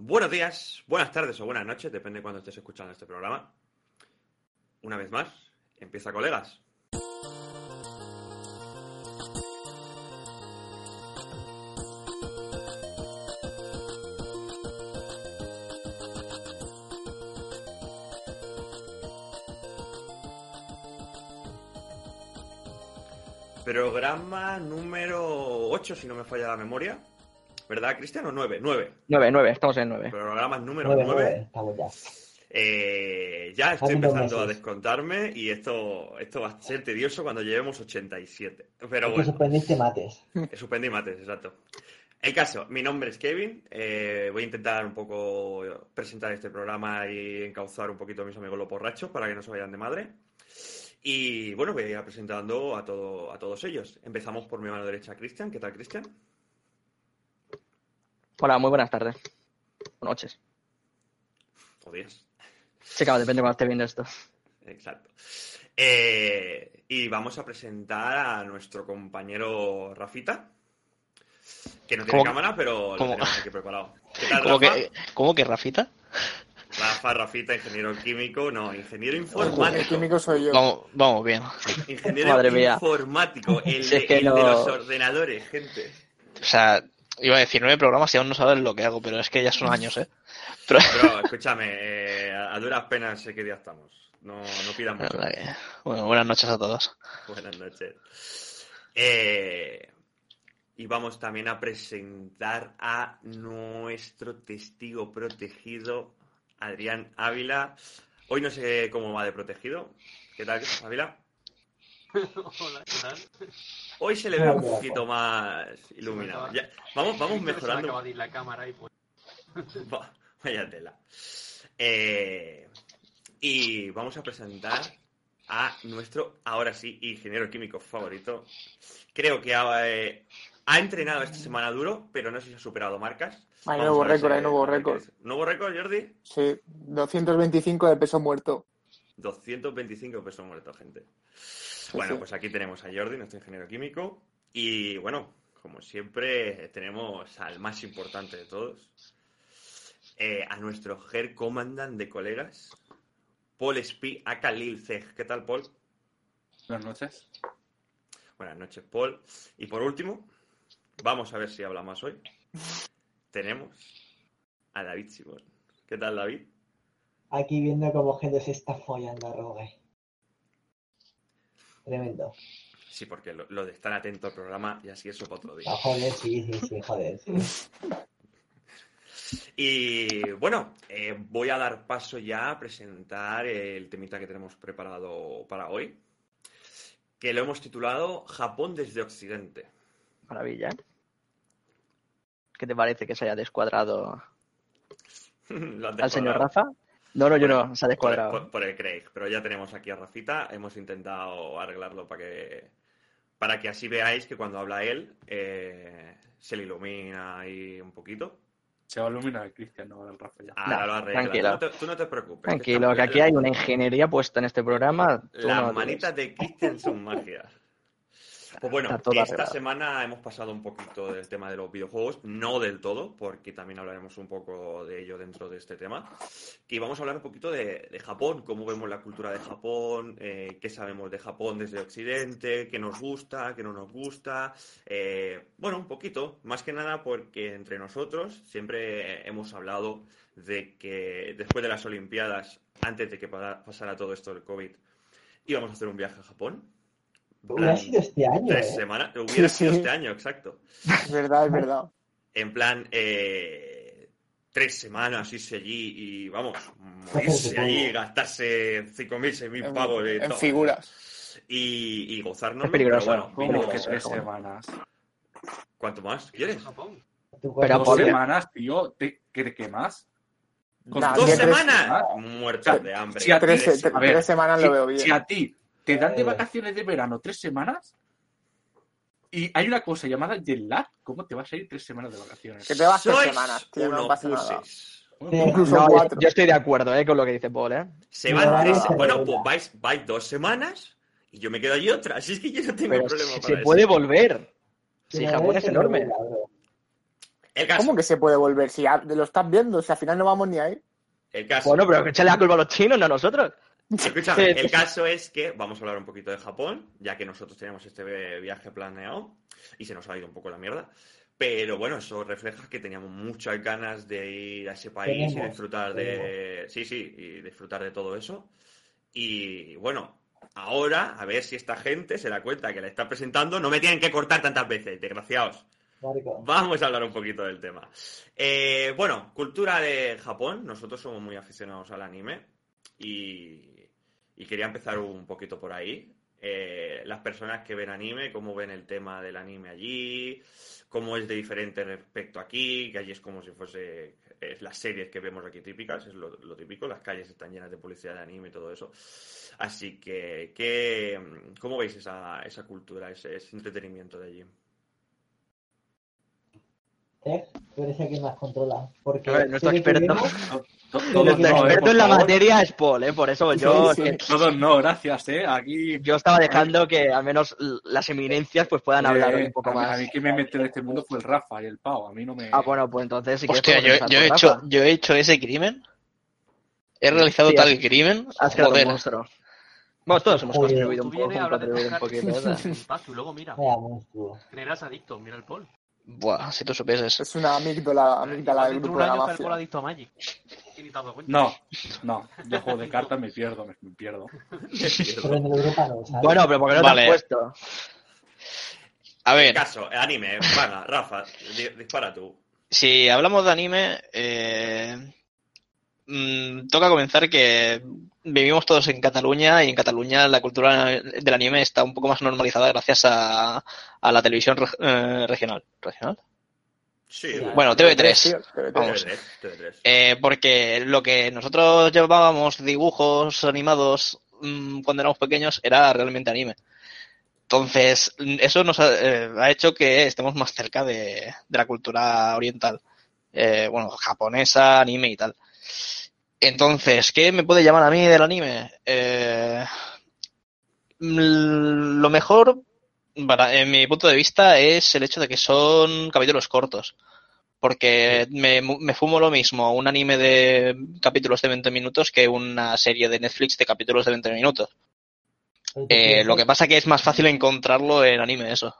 buenos días, buenas tardes o buenas noches, depende de cuando estés escuchando este programa. Una vez más, empieza colegas. Programa número 8, si no me falla la memoria. ¿Verdad, Cristian? ¿O 9? 9. 9, 9, estamos en 9. Programa número Nueve, 9. nueve, estamos ya. Eh, ya estoy empezando a descontarme y esto, esto va a ser tedioso cuando llevemos 87. Pero bueno, suspendiste mates. suspendí mates, exacto. El caso, mi nombre es Kevin. eh, voy a intentar un poco presentar este programa y encauzar un poquito a mis amigos los borrachos para que no se vayan de madre. Y bueno, voy a ir presentando a, todo, a todos ellos. Empezamos por mi mano derecha, Cristian. ¿Qué tal, Cristian? Hola, muy buenas tardes. O noches. O días. Sí, claro, depende de cuando esté viendo esto. Exacto. Eh, y vamos a presentar a nuestro compañero Rafita, que no tiene ¿Cómo- cámara, pero lo cómo- tenemos aquí preparado. ¿Qué tal, ¿Cómo Rafa? que, ¿Cómo que Rafita? Rafa, Rafita, ingeniero químico, no, ingeniero El informático. químico soy yo. Vamos, vamos bien. Ingeniero Madre mía. informático, el, Si es de, que el no- de los ordenadores, gente. O sea, iba a decir nueve programas y aún no sabes lo que hago, pero es que ya son años, ¿eh? Pero, Pero escúchame, eh, a duras penas sé qué día estamos. No, no pidan mucho. bueno, buenas noches a todos. Buenas noches. Eh, y vamos también a presentar a nuestro testigo protegido, Adrián Ávila. Hoy no sé cómo va de protegido. ¿Qué tal, Ávila? Hola, ¿qué tal? Hoy se le ve un poquito más iluminado. Ya- vamos, vamos mejorando. acaba de ir la cámara y pues... Va- Vaya tela. Eh, y vamos a presentar a nuestro, ahora sí, ingeniero químico favorito. Creo que ha, eh, ha entrenado esta semana duro, pero no sé si ha superado marcas. Hay Vamos nuevo récord, si- hay nuevo récord. ¿Nuevo récord, Jordi? Sí, 225 de peso muerto. 225 pesos muertos, gente. Bueno, pues aquí tenemos a Jordi, nuestro ingeniero químico. Y bueno, como siempre, tenemos al más importante de todos, eh, a nuestro Her Commandant de colegas, Paul Spee, a Khalil Zeg. ¿Qué tal, Paul? Buenas noches. Buenas noches, Paul. Y por último, vamos a ver si habla más hoy. Tenemos a David Simón. ¿Qué tal, David? Aquí viendo cómo gente se está follando a Rogue. Tremendo. Sí, porque lo, lo de estar atento al programa y así eso para otro día. Ah, joder, sí, sí, sí, joder, sí. Y bueno, eh, voy a dar paso ya a presentar el temita que tenemos preparado para hoy, que lo hemos titulado Japón desde Occidente. Maravilla. ¿Qué te parece que se haya descuadrado al señor. Rafa? No, no, yo no, se ha descuadrado. por- por el Craig, pero ya tenemos aquí a Rafita, hemos intentado arreglarlo para que, para que así veáis que cuando habla él eh, se le ilumina ahí un poquito. Se va a iluminar el Cristian, no el Rafa ya. Ahora No, lo arregla. tranquilo. Tú no te, tú no te preocupes. Tranquilo, que aquí hay una ingeniería puesta en este programa. Las no manitas de Christian son magia. Pues bueno, esta arreglado. semana hemos pasado un poquito del tema de los videojuegos, no del todo, porque también hablaremos un poco de ello dentro de este tema. Y vamos a hablar un poquito de, de Japón, cómo vemos la cultura de Japón, eh, qué sabemos de Japón desde Occidente, qué nos gusta, qué no nos gusta. eh, bueno, un poquito, más que nada porque entre nosotros siempre hemos hablado de que después de las Olimpiadas, antes de que pa- pasara todo esto del COVID, íbamos a hacer un viaje a Japón. En Hubiera plan, sido este año, Tres ¿eh? semanas. Hubiera Sí, sido sí. este año, exacto. Es verdad, es verdad. En plan, eh, tres semanas irse allí y, vamos, morirse allí, gastarse 5.000, 6.000 En, pavos de en todo. figuras. Y, y gozarnos. Es peligroso. Pero bueno, ¿Cómo vino- que tres bueno. semanas? ¿cuánto más quieres? Japón. Pero ¿Dos semanas, tío? ¿Te- ¿Qué, qué más? Con Nah, ¿Dos que tres- semanas? Muertos de hambre. si a Tres, Tres tre- A ver, tres semanas lo veo bien. si a ti te dan de vacaciones de verano tres semanas y hay una cosa llamada jet lag, ¿cómo te vas a ir tres semanas de vacaciones? Que te vas tres semanas, tío, no pasa nada. puses. Incluso No, yo, cuatro. yo estoy de acuerdo eh, con lo que dice Paul, ¿eh? Se No, van vale, tres- Bueno, pues vais, vais dos semanas y yo me quedo allí otra. Así es que yo no tengo Pero problema se, para se eso. puede volver. Mira, Japón es que enorme. El caso, ¿Cómo que se puede volver? Si lo estás viendo, si al final no vamos ni ahí. el caso. Bueno, pero que échale la culpa a los chinos, no a nosotros. Escúchame, Sí. el caso es que vamos a hablar un poquito de Japón, ya que nosotros teníamos este viaje planeado y se nos ha ido un poco la mierda. Pero bueno, eso refleja que teníamos muchas ganas de ir a ese país y Tenemos, disfrutar de. Sí, sí, y disfrutar de todo eso. Y bueno, ahora, a ver si esta gente se da cuenta que la está presentando. No me tienen que cortar tantas veces, desgraciados. Vamos a hablar un poquito del tema. Eh, bueno, cultura de Japón. Nosotros somos muy aficionados al anime y, y quería empezar un poquito por ahí. Eh, las personas que ven anime, cómo ven el tema del anime allí, cómo es de diferente respecto aquí, que allí es como si fuese es las series que vemos aquí típicas, es lo, típico, las calles están llenas de publicidad de anime y todo eso. Así que, ¿qué, ¿cómo veis esa, esa cultura, ese entretenimiento de allí? Tech, tú eres el que más controla. Porque A ver, nuestro que experto- Todos Nuestro no, experto en la favor. materia es Paul, ¿eh? Por eso yo, Sí, sí. que- Todos no, gracias, ¿eh? Aquí. yo estaba dejando que al menos las eminencias pues puedan hablar eh, un poco a, mí- más. a mí quien me metió en este mundo fue el Rafa y el Pau. A mí no me. Ah, bueno, pues entonces sí que Hostia, yo, yo he hecho, Rafa. yo he hecho ese crimen. He realizado Sí, tal has- crimen. Has creado un monstruo. Bueno, todos hemos Tú un poco, contribuido un poquito. luego mira, creerás adicto, mira el Paul. Buah, si tú supieses. Es una amígdola, amígdala del grupo un de la mafia. adicto a Magic. No, no. Yo juego de cartas, me pierdo, me, me pierdo. Pero en el Europa no, ¿sabes? Bueno, pero porque no Vale. te has puesto. A ver, Caso, anime, venga, Rafa, di- dispara tú. si hablamos de anime, eh, mm, toca comenzar que vivimos todos en Cataluña y en Cataluña la cultura del anime está un poco más normalizada gracias a, a la televisión eh, regional. ¿Regional? Sí, Bueno, Sí, TV3. TV3. Vamos. TV3, TV3. Eh, porque lo que nosotros llevábamos dibujos animados mm, cuando éramos pequeños era realmente anime. Entonces, eso nos ha, eh, ha hecho que estemos más cerca de, de la cultura oriental. Eh, bueno, japonesa, anime y tal. Entonces, ¿qué me puede llamar a mí del anime? Eh, lo mejor, para, en mi punto de vista, es el hecho de que son capítulos cortos. Porque me, me fumo lo mismo un anime de capítulos de 20 minutos que una serie de Netflix de capítulos de 20 minutos. Eh, lo que pasa que es más fácil encontrarlo en anime, eso.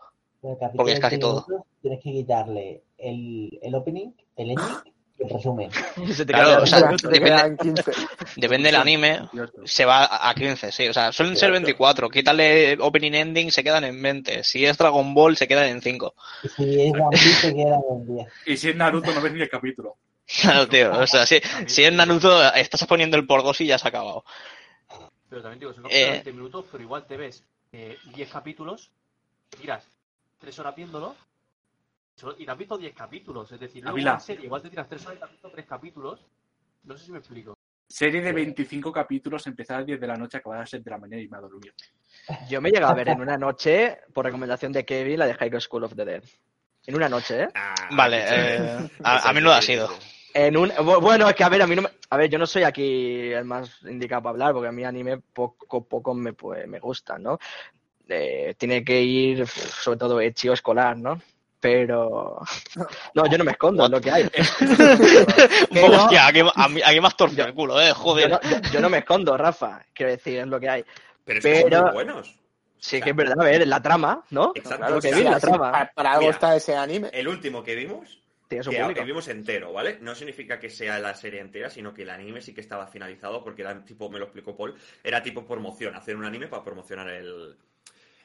porque es casi 20 todo. Tienes que quitarle el, el opening, el ending el resumen. Se te Claro, queda- o sea, depende- quedan 15. Depende del anime, se va a a 15, sí. O sea, suelen ser Cierto. 24. Quítale opening ending, se quedan en 20. Si es Dragon Ball, se quedan en 5. Y si es One Piece, te quedan en 10. Y si es Naruto, no ves ni el capítulo. Claro, tío. O sea, si, si en Naruto estás poniendo el por dos y ya se ha acabado. Pero también digo, son Eh. 20 minutos, pero igual te ves eh, 10 capítulos, tiras 3 horas viéndolo, y te has visto 10 capítulos. Es decir, luego una serie, igual te tiras 3 horas y te has visto 3 capítulos. No sé si me explico. Serie de 25 capítulos, empezar a las 10 de la noche, acabar a las 7 de la mañana y me ha dormido. Yo me llegué a ver en una noche, por recomendación de Kevin, la de High School of the Dead. En una noche, ¿eh? Ah, Vale, eh, a, a mí no lo ha sido. En un, bu- bueno, es que a ver, a mí no me, a ver, yo no soy aquí el más indicado para hablar, porque a mí anime poco poco me, pues, me gusta, ¿no? Eh, tiene que ir, sobre todo, hecho escolar, ¿no? Pero... No, yo no me escondo, es lo que hay. Hostia, aquí, a mí, aquí me has torcido el culo, eh, Yo joder. no, yo- yo no me escondo, Rafa, quiero decir, es lo que hay. Pero que son Pero- muy buenos. Sí, que es verdad, a ver, la trama, ¿no? Exacto. Claro, lo que sí, vi, la sí, trama. para, para algo Mira. está ese anime. El último que vimos, que, que vimos entero, ¿vale? No significa que sea la serie entera, sino que el anime sí que estaba finalizado, porque era tipo, me lo explicó Paul, era tipo promoción, hacer un anime para promocionar el,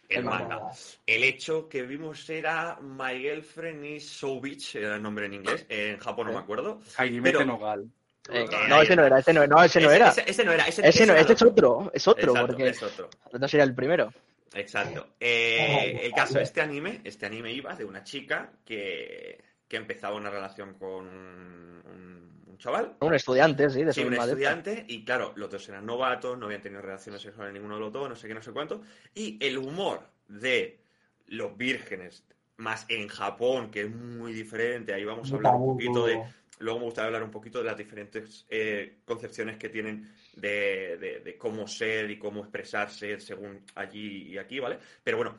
el El manga. manga. El hecho que vimos era My Girlfriend is So era el nombre en inglés, en Japón no me acuerdo. Hajime Pero- Nogal. Eh, Eh, no, ese no era, ese no, no, ese no Ese- era. Ese, ese no era, ese, Ese no, era este es otro. otro, es otro, Exacto, porque es otro. no sería el primero. Exacto. Eh, el caso, este anime, este anime iba de una chica que, que empezaba una relación con un, un- un chaval. Un estudiante, sí, de Sí, su un misma edad. estudiante, y claro, los dos eran novatos, no habían tenido relaciones sexuales ninguno de los dos, no sé qué, no sé cuánto. Y el humor de los vírgenes, más en Japón, que es muy diferente, ahí vamos a hablar un poquito de. Luego me gustaría hablar un poquito de las diferentes eh, concepciones que tienen de, de- de cómo ser y cómo expresarse según allí y aquí, ¿vale? Pero bueno,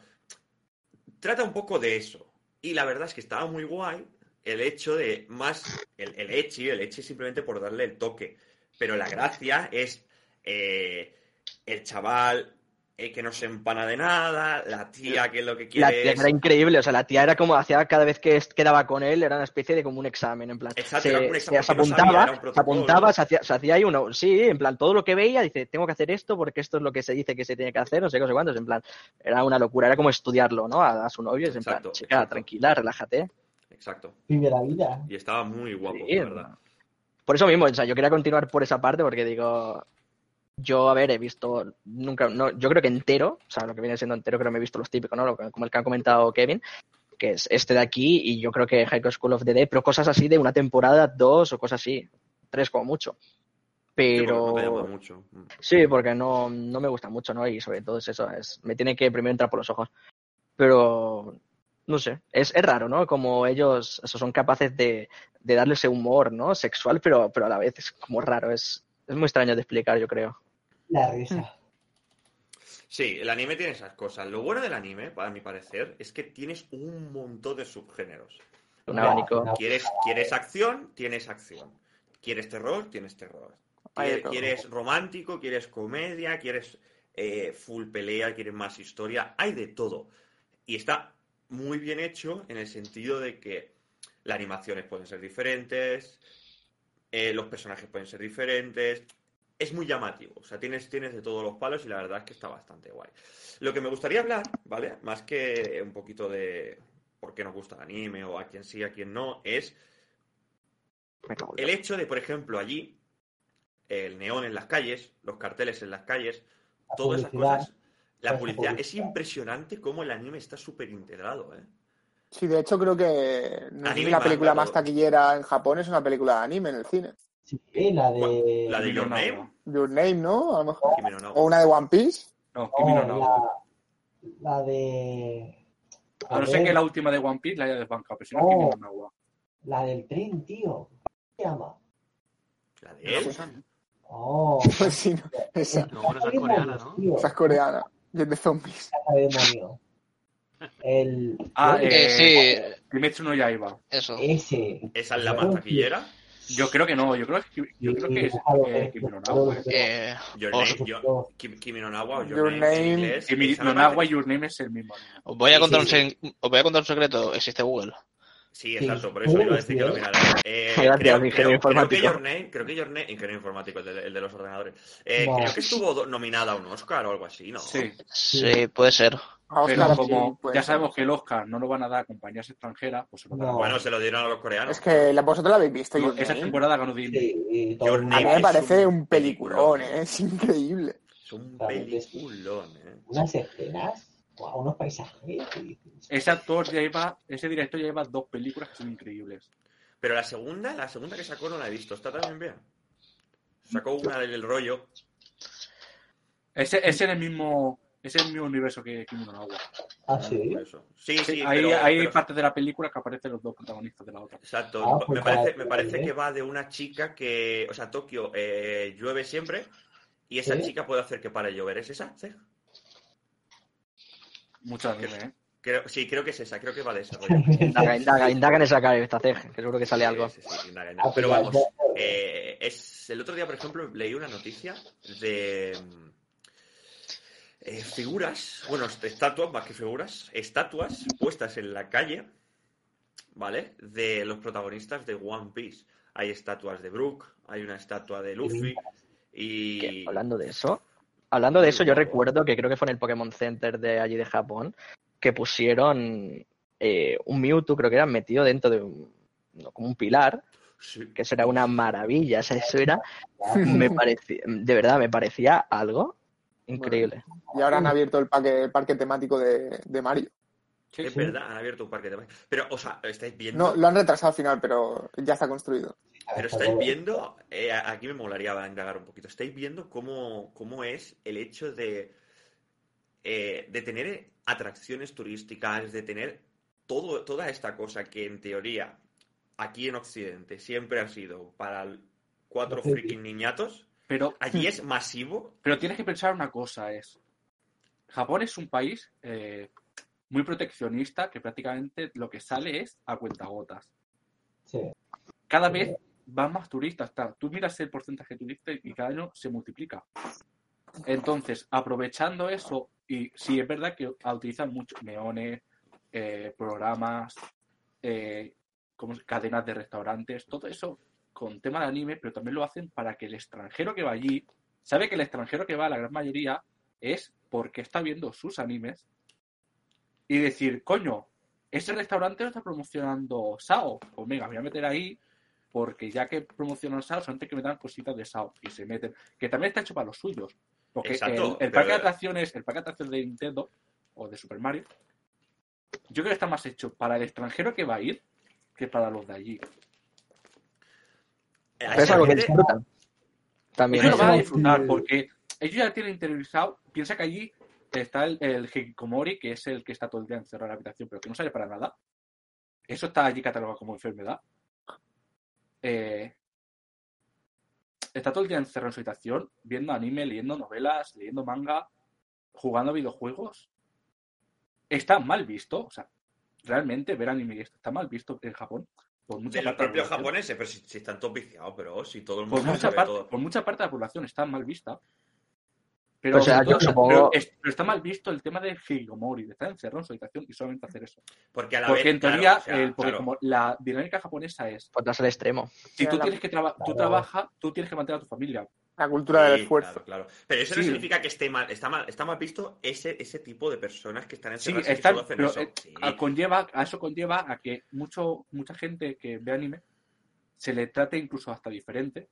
trata un poco de eso. Y la verdad es que estaba muy guay. El hecho de más el, el echi, el echi simplemente por darle el toque. Pero la gracia es eh, el chaval eh, que no se empana de nada, la tía que lo que La quiere tía es... era increíble, o sea, la tía era como hacía cada vez que quedaba con él, era una especie de como un examen, en plan. Exacto, se, era un examen se porque no sabía, apuntaba, se apuntaba, se hacía, se hacía ahí uno, sí, en plan, todo lo que veía, dice, tengo que hacer esto porque esto es lo que se dice que se tiene que hacer, no sé qué, no sé cuántos, en plan, era una locura, era como estudiarlo, ¿no? A, a su novio, es en Exacto, plan, chica, exacto. tranquila, relájate. Exacto. Vive la vida. Y estaba muy guapo, Sí, la verdad. Por eso mismo, o sea, yo quería continuar por esa parte porque digo, yo, a ver, he visto nunca, no, yo creo que entero, o sea, lo que viene siendo entero, creo que me he visto los típicos, ¿no? Lo que- como el que ha comentado Kevin, que es este de aquí y yo creo que High School of the Dead, pero cosas así de una temporada, dos o cosas así, tres como mucho. Sí, porque no Pero mucho. Mm. sí, porque no, no me gusta mucho, ¿no? Y sobre todo es eso, es, me tiene que primero entrar por los ojos. Pero no sé, es, es raro, ¿no? Como ellos eso, son capaces de, de darle ese humor, ¿no? Sexual, pero, pero a la vez es como raro, es, es muy extraño de explicar, yo creo. La risa. Sí, el anime tiene esas cosas. Lo bueno del anime, para mi parecer, es que tienes un montón de subgéneros. Un abanico. ¿Quieres, quieres acción? Tienes acción. ¿Quieres terror? Tienes terror. Hay de ¿Quieres, todo. quieres romántico? ¿Quieres comedia? ¿Quieres eh, full pelea? ¿Quieres más historia? Hay de todo. Y está muy bien hecho en el sentido de que las animaciones pueden ser diferentes, eh, los personajes pueden ser diferentes. Es muy llamativo. O sea, tienes, tienes de todos los palos y la verdad es que está bastante guay. Lo que me gustaría hablar, ¿vale? Más que un poquito de por qué nos gusta el anime o a quién sí, a quién no, es el hecho de, por ejemplo, allí, el neón en las calles, los carteles en las calles, La todas esas cosas, la publicidad, es impresionante cómo el anime está súper integrado, ¿eh? Sí, de hecho creo que no sé Anime si la película más taquillera en Japón es una película de anime en el cine. Sí, la de. La de Kimi Your Name. Your Name, ¿no? A lo mejor. No. O una de One Piece. No, Kimi no la, la de. A no ser que la última de One Piece la haya desbancado, pero si no, Oh. Kimi no Nawa. La del tren, tío. ¿Cómo se llama? La de él. Oh, sí, no, esa, No, esa es coreana, ¿no? Esa es coreana. De zombies. De demonio. El. Ah, Eh, sí, Kimetsu no Yaiba. eso. Ese. Esa es la más taquillera. Yo creo que no, yo creo que, yo creo que es eh, Kimi no Nawa. eh. Your Name, yo- Kimi, Kimi no o Your, Your Name, en Name. inglés. Kimi esa no me Nawa y parece- Your Name es el mismo os voy a contar sí, un sec- os voy a contar un secreto. Existe Google. Sí, exacto, por eso iba a decir que lo mirara. Eh, Gracias, creo, ingeniero creo- creo que Name, creo que Name, ingeniero informático, el de, el de los ordenadores. Eh. Creo que estuvo nominada a un Oscar o algo así, ¿no? Sí, Sí, puede ser. Pero sí, como pues. ya sabemos que el Oscar no lo van a dar a compañías extranjeras, pues se lo. No. Bueno, se lo dieron a los coreanos. Es que la- vosotros la habéis visto. No, esa Name. temporada ganó Disney. Sí, y todo A mí me parece un un peliculón, ¿eh? es increíble. Es un peliculón, ¿eh? Unas escenas, guau, unos paisajes. Ese actor ya lleva, ese director ya lleva dos películas que son increíbles. Pero la segunda, la segunda que sacó no la he visto. Está también bien. Sacó una del rollo. Ese es en el mismo, es el mismo universo que Kimi no Nawa. Ah, sí. Sí, hay, pero- hay pero- partes de la película que aparecen los dos protagonistas de la otra. Exacto. Ah, pues me parece, para- me parece ¿eh? que va de una chica que, o sea, Tokio eh, llueve siempre y esa ¿Sí? chica puede hacer que pare de llover. ¿Es esa? Sí. Mucho anime, ¿eh? Creo, sí, creo que es esa. Creo que va de rollo. Indaga, indaga, indaga en esa cabeza, que seguro que sale algo. Sí, sí, indaga, indaga. Ah, Pero vamos, eh, es, el otro día, por ejemplo, leí una noticia de eh, figuras, bueno, estatuas más que figuras, estatuas puestas en la calle, ¿vale? De los protagonistas de One Piece. Hay estatuas de Brook, hay una estatua de Luffy y... Hablando de eso, hablando de eso, yo recuerdo que creo que fue en el Pokémon Center de allí de Japón que pusieron eh, un Mewtwo, creo que era metido dentro de un, no, como un pilar, Sí. que eso era una maravilla, o sea, eso era, me parecía, de verdad, me parecía algo increíble. Y ahora han abierto el parque, el parque temático de, de Mario. Sí, es sí. verdad, han abierto un parque de... Pero, o sea, estáis viendo... No, lo han retrasado al final, pero ya está construido. Pero estáis viendo, eh, aquí me molaría indagar un poquito, estáis viendo cómo, cómo es el hecho de, eh, de tener atracciones turísticas, de tener todo, toda esta cosa que en teoría aquí en Occidente siempre ha sido para cuatro Sí. freaking niñatos, Pero, allí es masivo. pero tienes que pensar una cosa, es... Japón es un país eh, muy proteccionista que prácticamente lo que sale es a cuentagotas. Sí. cada vez van más turistas. Ta- Tú miras el porcentaje de turistas y cada año se multiplica. Entonces, aprovechando eso, y sí es verdad que utilizan muchos neones, eh, programas, eh, como cadenas de restaurantes, todo eso con tema de anime, pero también lo hacen para que el extranjero que va allí, sabe que el extranjero que va, la gran mayoría, es porque está viendo sus animes y decir, coño, ese restaurante lo está promocionando Sao. Pues venga, voy a meter ahí porque ya que promocionan Sao, solamente que me dan cositas de Sao y se meten. Que también está hecho para los suyos. Porque Exacto, el, el pero- parque de atracciones, el parque de atracciones de Nintendo o de Super Mario, yo creo que está más hecho para el extranjero que va a ir que para los de allí. Esa es algo que disfrutan. También. Ellos lo van a disfrutar porque ellos ya tienen interiorizado. Piensa que allí está el, el Hikikomori, que es el que está todo el día encerrado en la habitación, pero que no sale para nada. Eso está allí catalogado como enfermedad. Eh, está todo el día encerrado en su habitación, viendo anime, leyendo novelas, leyendo manga, jugando videojuegos. Está mal visto. O sea, realmente ver anime está mal visto en Japón. Por mucha De los parte propios japoneses, pero si, si están todos viciados, pero si todo el por mundo mucha, sabe parte, todo. por mucha parte de la población está mal vista. Pero, O sea, yo supongo- pero es- pero está mal visto el tema de Hikikomori, de estar encerrado en su habitación y solamente hacer eso. Porque a la Porque vez, en claro, teoría, o sea, el- porque claro. como la dinámica japonesa es, Por al extremo. si Sí, tú la- tienes que traba- tú trabajas, tú tienes que mantener a tu familia. La cultura del Sí, esfuerzo. Claro, claro. Pero eso no Sí. significa que esté mal, está mal, está mal visto ese, ese tipo de personas que están Sí, encerradas y que está, solo hacen pero eso. eh, Sí. a, conlleva, a eso conlleva a que mucho, mucha gente que ve anime se le trate incluso hasta diferente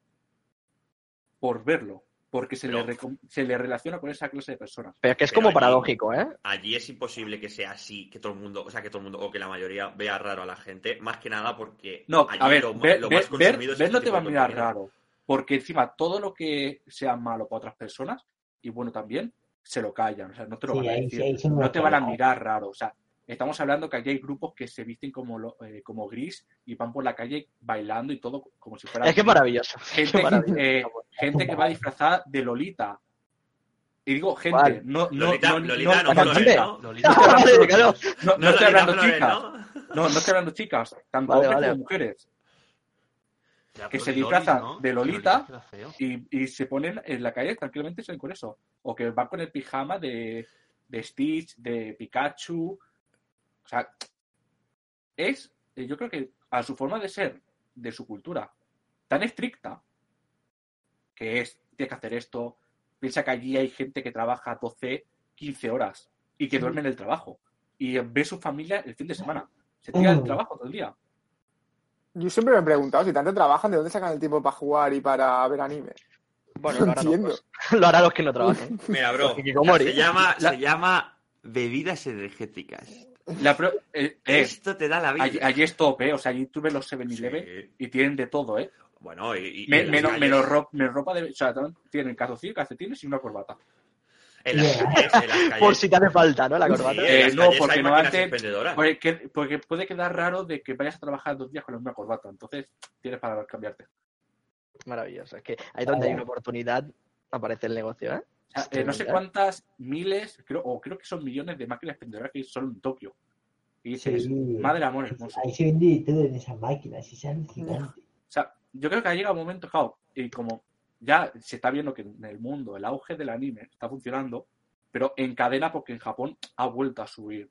por verlo, porque se, le, Pero- recom- se le relaciona con esa clase de personas. Pero es que es Pero como allí- paradójico, ¿eh? Allí es imposible que sea así, que todo el mundo, o sea, que todo el mundo, o que la mayoría vea raro a la gente, más que nada porque No, allí a ver, lo, ver, lo ver- más consumido ver- es ver no te va a mirar raro, porque encima todo lo que sea malo para otras personas, y bueno también, se lo callan, o sea, no te lo Sí, van a decir, sí, son no te van a mirar raro, o sea, estamos hablando que allí hay grupos que se visten como, lo- eh, como gris y van por la calle bailando y todo como si fuera... Es que es maravilloso. Gente, Qué maravilla. eh, gente que va disfrazada de Lolita. Y digo, gente, ¿Cuál? no, no, Lolita, no, Lolita, no, no, no, Flores, no, ¿no? Lolita, no estoy hablando- Vale, claro. no, no No, estoy Lolita hablando chicas, ¿no? no, no estoy hablando chicas, tanto Vale, hombres vale. como mujeres. Ya, que se Loli, disfrazan ¿no? de Lolita. feo. y, y se ponen en la calle tranquilamente y salen con eso. O que van con el pijama de, de Stitch, de Pikachu. O sea, es, eh, yo creo que a su forma de ser, de su cultura, tan estricta, que es, tienes que hacer esto, piensa que allí hay gente que trabaja 12, 15 horas y que duerme en el trabajo. Y ve su familia el fin de semana. Se tira el Mm. trabajo todo el día. Yo siempre me he preguntado si tanto trabajan, ¿de dónde sacan el tiempo para jugar y para ver anime? Bueno, No lo harán, entiendo. los, lo harán los que no trabajan. Mira, bro, se llama, La- se llama bebidas energéticas. La pro- eh, eh, Esto te da la vida. allí, allí es top, ¿eh? O sea, allí tú ves los 7-Eleven Sí. y tienen de todo, ¿eh? Bueno, y, y Me- en, las menos, calles, menos ro- menos ropa de. O sea, tienen calzoncillos, calcetines y una corbata. en las calles, en las calles. Por si te hace falta, ¿no? La corbata. Sí, Eh, no, porque no antes-. Porque, porque puede quedar raro de que vayas a trabajar dos días con la misma corbata. Entonces, tienes para cambiarte. Maravilloso. Es que ahí donde hay una oportunidad aparece el negocio, ¿eh? Sea, eh, no sé cuántas miles, creo, o creo que son millones de máquinas expendedoras que hay solo en Tokio. Y dices, Sí. madre amor hermoso. Ahí se vende todo en esas máquinas, y es alucinante. O sea, yo creo que ha llegado un momento, claro, y como ya se está viendo que en el mundo el auge del anime está funcionando, pero en cadena porque en Japón ha vuelto a subir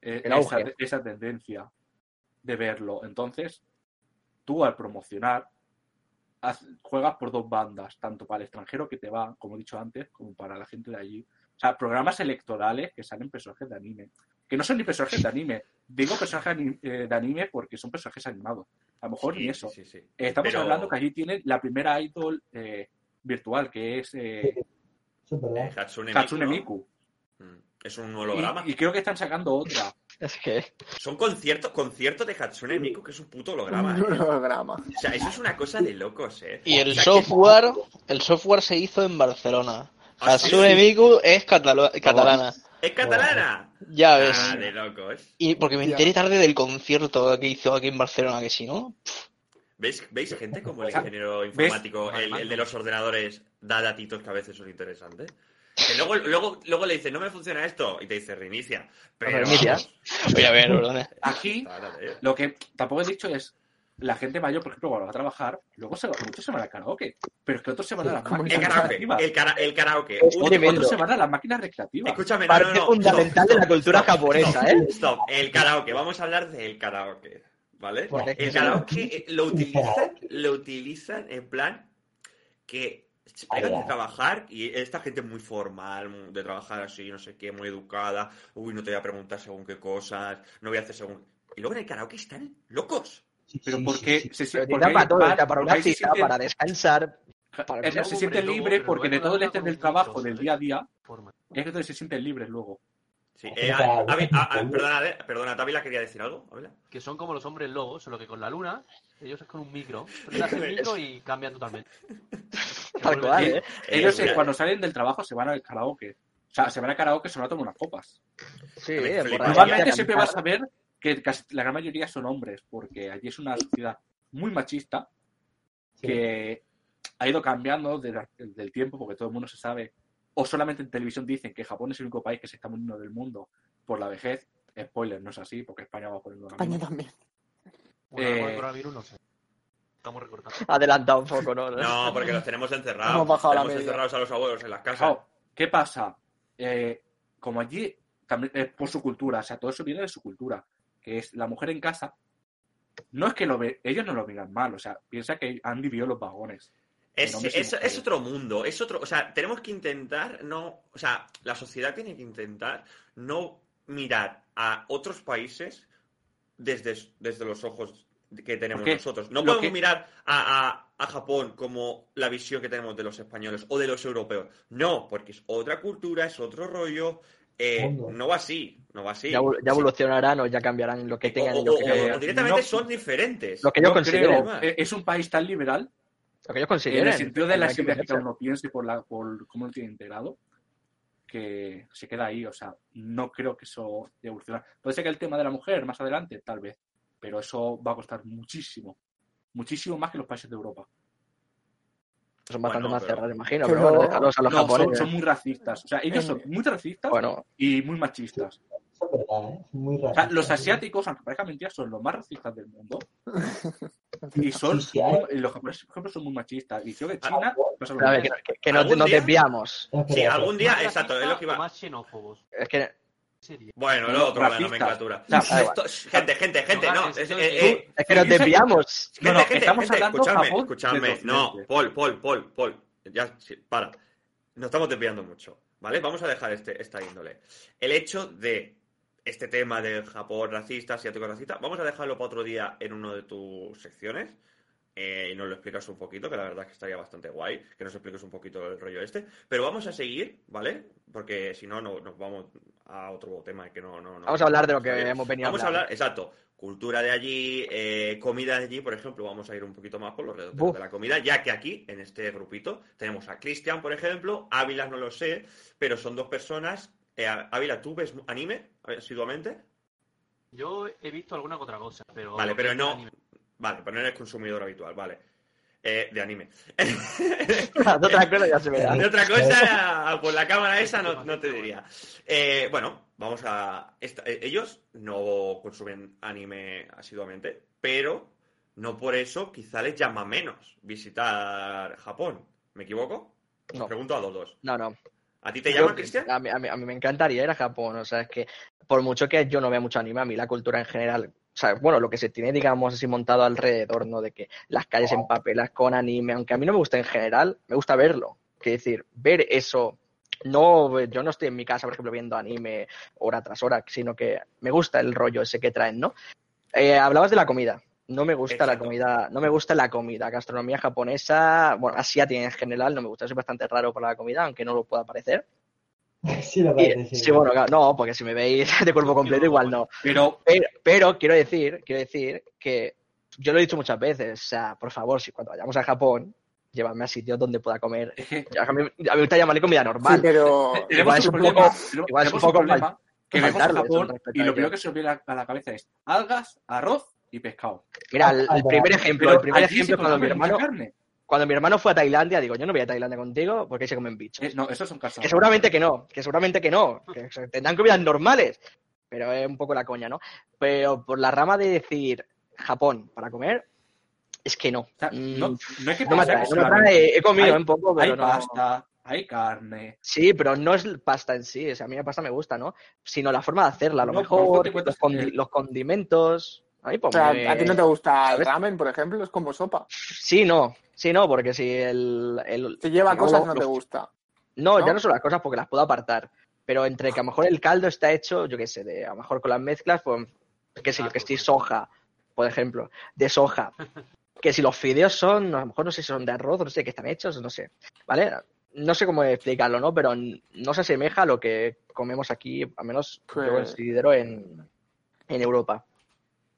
eh, El esa, auge. esa tendencia de verlo. Entonces, tú al promocionar, juegas por dos bandas, tanto para el extranjero que te va, como he dicho antes, como para la gente de allí. O sea, programas electorales que salen personajes de anime. Que no son ni personajes de anime. Digo personajes ani- eh, de anime porque son personajes animados. A lo mejor Sí, ni eso. sí, sí, sí. Estamos Pero- hablando que allí tiene la primera idol eh, virtual, que es eh. Eh, Hatsune, Hatsune Miku, Miku. ¿no? Mm, Es un holograma. Y, y creo que están sacando otra. Es que. Son conciertos, conciertos de Hatsune Miku, que es un puto holograma. Un ¿eh? holograma. O sea, eso es una cosa de locos, ¿eh? Y el O sea, que- software, el software se hizo en Barcelona. Ah, Hatsune sí. Miku es catalo- catalana. ¿Es catalana? Ya Ah, ves. de locos. Y porque me enteré tarde del concierto que hizo aquí en Barcelona, que si no. ¿Veis, ¿Veis gente como el ingeniero informático, el, el de los ordenadores, da datitos que a veces son interesantes? Que luego, luego, luego le dice, no me funciona esto, y te dice, reinicia. Pero, Reinicia. Voy a ver, perdón. Aquí, lo que tampoco he dicho es la gente mayor, por ejemplo, cuando va a trabajar, luego se va, muchos se van al karaoke, pero es que otros se van a las El máquinas karaoke, recreativas. el, cara- el karaoke. Es Un- Otros- tremendo. otros se van a las máquinas recreativas. Escúchame, no, Parte no, no, fundamental stop, de la cultura stop, japonesa, stop, ¿eh? Stop, el karaoke, vamos a hablar del karaoke, ¿vale? Porque es que El karaoke lo utilizan, lo utilizan en plan que se pegan de trabajar y esta gente es muy formal, de trabajar así, no sé qué, muy educada, uy, no te voy a preguntar según qué cosas, no voy a hacer según... Y luego en el karaoke están locos. Sí, Pero sí, porque sí, se, para todo, para una cita, sienten- para descansar. para- se sienten libres porque de todo el con del trabajo, del día a día, es que entonces se sienten libres luego. Sí, eh, a- a- perdona, eh, perdona, Távila quería decir algo. Que son como los hombres lobos, solo que con la luna, ellos es con un micro. Prendas el micro y cambian totalmente. Tal cual, ¿eh? Ellos Eh, eh, cuando salen del trabajo se van al karaoke. O sea, se van al karaoke se van a tomar unas copas. Sí, eh, Normalmente siempre vas a ver que casi la gran mayoría son hombres, porque allí es una sociedad muy machista que ha ido cambiando de la- del tiempo, porque todo el mundo se sabe, o solamente en televisión dicen que Japón es el único país que se está muriendo del mundo por la vejez. Spoiler, no es así, porque España va poniendo la España también. Eh, el coronavirus no sé. Estamos recortando. Adelanta un poco, ¿no? No, porque los tenemos encerrados. Hemos bajado la tenemos media. encerrados a los abuelos en las casas. Claro, ¿qué pasa? Eh, como allí también es por su cultura, o sea, todo eso viene de su cultura, que es la mujer en casa. No es que lo ve, ellos no lo vean mal, o sea, piensa que han vivido los vagones. Es, es- es otro mundo, es otro, o sea, tenemos que intentar no, o sea, la sociedad tiene que intentar no mirar a otros países desde, desde los ojos que tenemos nosotros. No podemos que- mirar a, a- a Japón como la visión que tenemos de los españoles o de los europeos. No, porque es otra cultura, es otro rollo. eh, no va así, no va así. Ya, evol- ya evolucionarán o ya cambiarán lo que tengan o, y lo o- que, o directamente no- son diferentes. lo que Yo creo, eh, es un país tan liberal, Lo que ellos en el sentido de las hay que uno piense por, la, por cómo lo tiene integrado, que se queda ahí, o sea, no creo que eso evolucionar. Puede ser que el tema de la mujer más adelante, tal vez, pero eso va a costar muchísimo, muchísimo más que los países de Europa. Son bastante Bueno, más pero- cerrados, imagino. Pero- Pero bueno, a los No, son, muy racistas. O sea, ellos son muy racistas Bueno, y muy machistas. Eso es verdad, ¿eh? Muy O sea, racista. los asiáticos, aunque parezca mentira, son los más racistas del mundo. Y son, Sí, sí, hay. muy- los japoneses, por ejemplo, son muy machistas. Y creo que China pasa lo a ver, que, que- no ¿Algún nos día? desviamos. Es Sí, algún día, ¿Más exacto, es lo que iba. más xenófobos? Es que Sería. Bueno, No, lo otro, la nomenclatura. O sea, Esto- gente, gente, gente, no. es- es- es- eh, eh, es que nos desviamos. No, Gente, no, gente, estamos gente, hablando escuchadme, Japón escuchadme. No. Paul, Paul, Paul, Paul. Ya, sí, para. Nos estamos desviando mucho, ¿vale? Vamos a dejar este, esta índole. El hecho de este tema del Japón racista, asiático racista, vamos a dejarlo para otro día en una de tus secciones. eh, y nos lo explicas un poquito, que la verdad es que estaría bastante guay, que nos expliques un poquito el rollo este. Pero vamos a seguir, ¿vale? Porque si no, no nos vamos a otro tema que no... no, no Vamos a hablar de lo que bien. hemos venido Vamos a hablar. exacto, cultura de allí, eh, comida de allí, por ejemplo, vamos a ir un poquito más por los redondeos Buf. de la comida, ya que aquí, en este grupito, tenemos a Cristian, por ejemplo, Ávila no lo sé, pero son dos personas. Eh, Ávila, ¿tú ves anime asiduamente? Yo he visto alguna que otra cosa, pero. Vale, pero no. anime. Vale, pero no eres consumidor habitual, vale. Eh, de anime. de otra cosa ya se verá. De otra cosa, por la cámara esa no, no te diría. Eh, bueno, vamos a... esta- eh, ellos no consumen anime asiduamente, pero no por eso quizá les llama menos visitar Japón. ¿Me equivoco? Os No. pregunto a los dos. No, no. ¿A ti te llama, Cristian? A mí, a, mí, a mí me encantaría ir a Japón. O sea, es que por mucho que yo no vea mucho anime, a mí la cultura en general. O sea, bueno, lo que se tiene, digamos, así montado alrededor, ¿no? De que las calles empapelas con anime, aunque a mí no me gusta en general, me gusta verlo. Es decir, ver eso. No, yo no estoy en mi casa, por ejemplo, viendo anime hora tras hora, sino que me gusta el rollo ese que traen, ¿no? Eh, hablabas de la comida. No me gusta la Exacto. comida, no me gusta la comida, gastronomía japonesa, bueno, asiática en general, no me gusta, soy bastante raro por la comida, aunque no lo pueda parecer. Sí, lo Y- parece, sí. sí, bueno, no, porque si me veis de cuerpo completo igual no. Pero Pero, pero quiero decir, quiero decir que yo lo he dicho muchas veces, o sea, por favor, si cuando vayamos a Japón, llévame a sitios donde pueda comer. A mí, a mí me gusta llamarle comida Sí, normal. pero. tenemos igual es un problema, poco- tenemos- igual es un poco problema que vemos a Japón y lo primero que se nos viene a la cabeza es algas, arroz y pescado. Mira, el, el primer ejemplo, el primer ejemplo cuando mi hermano, carne. cuando mi hermano fue a Tailandia, digo, yo no voy a Tailandia contigo porque ahí se comen bichos. Eh, no, esos son Que casados. seguramente que no, que seguramente que no, que tendrán comidas normales, pero es un poco la coña, ¿no? Pero por la rama de decir Japón para comer, Es que no. O sea, no, Mm, no es que no me atrae, que no me atrae. He comido hay- un poco, Hay pero no. pasta, hay carne. Sí, pero no es pasta en sí, o sea, a mí la pasta me gusta, ¿no? Sino la forma de hacerla, a lo mejor, te cuentas los, condi- el- los condimentos. A mí, O pues, sea, me- ¿a ti no te gusta el ramen, por ejemplo? Es como sopa. Sí, no, sí, no, porque si el... el Si lleva cosas, lo- no te gusta. No, ¿no? ya no son las cosas porque las puedo apartar. Pero entre que a lo mejor el caldo está hecho, yo qué sé, de, a lo mejor con las mezclas, pues, qué sé yo, que si soja, por ejemplo, de soja. Que si los fideos son, a lo mejor no sé si son de arroz, no sé qué están hechos, no sé. ¿Vale? No sé cómo explicarlo, ¿no? Pero no se asemeja a lo que comemos aquí, al menos yo Pues- considero en, en Europa.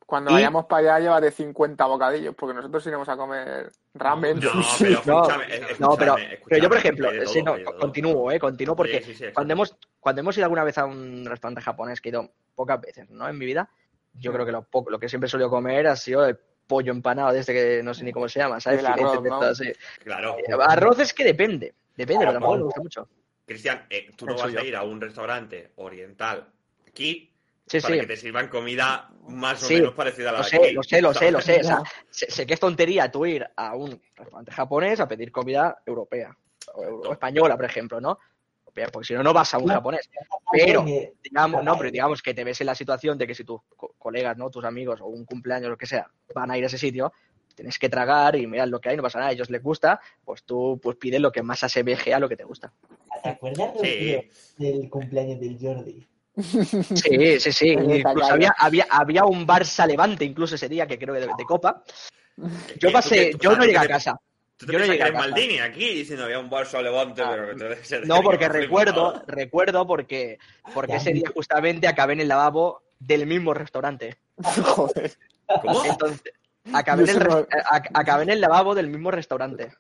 Cuando Y- vayamos para allá, llévate 50 bocadillos, porque nosotros iremos a comer ramen, No, pero escúchame, eh, No, pero, escúchame, pero yo, por escúchame, ejemplo, sí, no, continúo, ¿eh? Continúo porque Sí, sí, sí, cuando hemos, cuando hemos ido alguna vez a un restaurante japonés, que he ido pocas veces, ¿no? En mi vida, yo creo que lo, poco, lo que siempre he solido comer ha sido el pollo empanado de este que no sé ni cómo se llama, ¿sabes? El arroz, estos, sí. Claro. Eh, Arroz es que depende, depende, pero tampoco Claro. me gusta mucho. Cristian, eh, tú no vas a ir a un restaurante oriental aquí Sí, para sí. que te sirvan comida más o Sí, menos parecida a la Lo de sé, aquí. lo sé, lo sé, lo sé. O sea, sé, sé que es tontería tú ir a un restaurante japonés a pedir comida europea o, euro- o española, por ejemplo, ¿no? Porque si no, no vas a un japonés. Pero, Que- digamos, no, pero digamos que te ves en la situación de que si tus co- colegas, ¿no? Tus amigos o un cumpleaños, lo que sea, van a ir a ese sitio, tienes que tragar y mirar lo que hay, no pasa nada, a ellos les gusta, pues tú pues pides lo que más asemeje a lo que te gusta. ¿Te acuerdas Sí. Del cumpleaños del Jordi? Sí, sí, sí. Incluso Tacaya. había, había, había un Barça Levante, incluso ese día, que creo que de, de Copa. Eh, Yo tú pasé, yo sea, no llegué a casa. Tú te yo no llegué que a casa. Maldini aquí diciendo había un Barça Levante, Ah. pero No, porque flipado. recuerdo, recuerdo porque, porque ese día justamente acabé en el lavabo del mismo restaurante. Joder. ¿Cómo? Entonces, acabé en, el, acabé en el lavabo del mismo restaurante.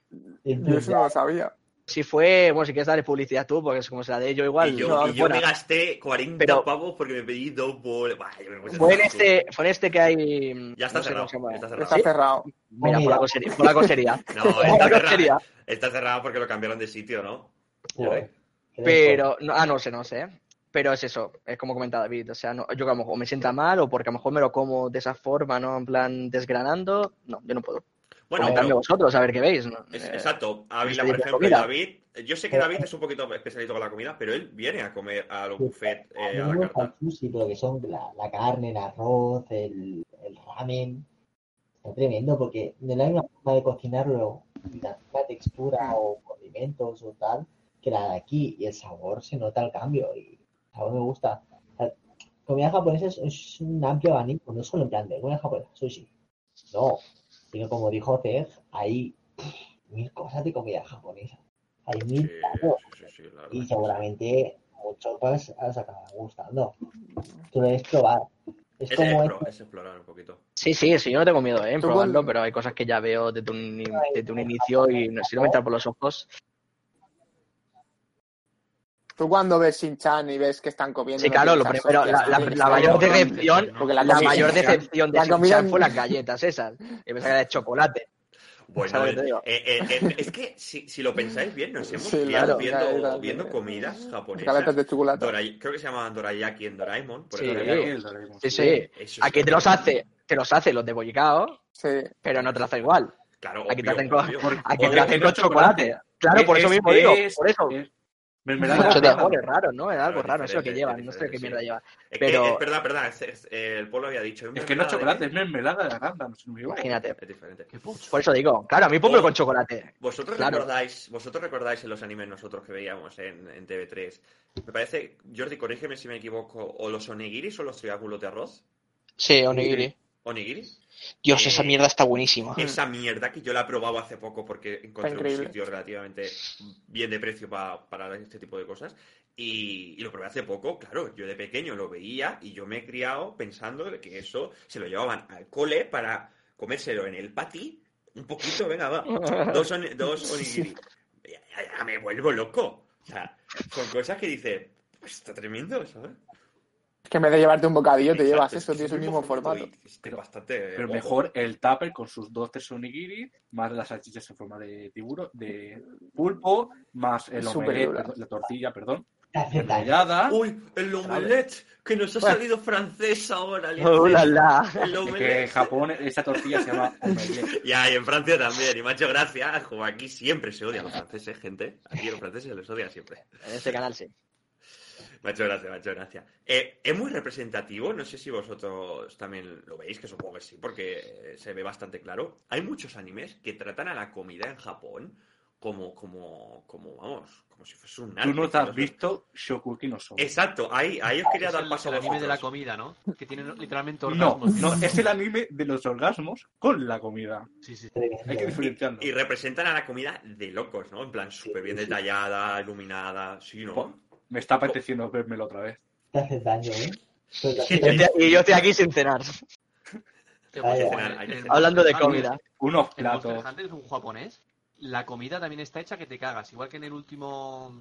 Yo eso no lo sabía. Si fue, bueno, si quieres darle publicidad tú, porque es como se la de yo igual. y yo, no, y yo fuera. me gasté 40 Pero- pavos porque me pedí dos puse Fue en este, fue en este que hay. Ya está no cerrado, está cerrado. Está ¿Sí? cerrado. Mira, por la cosería. Por la cosería. No, está la cerrado, está cerrado porque lo cambiaron de sitio, ¿no? Joder, Pero, no, ah, no sé, no sé. Pero es eso, es como comenta David. O sea, no, yo que a lo mejor me sienta mal o porque a lo mejor me lo como de esa forma, ¿no? En plan desgranando. No, yo no puedo. Bueno, pero- vosotros, a ver qué veis. ¿no? es- Eh, exacto. Ávila, por ejemplo. David. Yo sé que David es un poquito especialito con la comida, pero él viene a comer a los buffets eh, a me la gusta el carta. sushi, pero que son la, la carne, el arroz, el, el ramen. Está tremendo porque no hay una forma de cocinarlo y la misma textura o condimentos o tal que la de aquí y el sabor se nota el cambio y el sabor me gusta. La comida japonesa es, es un amplio abanico, no solo en plan de comida japonesa, sushi. No, sino como dijo Ceg, hay mil cosas de comida japonesa. Hay Sí, mil platos sí, sí, y seguramente muchos pues os acabará gustando. Tú debes probar. Es Es, como explo- esto. es explorar un poquito. Sí, sí, sí, yo no tengo miedo ¿eh, en probarlo, pero hay cosas que ya veo desde un, desde un inicio y no, si no me entra por los ojos. Tú cuando ves Shin-Chan y ves que están comiendo... Sí, claro, lo primero, la, "Hostia, la- está bien, la está mayor bien". decepción, Porque la, mayor decepción de Shin-Chan fue las galletas esas. Y pensaba que era de chocolate. Bueno, ¿Sabes eh, que eh, eh, es que si, si lo pensáis bien, nos hemos Sí, claro, viendo, comidas japonesas. de chocolate. Dorai- creo que se llamaban Dorayaki en Doraemon. Por Sí. Doraemon. Sí, sí. eso Aquí te los lo- hace, te los hace los de bollicao, Sí. pero no te lo hace igual. Claro, Aquí te obvio, hacen con, obvio. Te hacen chocolate. chocolate. Claro, por eso Es- mismo digo, por eso. Es mermelada Mucho de raro, ¿no? Es algo raro, eso es lo que llevan, no sé qué mierda lleva. Es pero- que es verdad, verdad. es- es- el pueblo había dicho. Es que no es chocolate, de- es mermelada de arándanos. si no. Imagínate. Es diferente. Por eso digo, claro, a mí pónmelo Oh. con chocolate. ¿Vosotros Claro. recordáis, vosotros recordáis en los animes nosotros que veíamos en, en TV3? Me parece, Jordi, corrígeme si me equivoco, o los onigiris o los triángulos de arroz. Sí, onigiri. ¿Onigiri? Dios, Eh, esa mierda está buenísima. Esa mierda que yo la he probado hace poco porque encontré un sitio relativamente bien de precio pa- para este tipo de cosas. Y, y lo probé hace poco, claro, yo de pequeño lo veía y yo me he criado pensando de que eso se lo llevaban al cole para comérselo en el pati, un poquito, venga, va, dos, oni- dos onigiri. Ya, ya- ya me vuelvo loco. O sea, son cosas que dice, pues está tremendo, ¿sabes? Es que en vez de llevarte un bocadillo, te llevas es eso, tienes es el mismo formato. es que bastante Pero guapo. mejor el tupper con sus dos tres onigiri, más las salchichas en forma de tiburón, de pulpo, más el Es omelette, la tortilla, perdón. Detallada. Uy, el omelette, que nos ha Bueno. salido francés ahora. el ¡Oh, la, la! El Es que en. Japón esa tortilla se llama omelette. Ya, y en Francia también. Y me ha hecho gracia. Como aquí siempre se odian los franceses, gente. Aquí los franceses se les odia siempre. En este canal sí. Me ha hecho gracia, me ha hecho gracia. Eh, es muy representativo, no sé si vosotros también lo veis, que supongo que sí, porque eh, se ve bastante claro. Hay muchos animes que tratan a la comida en Japón como, como, como vamos, como si fuese un Tú arte. no te has visto Shokuki no. Exacto, ahí, ahí os quería Es dar el, paso el a anime de la comida, ¿no? Que tiene literalmente No, orgasmos. no, es el anime de los orgasmos con la comida. Sí, sí. Hay que diferenciarlo. Y representan a la comida de locos, ¿no? En plan, súper bien detallada, iluminada, sí, ¿no? Me está apeteciendo vérmelo otra vez. Te hace daño, ¿eh? Te Y yo daño. estoy- y yo estoy aquí sin cenar. Pues, Hay en- cenar. Hablando de en- comida. Unos platos. Hunter es un japonés. La comida también está hecha que te cagas. Igual que en el último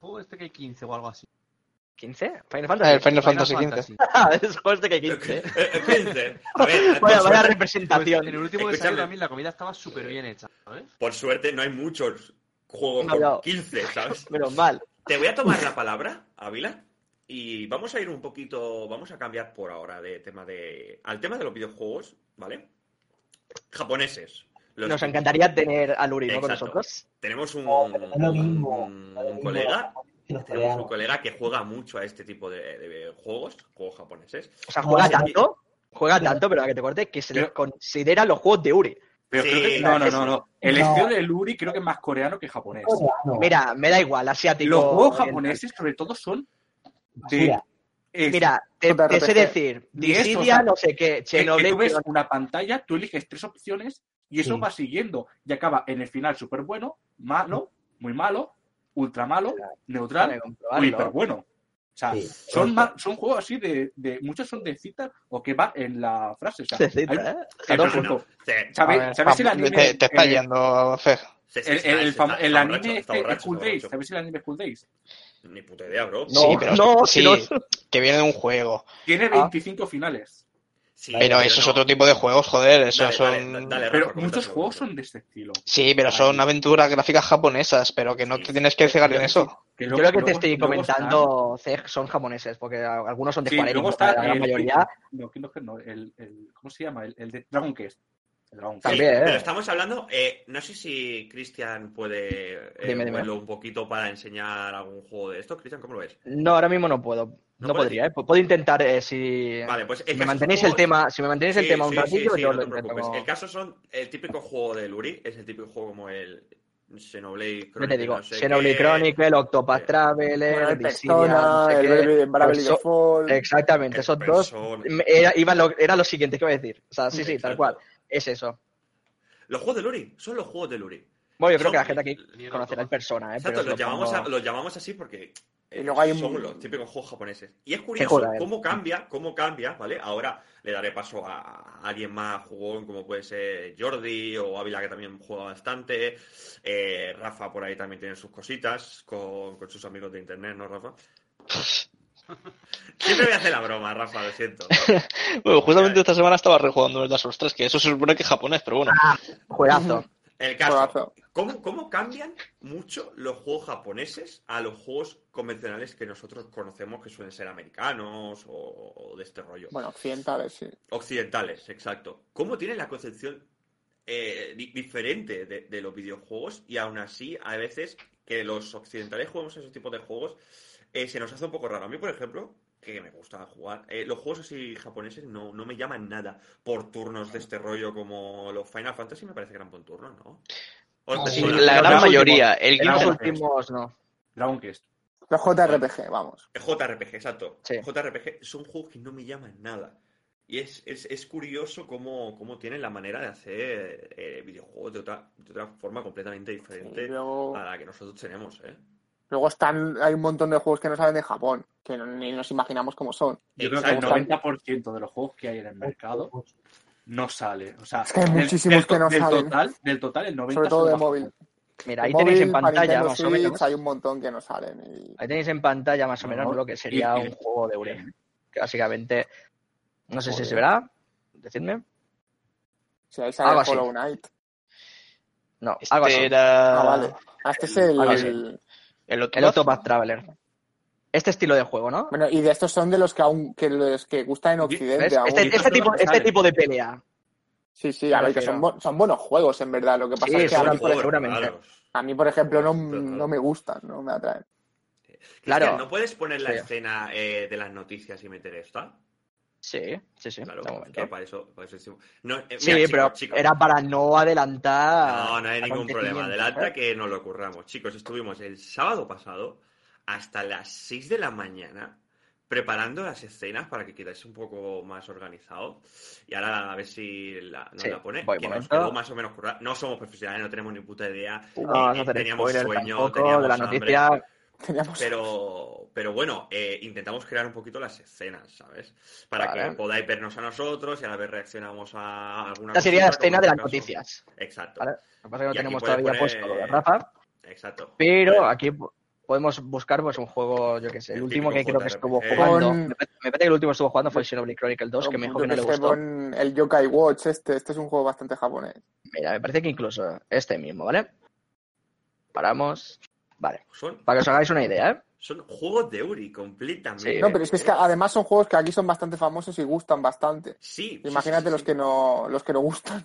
juego este que hay 15 o algo así. ¿15? Final Fantasy. El Final Fantasy XV. Ah, es juego este que 15. Eh, eh, 15. A ver, Vaya, vaya Pues representación. en el último que Escúchame. salió también la comida estaba súper bien hecha, ¿sabes? por suerte no hay muchos juegos No, no. con 15, ¿sabes? Menos mal. Te voy a tomar la palabra, Ávila, y vamos a ir un poquito, vamos a cambiar por ahora de tema de al tema de los videojuegos, ¿vale? Japoneses. Los- Nos encantaría tener a Luri, ¿no? Con nosotros. Tenemos un, lo mismo. lo mismo colega, tenemos un colega que juega mucho a este tipo de, de juegos, juegos japoneses. O sea, juega sí. tanto, juega Pero- tanto, pero a que te corte, que se le considera los juegos de Uri. Pero Sí, creo que, no, no, no, no. El No. estilo de Luri creo que es más coreano que japonés. Coreano. Mira, me da igual, asiático. Los juegos oriental. japoneses, sobre todo, son de. Mira, es- Mira, te, te sé decir, Dissidia, o sea, no sé qué, tú ves pero- una pantalla, tú eliges tres opciones y eso Sí. va siguiendo. Y acaba en el final súper bueno, malo, muy malo, ultra malo, neutral o hiper bueno. O sea, Sí. son, son juegos así de, de. Muchos son de citas o que va en la frase. O sea, Se cita, hay- ¿eh? Ejemplo, Se- ¿sabes, A ver, ¿sabes el te- anime? Te, te está eh, yendo, Fer. El, anime este, School Days. borracho. ¿Sabéis el anime School Days? Ni puta idea, bro. No, sí, pero, no, sí, si no- que viene de un juego. Tiene Ah. 25 finales. Sí, Pero eso es no. otro tipo de juegos, joder. Eso Dale, son. dale, dale, Pero muchos juegos son de este estilo. Sí, pero son aventuras gráficas japonesas, pero que no Sí, te tienes que cegar en eso. Que Yo creo que te luego- estoy comentando, Zeg, son japoneses, porque algunos son de Sí, está la gran el- mayoría. No, no, el, el- ¿cómo se llama? El, el de Dragon Quest. Sí, ¿eh? pero estamos hablando, eh, no sé si Cristian puede eh, Dime, dime. moverlo un poquito para enseñar algún juego de esto. Cristian, ¿cómo lo ves? No, ahora mismo no puedo. ¿No podría, ¿eh? Puedo intentar eh, si... Vale, pues si me mantenéis el tema, si me mantenéis el Sí, tema un sí, sí, ratillo, sí, yo no lo te intento. preocupes. como- El caso son el típico juego de Luri, es el típico juego como el Xenoblade te Chronicle, digo, no sé Xenoblade qué. Chronicle, Octopath Traveler, Bueno, el Dissidia, Persona, no sé el qué. Bravely Default. Exactamente, esos dos era, iba lo, era lo siguiente que iba a decir. O sea, sí, sí, tal cual. Es eso. Los juegos de Luri, son los juegos de Luri. Bueno, yo creo Son- que la gente aquí conocerá el persona, ¿eh? Exacto, Pero los os lo llamamos, pongo- a- los llamamos así porque eh, Y luego hay un- son los típicos juegos japoneses. Y es curioso cómo cambia, cómo cambia, ¿vale? Ahora le daré paso a alguien más jugón, como puede ser Jordi o Ávila, que también juega bastante. Eh, Rafa por ahí también tiene sus cositas con, con sus amigos de internet, ¿no, Rafa? Siempre voy a hacer la broma, Rafa, lo siento. Bueno, justamente esta semana estaba rejugando el Dark Souls 3, que eso se supone que es japonés, pero bueno. Juegazo. El caso, Juegazo. ¿cómo, ¿cómo cambian mucho los juegos japoneses a los juegos convencionales que nosotros conocemos que suelen ser americanos o, o de este rollo? Bueno, occidentales, sí. Occidentales, exacto. ¿Cómo tienen la concepción eh, di- diferente de, de los videojuegos y aún así a veces que los occidentales juguemos ese tipo de juegos eh, se nos hace un poco raro. A mí, por ejemplo, que me gusta jugar, eh, los juegos así japoneses no, no me llaman nada por turnos de este rollo como los Final Fantasy me parece que eran por turnos, ¿no? O- Sí, Bueno, la gran mayoría. El Era Los últimos no. Dragon Quest. Los JRPG, vamos. JRPG, exacto. Sí. JRPG son juegos que no me llaman nada. Y es, es, es curioso cómo, cómo tienen la manera de hacer eh, videojuegos de otra, de otra forma completamente diferente luego, a la que nosotros tenemos, ¿eh? Luego están, hay un montón de juegos que no salen de Japón, que no- ni nos imaginamos cómo son. Yo creo que el Exacto. 90% de los juegos que hay en el mercado no sale. O sea, Es que hay muchísimos del, que no del salen. Total, del total, el 90% Sobre todo de móvil. Mira, ahí tenéis en pantalla más o menos. hay un montón que no salen. Y... Ahí tenéis en pantalla más o menos No, lo que sería y- y- un juego de Ure. Que básicamente, no sé si se verá. Decidme. Si ahí sale Algo. Hollow Knight. No, algo así. Este era Ah, vale. Ah, este es Algo el- el otro. El Octopath Traveler. Este estilo de juego, ¿no? Bueno, y de estos son de los que aún que los que gustan en Occidente. Este, este tipo, este tipo de pelea. Sí, sí, a ver, que son, bu- son buenos juegos, en verdad. Lo que pasa Sí, es que a son mí, juegos, seguramente. a mí, por ejemplo, no, no me gustan, no me atraen. Claro. Cristian, ¿no puedes poner la Sí. escena eh, de las noticias y meter esta? Sí, sí, sí. Claro, que para eso, para eso hicimos- No, eh, Sí, chicos, pero chicos. era para no adelantar. No, no hay ningún problema. Adelanta ¿eh? que nos lo curramos. Chicos, estuvimos el sábado pasado hasta las 6 de la mañana preparando las escenas para que quedáis un poco más organizado. Y ahora a ver si la, nos Sí, la pone. que nos quedó más o menos currada. No somos profesionales, no tenemos ni puta idea. No Eh, hacer teníamos sueño, teníamos de la hambre. noticia. Pero, pero bueno, eh, intentamos crear un poquito las escenas, ¿sabes? Para Vale. que podáis vernos a nosotros y a la vez reaccionamos a alguna Esta sería la escena de las caso. noticias. Exacto, Vale. Lo que pasa es que no tenemos todavía poner- puesto lo de Rafa, exacto. pero Vale. aquí po- podemos buscar pues un juego, yo que sé, el, El último que creo que estuvo jugando. Con- Me parece que el último que estuvo jugando fue el Xenoblade Chronicle 2, que me dijo que no le gustó. el Yokai Watch, este, este es un juego bastante japonés. Mira, me parece que incluso este mismo, ¿vale? Paramos. Vale. Son, Para que os hagáis una idea, ¿eh? son juegos de Uri completamente. Sí. No, pero es que, es que además son juegos que aquí son bastante famosos y gustan bastante. Sí, sí, Imagínate sí, sí, los sí. que no los que no gustan.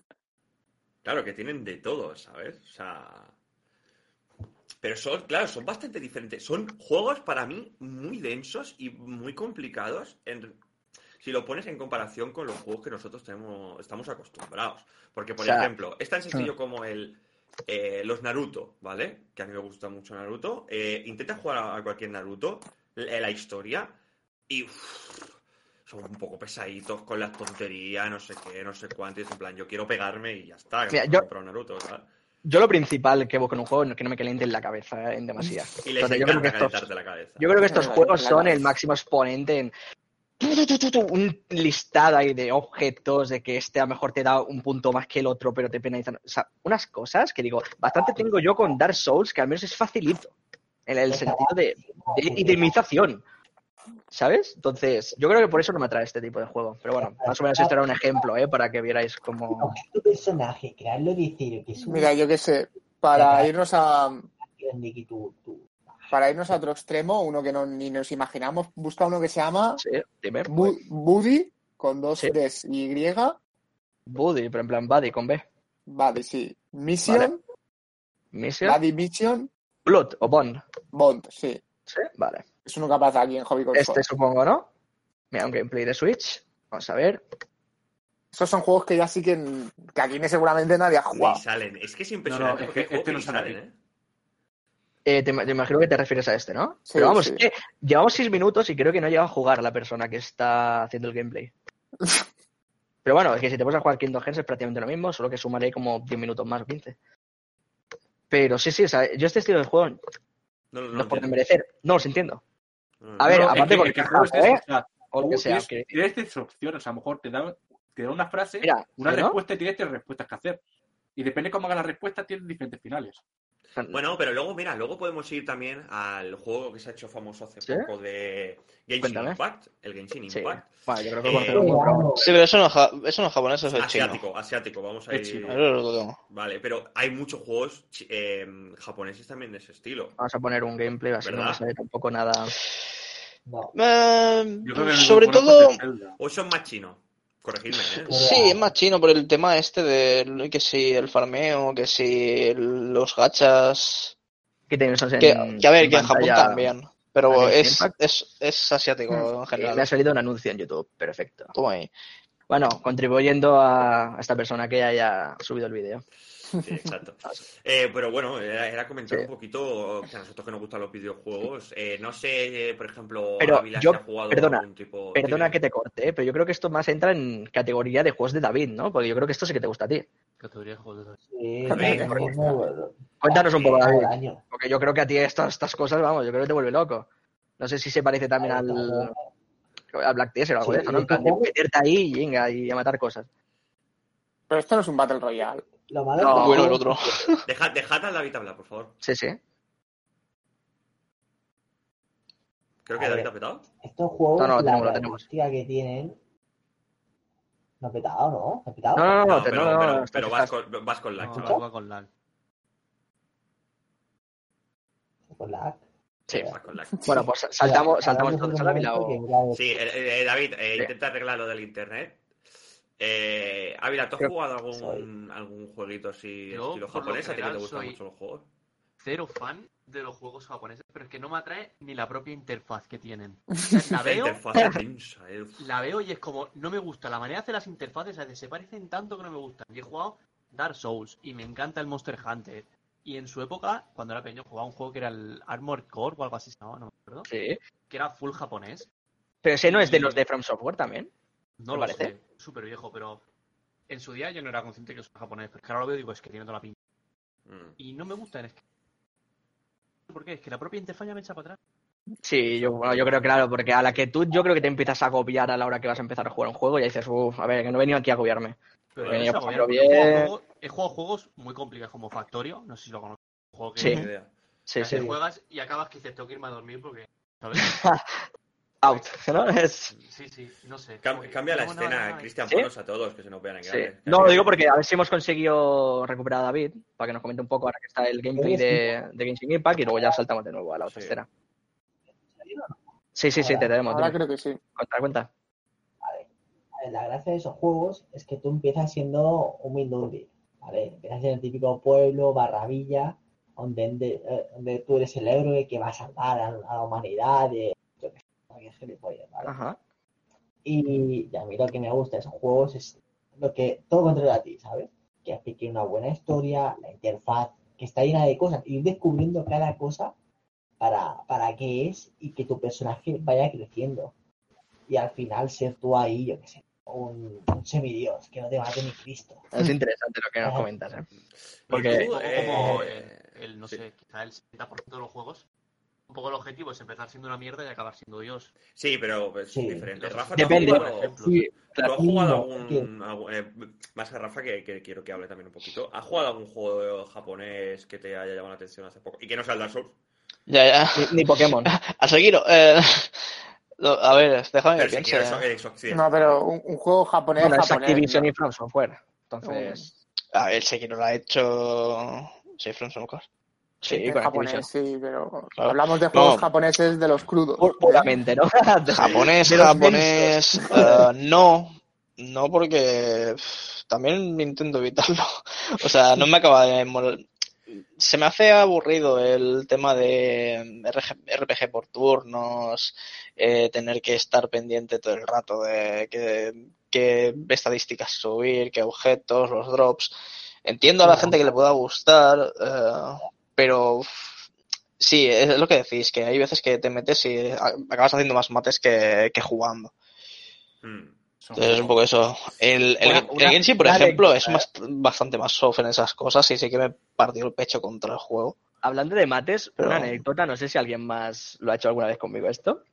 Claro, que tienen de todo, ¿sabes? O sea. Pero son, claro, son bastante diferentes. Son juegos para mí muy densos y muy complicados en- si lo pones en comparación con los juegos que nosotros tenemos, estamos acostumbrados. Porque, por O sea, ejemplo, es tan sencillo como el eh, los Naruto, ¿vale? Que a mí me gusta mucho Naruto. Eh, intenta jugar a, a cualquier Naruto, la, la historia, y uff, son un poco pesaditos con las tonterías, no sé qué, no sé cuánto. Y es en plan, yo quiero pegarme y ya está. Que yo- Naruto, ¿sabes? Yo lo principal que busco en un juego es que no me caliente en la cabeza ¿eh? en demasía. Y les Entonces, yo creo que estos, la cabeza. yo creo que estos juegos son el máximo exponente en tu, tu, tu, tu, tu, un listado ahí de objetos, de que este a lo mejor te da un punto más que el otro, pero te penalizan. O sea, unas cosas que digo, bastante tengo yo con Dark Souls, que al menos es facilito, en el sentido de, de itemización. ¿Sabes? Entonces, yo creo que por eso no me atrae este tipo de juego. Pero bueno, más o menos esto era un ejemplo, ¿eh? Para que vierais cómo... Tu personaje, crearlo de cero, que es un Mira, yo qué sé, para irnos a grande que para irnos a otro extremo, uno que no, ni nos imaginamos, busca uno que se llama Sí, dime. Bu- Buddy con dos Sí. Ds y Buddy, pero en plan Buddy con B. Vale, sí. Mission, Vale. Mission. Buddy Mission, Blood o Bond. Bond, sí. Sí, vale. Es uno que aparece aquí en Hobby Console. Este supongo, ¿no? Mira, un gameplay de Switch. Vamos a ver. Esos son juegos que ya sí que, que aquí seguramente nadie ha Ni jugado. salen. Es que es No, impresionante. no, es porque que hay este no ni sale salen, ¿eh? Eh, te, te imagino que te refieres a este, ¿no? Sí, Pero vamos, sí. es que llevamos seis minutos y creo que no llega a jugar la persona que está haciendo el gameplay. Pero bueno, es que si te pones a jugar Kingdom Hearts es prácticamente lo mismo, solo que sumaré como 10 minutos más o 15. Pero sí, sí, o sea, yo este estilo de juego no, No, no, es no desmerecer, no los entiendo. A ver, aparte es que- porque el es juego es Japón, ese, o lo que sea. tienes, que- tienes tres opciones. A lo mejor te da, te da una frase, Mira, una ¿sí, no? respuesta y tienes tres respuestas que hacer. Y depende cómo haga la respuesta, tienes diferentes finales. Bueno, pero luego, mira, luego podemos ir también al juego que se ha hecho famoso hace ¿Sí? poco de Genshin Cuéntame. Impact, el Genshin Sí. Impact. Bueno, yo creo que Eh. Sí, pero eso no, eso no es japonés, eso es chino. Asiático, asiático, vamos a ir. chino. Vale, pero hay muchos juegos eh, japoneses también de ese estilo. Vamos a poner un gameplay así no ¿Verdad? me sale tampoco nada. No. Eh, Yo creo que el sobre todo. O son más chinos. Corregidme, ¿eh? sí, es más chino por el tema este de que si el farmeo, que si los gachas. Que tenemos en, Que, que a ver, que en Japón también. Pero es, es, es asiático en Eh, Me ha general. salido un anuncio en YouTube, perfecto. Toma ahí. Bueno, contribuyendo a a esta persona que haya subido el vídeo. Sí, exacto. Eh, pero bueno, era, era comentar Sí. un poquito que a nosotros que nos gustan los videojuegos. eh, no sé, eh, por ejemplo, Pero Ávila yo- ha jugado perdona, algún tipo. Perdona que te corte, pero yo creo que esto más entra en categoría de juegos de David, ¿no? Porque yo creo que esto sí que te gusta a ti. Categoría de juegos de Sí, También, también es muy- Cuéntanos un poco, David. Porque yo creo que a ti estas, estas cosas, vamos, yo creo que te vuelve loco. No sé si se parece también al, al Black Desert o algo Sí, de eso, ¿no? En plan de meterte ahí y venga, y a matar cosas. Pero esto no es un Battle Royale. Lo malo No. es que Bueno, el otro. Dejad, dejad a David hablar, por favor. Sí, sí. Creo que A David ver. ha petado. estos juegos, No, no, la tenemos, característica que tienen. No ha petado, ¿no? ¿Ha petado? No, no, no, No, pero, no, no, pero- no, estás- pero vas, con, vas con lag, No, chaval. va con LAN. Con lag. Sí. Lag. Bueno, pues saltamos, saltamos en a que, claro, Sí, eh, eh, David, eh, Sí. intenta arreglar lo del internet. Eh, Ávila, ¿tú has jugado algún, algún jueguito así Yo, estilo japonés? ¿A ti que te gustan mucho los juegos? Cero fan de los juegos japoneses, pero es que no me atrae ni la propia interfaz que tienen. O sea, la veo, eh. la veo y es como, no me gusta. La manera de hacer las interfaces, a veces se parecen tanto que no me gustan. Y he jugado Dark Souls y me encanta el Monster Hunter. Y en su época, cuando era pequeño, jugaba un juego que era el Armored Core o algo así se llamaba, no me acuerdo. Sí. Que era full japonés. Pero ese no es de los de From Software también. No ¿Te lo parece? sé, súper viejo, pero en su día yo no era consciente que eso era japonés. Pero es que ahora lo veo y digo, es que tiene toda la pinta. Mm. Y no me gusta, es que... ¿Por qué? Es que la propia interfaz ya me echa para atrás. Sí, yo, bueno, yo creo claro, porque a la que tú yo creo que te empiezas a copiar a la hora que vas a empezar a jugar un juego y dices, uff, a ver, que no he venido aquí a copiarme. Pero he jugado bien. juegos- he jugado juegos muy complicados como Factorio, no sé si lo conoces. Un juego que Sí. Idea. Sí, que sí. juegas y acabas que dices, tengo que irme a dormir porque... ¿Sabes? Out, ¿no? Es... Sí, sí, no sé. Cam- cambia la escena. Cristian, ¿Sí? a todos, que se nos vean en Sí. grande. No, lo digo porque a ver si hemos conseguido recuperar a David, para que nos comente un poco ahora que está el gameplay de, de Genshin Impact y luego ya saltamos de nuevo a la otra Sí. escena. Sí, sí, sí, te tenemos. Ahora dime. creo que sí. Cuenta, cuenta. A ver, La gracia de esos juegos es que tú empiezas siendo un Mindundi, ¿vale? Empiezas en el típico pueblo, barra villa, donde, de- eh, donde tú eres el héroe que va a salvar a, a la humanidad de... Sé, cualquier gilipollas, ¿vale? Ajá. Y a mí lo que me gusta de esos juegos es lo que todo controla a ti, ¿sabes? Que aplique una buena historia, la interfaz, que está llena de cosas, ir descubriendo cada cosa para, para qué es y que tu personaje vaya creciendo. Y al final ser tú ahí, yo qué sé, un, un semidios, que no te mate ni Cristo. Es interesante lo que nos comentas, ¿eh? Porque- Y tú, poco como eh, el, el, no sí. sé, quizá el 70% de los juegos. Un poco el objetivo es empezar siendo una mierda y acabar siendo Dios. Sí, pero es Sí. diferente. Rafa, ¿tú has Depende. jugado- Sí, ¿Tú has claro. jugado Sí, algún, algún- eh, más que Rafa, que, que quiero que hable también un poquito, ¿has jugado algún juego japonés que te haya llamado la atención hace poco? Y que no sea el Dark Souls. Ya, ya. Ni, ni Pokémon. A seguir. Eh, a ver, déjame que piense. occidental. No, pero un, un juego japonés, Bueno, es japonés. Activision ¿no? y From Software. Entonces, A ver, Sekiro lo ha hecho. Sí, From Software. Sí, japonés, sí, pero Claro. hablamos de juegos No. japoneses de los crudos. Pu- Puramente, ¿no? De- Japonés, japonés. eh, no. No, porque también intento evitarlo. O sea, no me acaba de molar. Se me hace aburrido el tema de RG RPG por turnos, eh, tener que estar pendiente todo el rato de qué, qué estadísticas subir, qué objetos, los drops. Entiendo a la gente que le pueda gustar, eh, pero sí, es lo que decís, que hay veces que te metes y acabas haciendo más mates que, que jugando. Mm. Son Entonces es un poco eso. El, el, Una- el una- Genshin, por ejemplo, es más, bastante más soft en esas cosas y sí que me partió el pecho contra el juego. Hablando de mates, Pero- una anécdota, no sé si alguien más lo ha hecho alguna vez conmigo esto.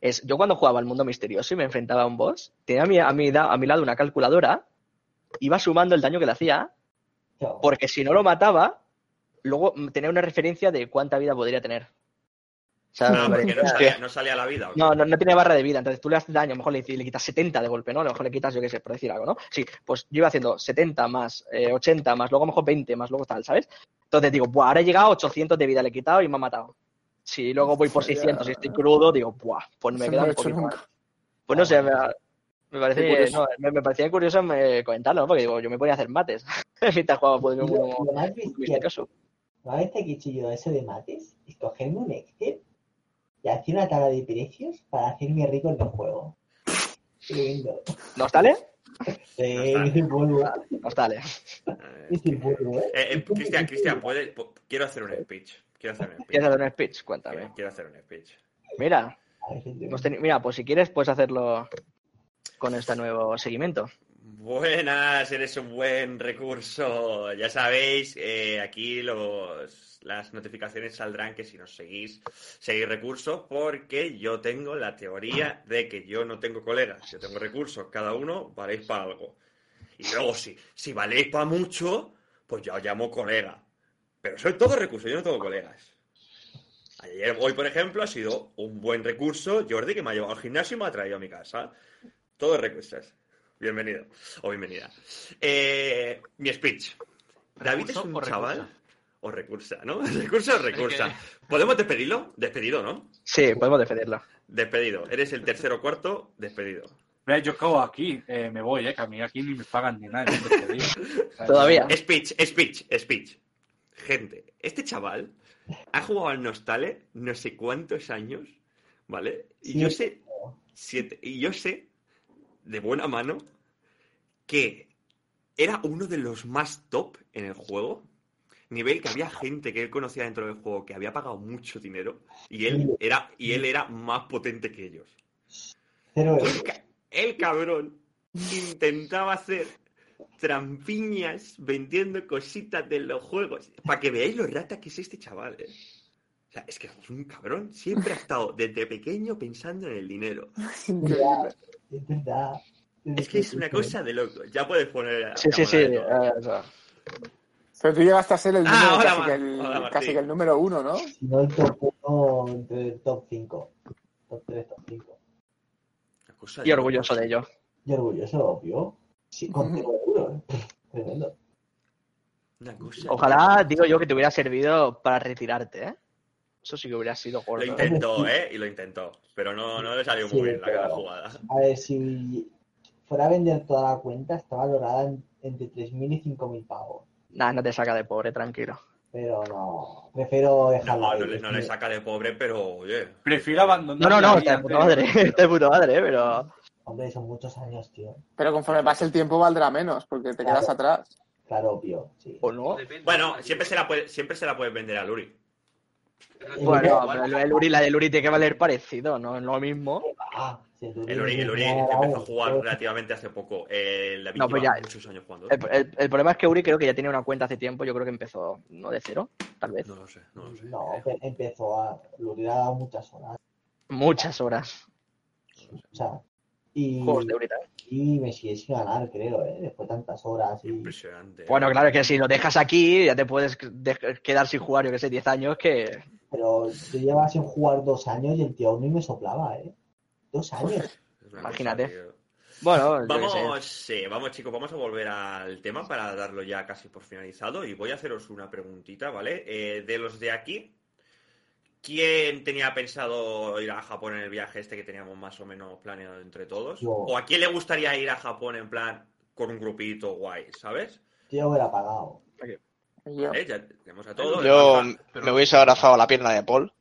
Es, yo cuando jugaba al mundo misterioso y me enfrentaba a un boss, tenía a mi, a mi, a mi lado una calculadora, iba sumando el daño que le hacía, porque si no lo mataba, luego mm, tenía una referencia de cuánta vida podría tener. O sea, me porque no salía, no salía a la vida. no, no, no tiene barra de vida, entonces tú le haces daño, a lo mejor le, le quitas 70 de golpe, ¿no? A lo mejor le quitas, yo qué sé, por decir algo, ¿no? Sí, pues yo iba haciendo 70 más eh, 80 más, luego a lo mejor 20 más, luego tal, ¿sabes? Entonces digo, buah, ahora he llegado a 800 de vida, le he quitado y me ha matado. Si luego voy por 600 y estoy crudo, digo, buah, pues me queda no un poquito nunca. más. Pues no sé, me, me parece, curioso. no, me, me parecía curioso eh, comentarlo, ¿no? Porque digo, yo me podía hacer mates mientras jugaba por un lo he hecho yo eso de mates, es cogerme un Excel y hacer una tabla de precios para hacerme rico en el juego. Tremendo. ¿No sale? Eh, No está. dice polvo, No sale. Eh, ¿eh? eh, Cristian, Cristian, ¿puede- po- quiero hacer un speech. Quiero hacer un speech. ¿Quieres hacer un speech? Cuéntame. quiero hacer un speech. Mira, teni- mira, pues si quieres puedes hacerlo con este nuevo seguimiento. Buenas, eres un buen recurso. Ya sabéis, eh, aquí los, las notificaciones saldrán que si nos seguís, seguís recursos, porque yo tengo la teoría de que yo no tengo colegas. Yo tengo recursos, cada uno valéis para algo. Y luego, si, si valéis para mucho, pues ya os llamo colega. Pero soy todo recursos, yo no tengo colegas. Ayer, hoy, por ejemplo, ha sido un buen recurso. Jordi, que me ha llevado al gimnasio y me ha traído a mi casa. Todos recursos. Bienvenido. O bienvenida. Eh, mi speech. David es ¿Recurso un o chaval. recursa? o recursa, ¿no? Recursa o recursa. ¿Podemos despedirlo? Despedido, ¿no? Sí, podemos defenderlo. Despedido. Eres el tercero o cuarto, despedido. Ve, yo acabo aquí, eh, me voy, eh, que a mí aquí ni me pagan ni nada. Todavía. Speech, speech, speech. Gente, este chaval ha jugado al Nostale no sé cuántos años, ¿vale? Y yo sé, siete, y yo sé, de buena mano, que era uno de los más top en el juego. Nivel que había gente que él conocía dentro del juego que había pagado mucho dinero y él era, y él era más potente que ellos. El, ca- el cabrón intentaba hacer trampiñas vendiendo cositas de los juegos. Para que veáis lo rata que es este chaval, ¿eh? O sea, es que es un cabrón. Siempre ha estado desde pequeño pensando en el dinero. Es verdad. Es que es una cosa de loco. Ya puedes poner. a Sí, sí, sí. eh, o sea, Pero tú llegaste a ser el Ah, número, hola, casi, que el, hola, casi que el número uno, ¿no? Si no el top 1 entre el top 5. Top 3, top 5. Una cosa y orgulloso de ello. Y orgulloso, obvio. Sí, con 0 euros. Tremendo. Una cosa. Ojalá, digo yo, que te hubiera servido para retirarte, ¿eh? Eso sí que hubiera sido Lo gordo. ¿eh? intentó, ¿eh? Y lo intentó. Pero no, no le salió muy bien la pero- cada jugada. A ver, si fuera a vender toda la cuenta, está valorada en- entre 3.000 y 5.000 pavos. Nah, no te saca de pobre, tranquilo. Pero no, prefiero dejarla No, ahí. no le, no le saca de pobre, pero oye. Prefiero abandonar. No, no, la no, está de puta madre, está de puta madre, ¿eh? Pero... Hombre, son muchos años, tío. Pero conforme pase el tiempo valdrá menos, porque te Claro. quedas atrás. Claro, obvio, sí. ¿O no? Bueno, siempre se la puede, siempre se la puedes vender a Luri. Bueno, pero el- el Uri, la del Uri tiene que valer parecido, no es lo mismo. Ah, el Uri, el Uri empezó a jugar relativamente hace poco. El David No, pues ya- muchos años jugando. El, el- el problema es que Uri creo que ya tiene una cuenta hace tiempo, yo creo que empezó, no de cero, tal vez. No lo sé, no lo sé. No, pe- empezó a. El Uri ha dado muchas horas. Muchas horas. O sea, y, Juegos de Uri también. y me sigue sin ganar, creo, ¿eh? Después de tantas horas. Y... Impresionante. Bueno, claro, es que si lo dejas aquí, ya te puedes de- quedar sin jugar, yo que sé, 10 años, que... Pero yo llevaba sin jugar dos años y el tío aún ni me soplaba, ¿eh? Dos años. Imagínate. cosa. Bueno. Vamos, sí, vamos chicos, vamos a volver al tema para darlo ya casi por finalizado y voy a haceros una preguntita, ¿vale? Eh, de los de aquí, ¿quién tenía pensado ir a Japón en el viaje este que teníamos más o menos planeado entre todos? ¿O a quién le gustaría ir a Japón en plan con un grupito guay, ¿sabes? Yo hubiera pagado. Yo. ¿Eh? Ya tenemos a todos. Yo Pero- me hubiese abrazado a la pierna de Paul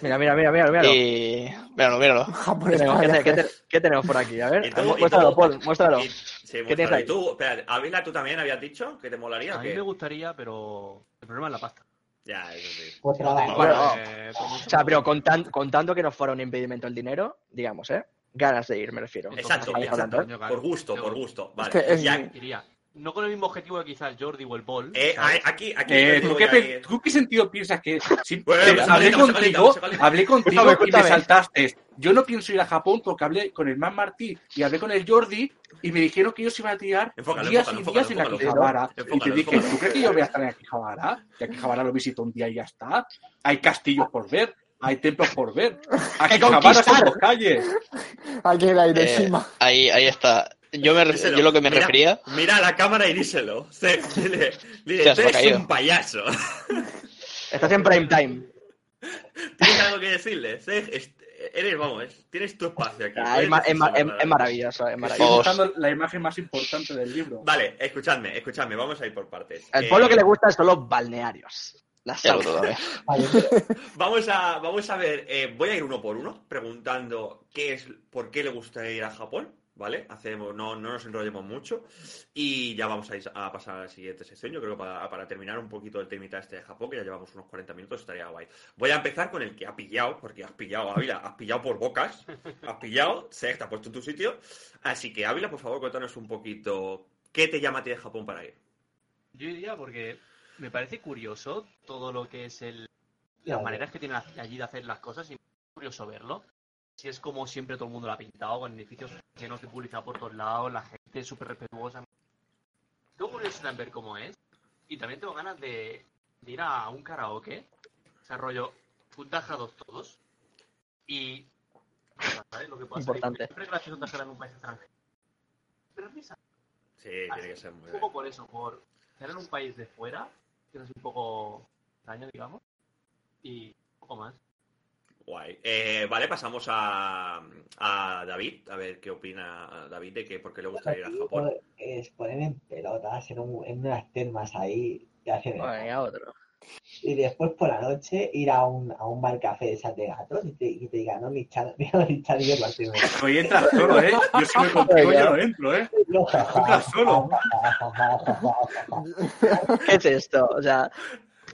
Mira, mira, mira, mira, mira. y... Míralo, míralo. Japón ¿Qué tenemos, qué te- qué te- qué tenemos por aquí? A ver, ¿Y tú? ¿Y muéstralo, tú? Paul, muéstralo. Y- sí, ¿Qué muéstralo. tienes ¿Y ahí? tú? Espera, Ávila, ¿tú también habías dicho que te molaría A mí qué? me gustaría, pero el problema es la pasta. Ya, eso sí. Pues trabajo. Bueno, eh, por mucho- O sea, pero contan- contando que no fuera un impedimento el dinero, digamos, ¿eh? Ganas de ir, me refiero. Exacto, exacto. hablando, ¿eh? Por gusto, por gusto. Vale. que es Ya- Iría. No con el mismo objetivo que quizá el Jordi o el Paul. eh, aquí, aquí. Eh, ¿tú, qué. ¿Tú qué sentido piensas que si- Bueno, pues, hablé contigo, hablé contigo y me escúchame. saltaste? Yo no pienso ir a Japón porque hablé con el Man Martí y hablé con el Jordi y me dijeron que ellos iban a tirar Enfócalo, días enfócalo, y días en enfócalo, Akihabara. enfócalo. Y te dije, enfócalo. ¿tú crees que yo voy a estar en Akihabara? Y Akihabara lo visito un día y ya está. Hay castillos por ver, hay templos por ver. Akihabara son conquistar! dos calles. Hay que ir ahí de Eh, encima. ahí, ahí está. Yo, me, re- Díselo. yo lo que me Mira- refería... Mira a la cámara y díselo. Sí, Dile, dile, eres caído. un payaso. Estás en prime time. ¿Tienes algo que decirle? Sí, Eres, vamos, tienes tu espacio aquí. Ah, es, ma- es ma- decírselo es- ahora. es maravilloso, es Estoy maravilloso. buscando la imagen más importante del libro. Vale, escuchadme, escuchadme, vamos a ir por partes. El Eh, pueblo que le gusta son los balnearios. Las también. Vale, Vamos a, vamos a ver, eh, voy a ir uno por uno preguntando qué es, por qué le gustaría ir a Japón, ¿vale? Hacemos, no, no nos enrollemos mucho y ya vamos a, ir a pasar a la siguiente sección. Yo creo que para, para terminar un poquito el temita este de Japón, que ya llevamos unos 40 minutos, estaría guay. Voy a empezar con el que ha pillado, porque has pillado, Ávila, has pillado por bocas, has pillado, sé, te has puesto en tu sitio. Así que, Ávila, por favor, cuéntanos un poquito qué te llama a ti de Japón para ir. Yo diría porque me parece curioso todo lo que es el las maneras que tienen allí de hacer las cosas y me es curioso verlo. Si es como siempre todo el mundo lo ha pintado, con edificios llenos de publicidad por todos lados, la gente súper respetuosa. Tengo curiosidad en ver cómo es. Y también tengo ganas de, de ir a un karaoke. O sea, rollo, puntajados todos. Y. ¿sabes? Lo que salir. Importante. Siempre es gracioso tajar en un país extranjero. Pero risa. Sí, tiene que ser muy Un poco por eso, por estar en un país de fuera, que es un poco año, digamos. Y un poco más. Guay. Eh, vale, pasamos a, a David, a ver qué opina David de que por qué le gusta ir a Japón. Es poner en pelotas, en, un- en unas termas ahí y hacer Bueno, y a otro. Y después por la noche ir a un, a un bar café de esas de gatos y te, y te diga, no, ni Chan, no, ni Chan, yo lo hacemos. Hoy entras solo, ¿eh? Yo si me contigo ya no entro, ¿eh? No, Entras solo. ¿Qué es esto? O sea,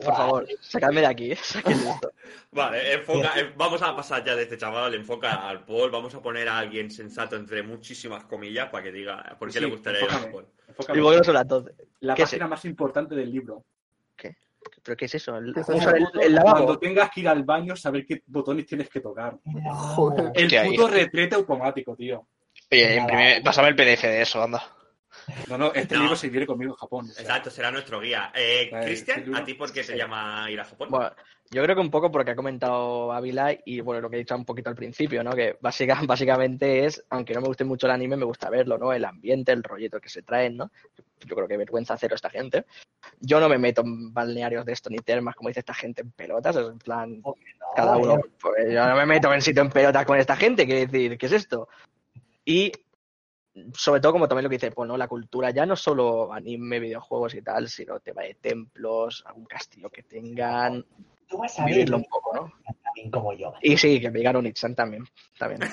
por favor, sacadme de aquí. ¿Qué es esto? Vale, enfoca, eh, vamos a pasar ya de este chaval, enfoca al Paul, vamos a poner a alguien sensato entre muchísimas comillas para que diga por qué Sí, le gustaría ir a enfócame. Japón. Enfócame. Y luego no son las 12. La ¿Qué es página más importante del libro. ¿Pero qué es eso? ¿El, ¿Qué es eso? el, el lavabo? Cuando tengas que ir al baño, saber qué botones tienes que tocar. Joder. El puto retrete automático, tío. Oye, imprime- pásame el PDF de eso, anda. No, no, este No. libro se viene conmigo en Japón. o sea. Exacto, será nuestro guía. Eh, Vale, Cristian. ¿a ti por qué te llama ir a Japón? Bueno, yo creo que un poco porque ha comentado Ávila y bueno, lo que he dicho un poquito al principio, ¿no? Que básica- básicamente es, aunque no me guste mucho el anime, me gusta verlo, ¿no? El ambiente, el rollito que se traen, ¿no? Yo creo que vergüenza cero esta gente. Yo no me meto en balnearios de esto ni termas, como dice esta gente, en pelotas, es en plan, cada uno. Pues yo no me meto en sitio en pelotas con esta gente, quiere decir, ¿qué es esto? Y sobre todo, como también lo que dice, pues no, la cultura ya no solo anime, videojuegos y tal, sino tema de templos, algún castillo que tengan, Tú vas a vivirlo un poco, ¿no? también como yo. Y sí, que me digan Unichan también. también.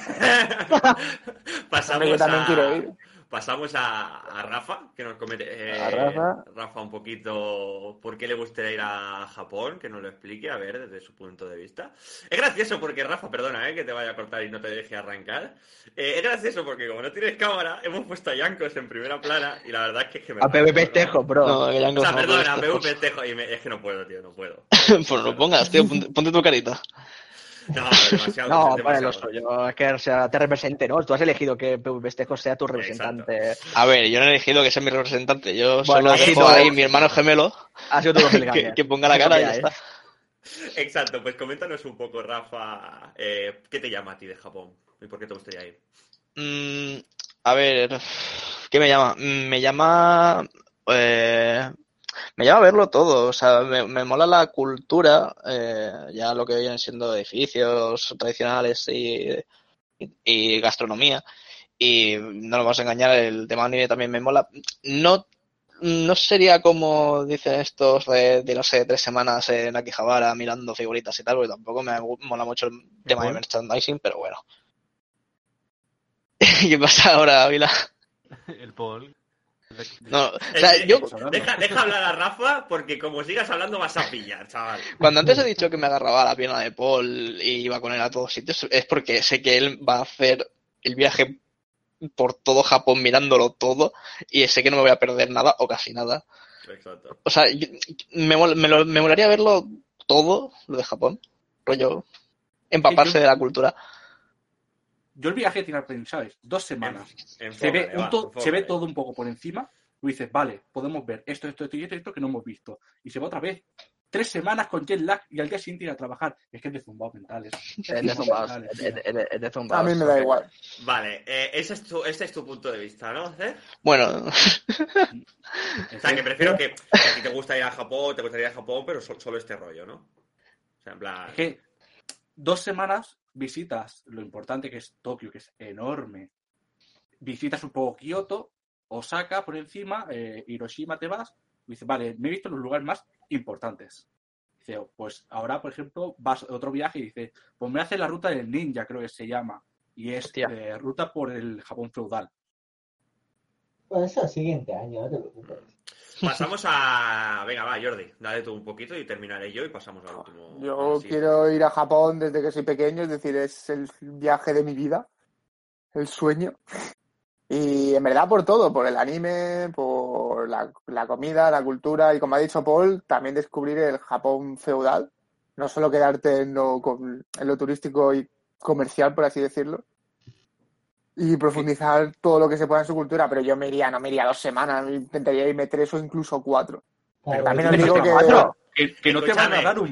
pasamos también a, quiero ir. Pasamos a, a Rafa, que nos comente eh, A Rafa. Rafa un poquito por qué le gustaría ir a Japón, que nos lo explique, a ver, desde su punto de vista. Es gracioso porque Rafa, perdona, eh, que te vaya a cortar y no te deje arrancar. Eh, es gracioso porque como no tienes cámara, hemos puesto a Yankos en primera plana y la verdad es que, es que me A PvP Tejo, bro. No, O sea, perdona, a PvP Tejo y me- es que no puedo, tío, no puedo. Pues no lo pongas, tío, ponte, ponte tu carita. No, demasiado. No, para lo suyo. Es que o sea, te represente, ¿no? Tú has elegido que PvP Tejo sea tu representante. A ver, yo no he elegido que sea mi representante, yo Bueno, solo dejo ahí mi hermano gemelo Ha sido tu que, que ponga la cara y ya que está. Exacto, pues coméntanos un poco, Rafa, eh, ¿qué te llama a ti de Japón? ¿Y por qué te gustaría ir? Mm, a ver, ¿qué me llama? Mm, Me llama. eh, me llama verlo todo. O sea, me, me mola la cultura, eh, ya lo que vienen siendo edificios tradicionales y, y, y gastronomía. Y no nos vamos a engañar, el tema anime también me mola. No, no sería como dicen estos de, de, no sé, tres semanas en Akihabara mirando figuritas y tal, porque tampoco me mola mucho el tema de merchandising, pero bueno. ¿Qué pasa ahora, Ávila? El Paul. No, o sea, Eh, yo eh, deja, deja hablar a Rafa porque como sigas hablando vas a pillar, chaval. cuando antes he dicho que me agarraba la pierna de Paul y iba con él a todos sitios, es porque sé que él va a hacer el viaje por todo Japón mirándolo todo y sé que no me voy a perder nada o casi nada. Exacto. O sea, yo- me, mol- me, lo- me molaría verlo todo, lo de Japón, rollo, empaparse de la cultura. Yo el viaje tiene ¿sabes? Dos semanas. Se ve, un va, to- se ve todo un poco por encima. Tú dices, vale, podemos ver esto, esto, esto y esto, esto que no hemos visto. Y se va otra vez. Tres semanas con jet lag y al día siguiente ir a trabajar. Es que es de zumbados mentales. Es de zumbados. A mí me da igual. Vale, eh, ese, es tu, ese es tu punto de vista, ¿no? ¿Eh? Bueno, O sea, que prefiero que, que a ti te gusta ir a Japón, te gustaría ir a Japón, pero so- solo este rollo, ¿no? O sea, en plan... Es que dos semanas visitas lo importante que es Tokio, que es enorme. Visitas un poco Kioto, Osaka por encima, eh, Hiroshima te vas. Y dices, vale, me he visto los lugares más importantes. Dice, pues ahora, por ejemplo, vas a otro viaje y dice, pues me hace la ruta del ninja, creo que se llama. Y es eh, ruta por el Japón feudal. Pues eso el siguiente año, no te preocupes. Pasamos a... Venga, va, Jordi, dale tú un poquito y terminaré yo y pasamos al último. Yo quiero ir a Japón desde que soy pequeño, es decir, es el viaje de mi vida, el sueño. Y en verdad por todo, por el anime, por la, la comida, la cultura y como ha dicho Paul, también descubrir el Japón feudal, no solo quedarte en lo, con- en lo turístico y comercial, por así decirlo, y profundizar todo lo que se pueda en su cultura, pero yo me iría, no me iría dos semanas, intentaría irme tres o incluso cuatro. Claro, también os digo que- ¿Cuatro? que, que no te van a dar un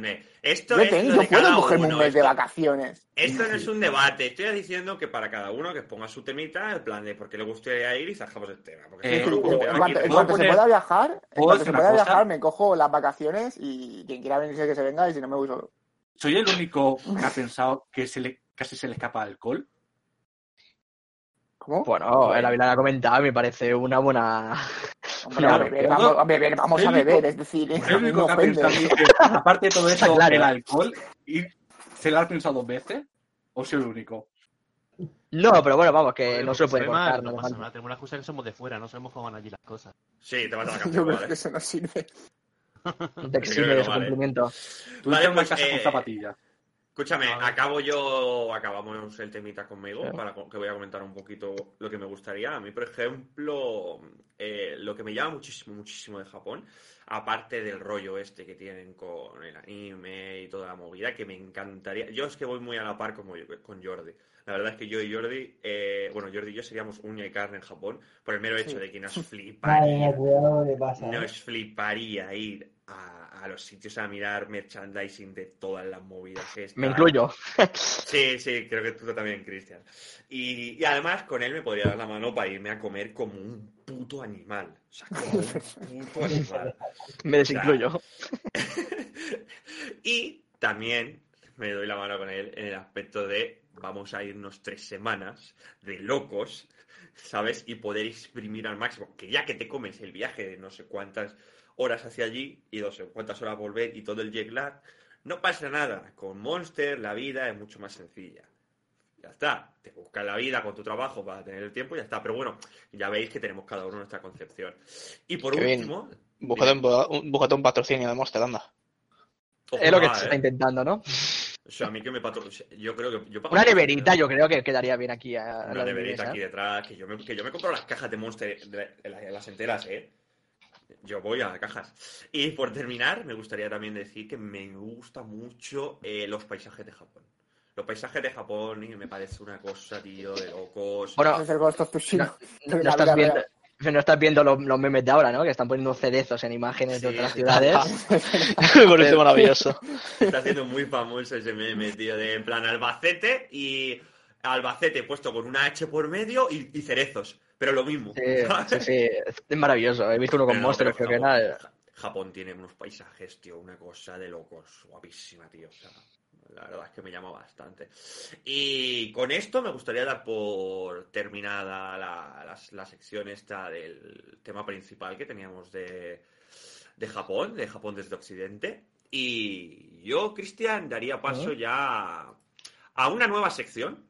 mes. Esto Yo, es tengo- yo de puedo cogerme uno, un mes de esto- vacaciones. Esto no es un debate, estoy diciendo que para cada uno que ponga su temita, el plan de por qué le gustaría ir y zanjamos el tema. Porque Eh, grupo en de cuanto, en cuanto se pueda viajar, en ¿Puedo cuanto decir se pueda cosa? viajar, me cojo las vacaciones y quien quiera venirse que se venga y si no me voy solo. ¿Soy el único que ha pensado que se le, casi se le escapa alcohol? ¿Cómo? Bueno, el Ávila ha comentado, me parece una buena. Hombre, no, a beber, pero- vamos a beber, vamos a beber, es decir, me único que ha que, aparte de todo eso, claro. el alcohol, y se lo ha pensado dos veces, o soy el único. No, pero bueno, vamos, que no porque se puede problema, cortar. No no pasa nada, tenemos la excusa que somos de fuera, no sabemos cómo van allí las cosas. Sí, te vas a la. Yo creo ¿vale? que eso no sirve. No te exime de su vale. cumplimiento. Tú Vale, estás en una pues, casa con eh, zapatillas. Escúchame, acabo yo, acabamos el temita conmigo, Claro. para que voy a comentar un poquito lo que me gustaría. A mí, por ejemplo, eh, lo que me llama muchísimo, muchísimo de Japón, aparte del rollo este que tienen con el anime y toda la movida, que me encantaría. Yo es que voy muy a la par como yo- con Jordi. La verdad es que yo y Jordi, eh, bueno, Jordi y yo seríamos uña y carne en Japón por el mero hecho Sí. de que nos fliparía. mía, cuidado pasa. ¿eh? Nos fliparía ir a, a los sitios a mirar merchandising de todas las movidas. estas. Me incluyo. Sí, sí, creo que tú también, Cristian. Y, y además con él me podría dar la mano para irme a comer como un puto animal. O sea, como un puto animal. Me desincluyo. y también me doy la mano con él en el aspecto de vamos a irnos tres semanas de locos, ¿sabes? Y poder exprimir al máximo. Que ya que te comes el viaje de no sé cuántas horas hacia allí y no sé cuántas horas volver y todo el jet lag, no pasa nada. Con Monster la vida es mucho más sencilla. Ya está. Te buscas la vida con tu trabajo para tener el tiempo y ya está. Pero bueno, ya veis que tenemos cada uno nuestra concepción. Y por Qué último... Búscate un, búscate un patrocinio de Monster, anda. Es lo que se ¿eh? está intentando, ¿no? O sea, a mí que me patro... Yo creo que... Yo pago Una neverita yo creo que quedaría bien aquí. A, Una la neverita aquí detrás, que yo, me, que yo me compro las cajas de Monster, de, de las, de las enteras, ¿eh? Yo voy a cajas. Y por terminar, me gustaría también decir que me gusta mucho eh, los paisajes de Japón. Los paisajes de Japón y me parece una cosa, tío, de locos. Bueno, no, estás viendo, no estás viendo los, los memes de ahora, ¿no? Que están poniendo cerezos en imágenes de otras ciudades. Me parece maravilloso. Está haciendo muy famoso ese meme, tío, de en plan Albacete y Albacete puesto con una H por medio y, y cerezos. Pero lo mismo. Sí, ¿sabes? sí, sí, es maravilloso. He visto uno con Pero monstruos, creo que Japón, era. Ja- Japón tiene unos paisajes, tío, una cosa de locos, guapísima, tío. O sea, la verdad es que me llama bastante. Y con esto me gustaría dar por terminada la, la- la sección esta del tema principal que teníamos de, de Japón, de Japón desde Occidente. Y yo, Cristian, daría paso ya a una nueva sección.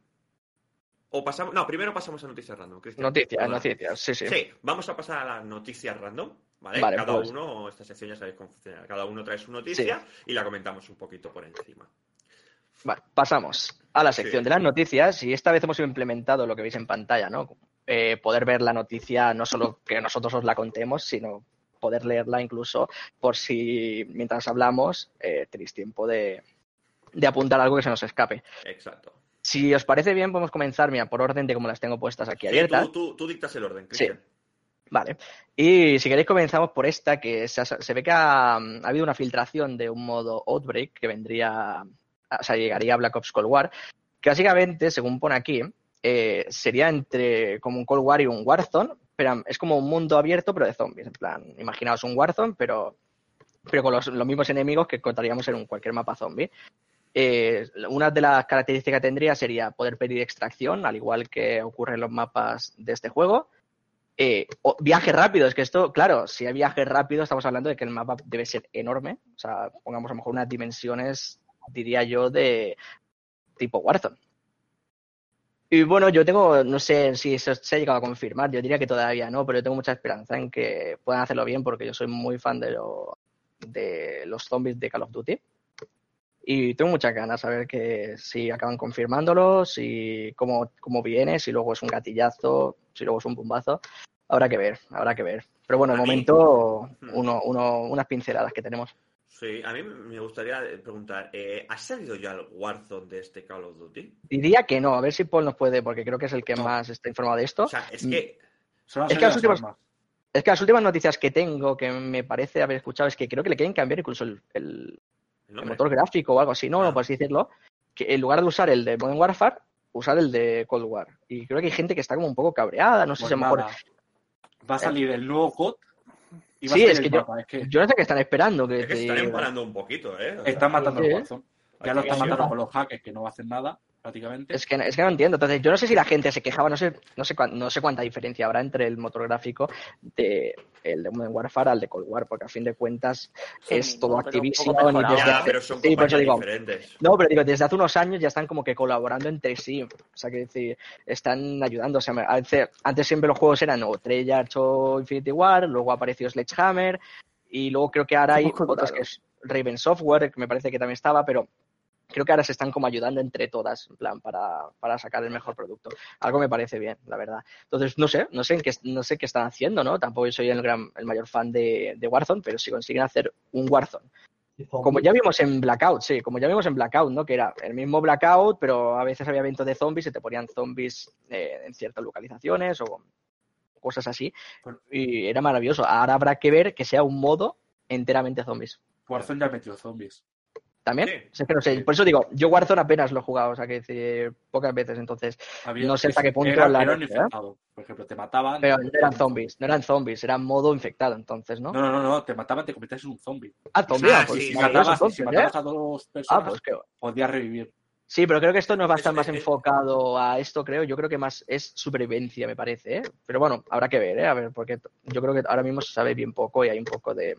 O pasamos. No, primero pasamos a noticias random, Cristian. Noticias, Perdona. noticias, sí, sí. Sí, vamos a pasar a las noticias random, ¿vale? Vale, Cada pues. uno, esta sección ya sabéis cómo funciona. Cada uno trae su noticia y la comentamos un poquito por encima. Vale, pasamos a la sección Sí. de las noticias y esta vez hemos implementado lo que veis en pantalla, ¿no? Eh, poder ver la noticia, no solo que nosotros os la contemos, sino poder leerla incluso por si mientras hablamos eh, tenéis tiempo de, de apuntar algo que se nos escape. Exacto. Si os parece bien, podemos comenzar, mira, por orden de cómo las tengo puestas aquí Sí, abiertas. tú, tú- tú dictas el orden, Cristian. Vale. Y si queréis comenzamos por esta, que se, ve que ha, ha habido una filtración de un modo Outbreak que vendría, o sea, llegaría a Black Ops Cold War, que básicamente, según pone aquí, eh, sería entre como un Cold War y un Warzone, pero es como un mundo abierto pero de zombies, en plan, imaginaos un Warzone, pero, pero con los, los mismos enemigos que encontraríamos en un cualquier mapa zombie. Eh, una de las características que tendría sería poder pedir extracción, al igual que ocurre en los mapas de este juego. Eh, o- viaje rápido, es que esto, claro, si hay viaje rápido, estamos hablando de que el mapa debe ser enorme. O sea, pongamos a lo mejor unas dimensiones, diría yo, de tipo Warzone. Y bueno, yo tengo, no sé si eso se ha llegado a confirmar, yo diría que todavía no, pero yo tengo mucha esperanza en que puedan hacerlo bien porque yo soy muy fan de, de los zombies de Call of Duty. Y tengo muchas ganas a ver que si acaban confirmándolo, si cómo, cómo viene, si luego es un gatillazo, si luego es un bombazo. Habrá que ver, habrá que ver. Pero bueno, de momento, Hmm. uno, uno, unas pinceladas que tenemos. Sí, a mí me gustaría preguntar, eh, ¿ha salido ya el Warzone de este Call of Duty? Diría que no, a ver si Paul nos puede, porque creo que es el que No. más está informado de esto. O sea, es que Solo han Es que las últimas- armas. Es que las últimas noticias que tengo, que me parece haber escuchado, es que creo que le quieren cambiar incluso el, el- El el motor gráfico o algo así, no, Ah. no, por así decirlo, que en lugar de usar el de Modern Warfare, usar el de Cold War. Y creo que hay gente que está como un poco cabreada, no sé Pues si a lo mejor... Va a salir el nuevo COD y va Sí, a ser es el que yo- mapa. Es que Yo no sé qué están esperando. Que Es que te- están empanando un poquito, ¿eh? O sea, están matando Sí. al Warzone. Ya lo están matando con los hackers que no hacen nada, prácticamente. Es que, es que no entiendo. Entonces, yo no sé si la gente se quejaba, no sé, no sé, cuán- no sé cuánta diferencia habrá entre el motor gráfico de el de Modern Warfare al de Cold War, porque a fin de cuentas Sí, es todo un Activision desde Ya, hace- pero son Sí. No, pero digo, desde hace unos años ya están como que colaborando entre sí. O sea, que decir, están ayudando. O sea, antes, antes siempre los juegos eran o Treyarch o Infinity War, luego apareció Sledgehammer, y luego creo que ahora hay otros que es Raven Software, que me parece que también estaba, pero creo que ahora se están como ayudando entre todas, en plan, para, para sacar el mejor producto. Algo me parece bien, la verdad. Entonces, no sé, no sé, en qué, no sé qué están haciendo, ¿no? Tampoco soy el, gran, el mayor fan de, de Warzone, pero si consiguen hacer un Warzone como ya vimos en Blackout, sí, como ya vimos en Blackout, ¿no? Que era el mismo Blackout, pero a veces había eventos de zombies y te ponían zombies eh, en ciertas localizaciones o cosas así. Y era maravilloso. Ahora habrá que ver que sea un modo enteramente zombies. Warzone ya ha metido zombies. ¿También? Sí. O sea, es que no sé. Por eso digo, yo Warzone apenas lo he jugado, o sea, que decir, pocas veces, entonces. Había- No sé hasta qué punto era, la era noche, ¿eh? infectado. Por ejemplo, te mataban. Pero no eran zombies, no eran zombies, eran modo infectado, entonces, ¿no? No, no, no, no, te mataban, te convertías en un zombie. Ah, zombies, Ah, pues sí, Si maravilloso, matabas, si entonces, matabas ¿eh? a dos Ah, personas, pues que podías revivir. Sí, pero creo que esto no va a estar Es- más es- enfocado a esto, creo. Yo creo que más es supervivencia, me parece, ¿eh? Pero bueno, habrá que ver, ¿eh? A ver, porque yo creo que ahora mismo se sabe bien poco y hay un poco de,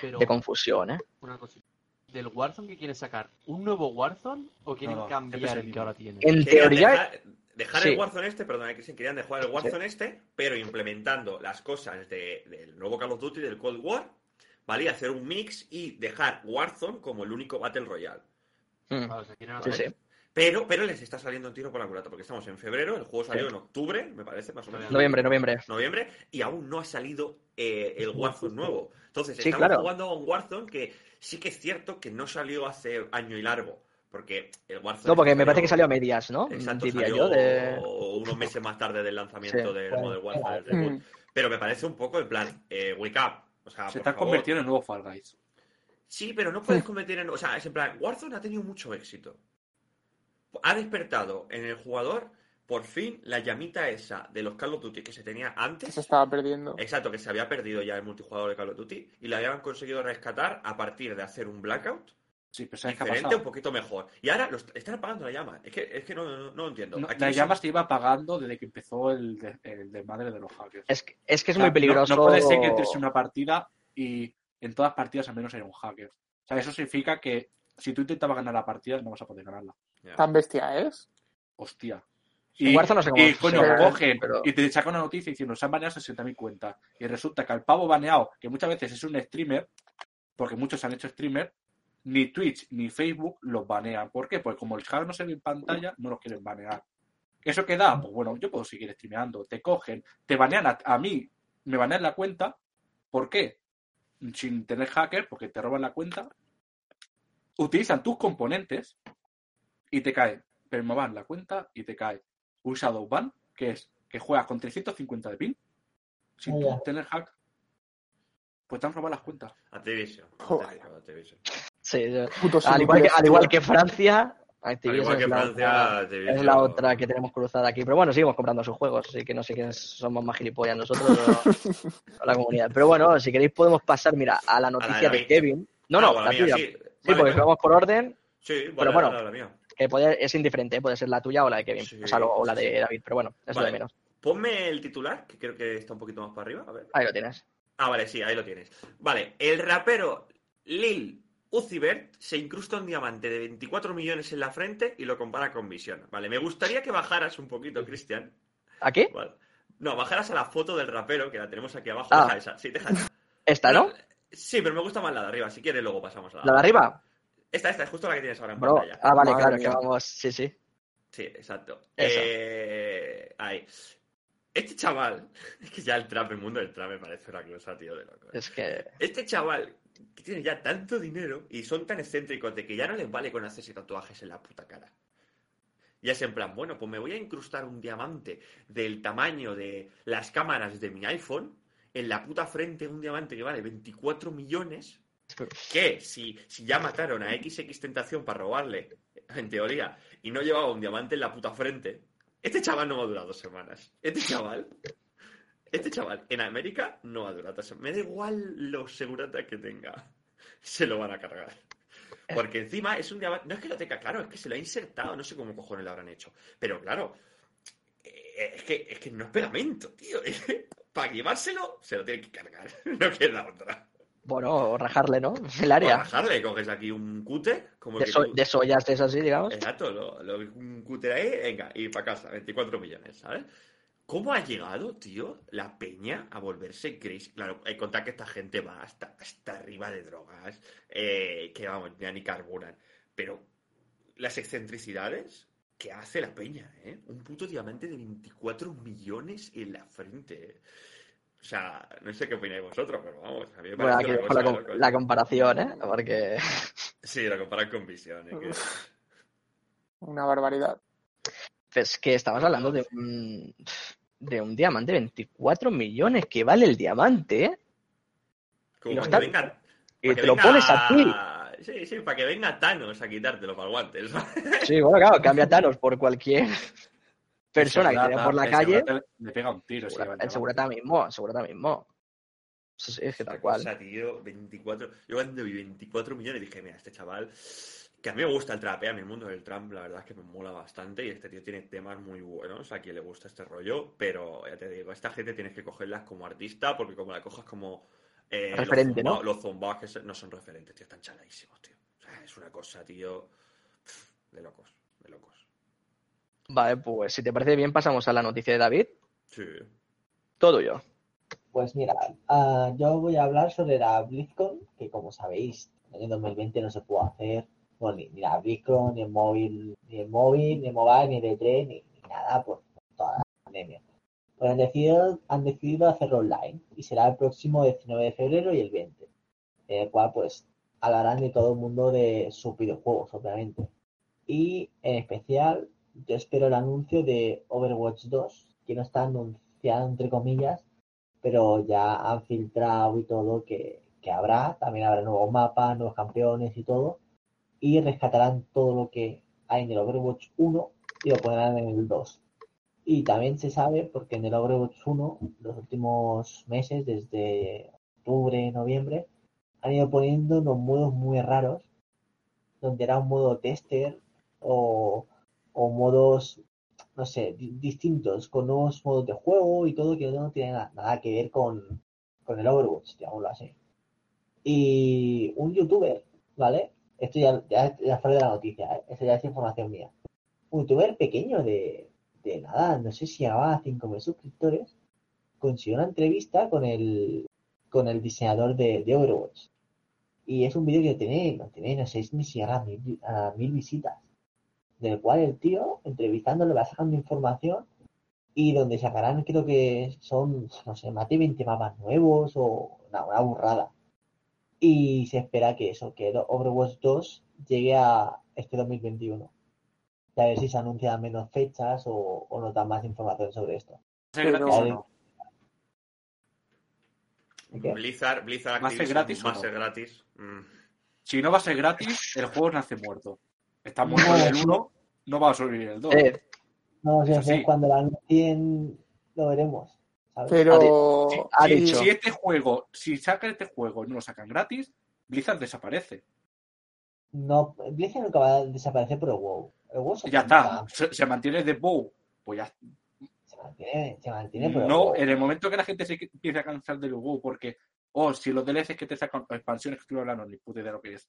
Pero de confusión, ¿eh? una cosita. ¿Del Warzone que quieren sacar? ¿Un nuevo Warzone o quieren No, no, cambiar es el que ahora tienen? En teoría, dejar, dejar sí. el Warzone este, perdona, que se querían dejar el Warzone este, pero implementando las cosas de- del nuevo Call of Duty, del Cold War, ¿vale? Y hacer un mix y dejar Warzone como el único Battle Royale. mm, sí. Pero, pero les está saliendo un tiro por la culata, porque estamos en febrero, el juego salió Sí. en octubre, me parece, más o menos. Noviembre, noviembre. noviembre, y aún no ha salido eh, el Warzone nuevo. Entonces, Sí, estamos claro. jugando a un Warzone que sí que es cierto que no salió hace año y largo, porque el Warzone... No, porque me parece que salió a medias, ¿no? Exacto, Diría salió yo. De... unos meses más tarde del lanzamiento Sí. del Bueno, Modern Warfare, el claro. reboot. Pero me parece un poco en plan, eh, wake up. O sea, Se favor. convertido en nuevo Fall Guys. Sí, pero no puedes convertir en. O sea, es en plan, Warzone ha tenido mucho éxito. Ha despertado en el jugador, por fin, la llamita esa de los Call of Duty que se tenía Que antes. se estaba perdiendo. Exacto, que se había perdido ya el multijugador de Call of Duty y la habían conseguido rescatar a partir de hacer un blackout Sí, pero ¿sabes diferente, un poquito mejor. Y ahora los, están apagando la llama. Es que, es que no, no, no lo entiendo. No, Aquí la son- llama se iba apagando desde que empezó el, de- el desmadre de los hackers. Es, que- es que es O sea, muy peligroso. No, no puede ser que entres en una partida y en todas partidas al menos haya un hacker. O sea, eso significa que si tú intentabas ganar la partida no vas a poder ganarla. Tan bestia es. Hostia. Y, Warzone no sé cómo y, coño, se- cogen pero- y te sacan una noticia diciendo se han baneado 60.000 cuentas. Y resulta que al pavo baneado, que muchas veces es un streamer, porque muchos han hecho streamer, ni Twitch ni Facebook los banean. ¿Por qué? Pues como el hack no se ve en pantalla, no los quieren banear. ¿Eso qué da? Pues bueno, yo puedo seguir streameando. Te cogen, te banean a, a mí, me banean la cuenta. ¿Por qué? Sin tener hacker, porque te roban la cuenta. Utilizan tus componentes y te cae permaban la cuenta y te cae un shadow ban, que es que juegas con 350 de ping sin Ah, tú ya. tener hack. Pues te han robado las cuentas. Activision. Joder. Activision. Sí, al, igual que, al igual que Francia, Al Activision igual que es, la Francia, otra, es la otra que tenemos cruzada aquí. Pero bueno, seguimos comprando sus juegos, así que no sé quiénes somos más gilipollas nosotros o, la comunidad. Pero bueno, si queréis podemos pasar, mira, a la noticia de. Kevin. No, Ah, no, bueno, la mía, tuya. Sí, Sí, Vale, porque bueno. vamos por orden, Sí, vale, Pero bueno. la mía. Que puede- es indiferente, ¿eh? puede ser la tuya o la de Kevin. Sí, o sea, lo- o la de. David, pero bueno, eso Vale. de menos. Ponme el titular, que creo que está un poquito más para arriba. A ver. Ahí lo tienes. Ah, vale, sí, ahí lo tienes. Vale, el rapero Lil Uzi Vert se incrusta un diamante de 24 millones en la frente y lo compara con Visión. Vale, me gustaría que bajaras un poquito, Cristian. ¿Aquí? Vale. No, bajaras a la foto del rapero, que la tenemos aquí abajo. Ah. Deja esa. Sí, deja esa. Esta, ¿no? Sí, pero me gusta más la de arriba. Si quieres, luego pasamos a la, ¿La de arriba? Esta, esta, es justo la que tienes ahora en Bro. pantalla. Ah, vale, Madre claro, mía. que vamos. Sí, sí. Sí, exacto. Eh, ahí. Este chaval, es que ya el trap, el mundo del trap me parece una cosa, tío, de loco. Es que. Este chaval que tiene ya tanto dinero y son tan excéntricos de que ya no les vale con hacerse tatuajes en la puta cara. Ya es en plan, bueno, pues me voy a incrustar un diamante del tamaño de las cámaras de mi iPhone en la puta frente un diamante que vale 24 millones, que si, si ya mataron a XX Tentación para robarle, en teoría, y no llevaba un diamante en la puta frente, este chaval no va a durar dos semanas. Este chaval, este chaval en América no va a durar dos semanas. Me da igual los seguratas que tenga, se lo van a cargar. Porque encima es un diamante, no es que lo tenga claro, es que se lo ha insertado, no sé cómo cojones lo habrán hecho. Pero claro, eh, es que, es que no es pegamento, tío. Para llevárselo, se lo tiene que cargar. No queda otra. Bueno, o rajarle, ¿no? El O área. bajarle, coges aquí un cúter, como De, que so- tú- de soyas de esas así, digamos. Exacto, lo, lo- un cúter ahí, venga, y para casa, 24 millones, ¿sabes? ¿Cómo ha llegado, tío, la peña a volverse crazy? Claro, hay que contar que esta gente va hasta, hasta arriba de drogas, eh, que vamos, ya ni carburan. Pero las excentricidades que hace la peña, ¿eh? Un puto diamante de 24 millones en la frente. O sea, no sé qué opináis vosotros, pero vamos, a mí me Bueno, parece aquí una la, cosa com- locos. la comparación, ¿eh? Porque Sí, lo comparan con Vision. ¿eh? Una barbaridad. es que estabas hablando de un, de un diamante de 24 millones que vale el diamante, ¿eh? Como Y que está- venga- Y te lo venga- pones aquí. Sí, sí, para que venga Thanos a quitártelo para el guante. ¿sabes? Sí, bueno, claro, cambia a Thanos por cualquier persona que te vea por la el calle. Le pega un tiro. lleva el El segurata mismo, el segurata mismo. Sí, es que tal cual. cosa, tío, 24. Yo cuando vi 24 millones dije, mira, este chaval, que a mí me gusta el trap, ¿eh? a mi mundo del trap, la verdad es que me mola bastante y este tío tiene temas muy buenos, a quien le gusta este rollo, pero ya te digo, esta gente tienes que cogerlas como artista porque como la cojas como... eh, Referente, los ¿no? Los se- no son referentes, tío, están chaladísimos, tío. O sea, es una cosa, tío, de locos, de locos. Vale, pues si te parece bien, pasamos a la noticia de David. Sí. Todo yo. Pues mira, ah, yo voy a hablar sobre la BlizzCon, que como sabéis, en el año 2020 no se pudo hacer bueno, ni, ni la BlizzCon, ni el móvil, ni el móvil, ni el mobile, ni el E3, ni, ni nada por toda la pandemia. Pues han decidido, han decidido hacerlo online y será el próximo 19 de febrero y el 20, en el cual pues hablarán de todo el mundo de sus videojuegos, obviamente. Y en especial, yo espero el anuncio de Overwatch 2, que no está anunciado entre comillas, pero ya han filtrado y todo que, que habrá, también habrá nuevos mapas, nuevos campeones y todo, y rescatarán todo lo que hay en el Overwatch 1 y lo pondrán en el 2. Y también se sabe, porque en el Overwatch 1, los últimos meses, desde octubre, noviembre, han ido poniendo unos modos muy raros, donde era un modo tester o, o modos, no sé, di- distintos, con nuevos modos de juego y todo, que no tiene na- nada que ver con, con el Overwatch, digámoslo así. Y un youtuber, ¿vale? Esto ya, ya, ya fuera de la noticia, ¿eh? Eso ya es información mía. Un youtuber pequeño de, de nada, no sé si llegaba a 5.000 suscriptores, consiguió una entrevista con el, con el diseñador de, de Overwatch. Y es un vídeo que tiene, no tiene, no sé si mil, a mil visitas. Del cual el tío, entrevistándolo, va sacando información y donde sacarán, creo que son, no sé, más de 20 mapas nuevos o una, una burrada. Y se espera que eso, que Overwatch 2 llegue a este 2021. Y a ver si se anuncian menos fechas o, o nos dan más información sobre esto. Blizzard, Blizzard ¿Va a ser gratis va a ser gratis. Mm. Si no va a ser gratis, el juego nace muerto. Está muerto en el 1, no va a sobrevivir el 2. Eh, No sé, Eso sí. cuando lo anuncien lo veremos. ¿sabes? Pero ha si, dicho. si este juego, si sacan este juego y no lo sacan gratis, Blizzard desaparece. No, Blizzard nunca va a desaparecer por el WoW. El WoW se Ya está. Se, se mantiene de WoW. Pues ya. Se mantiene, se mantiene por el No, WoW. en el momento que la gente se empiece a cansar del WoW, porque, oh, si los DLCs que te sacan, expansiones que estoy hablando, ni puta idea de lo que es.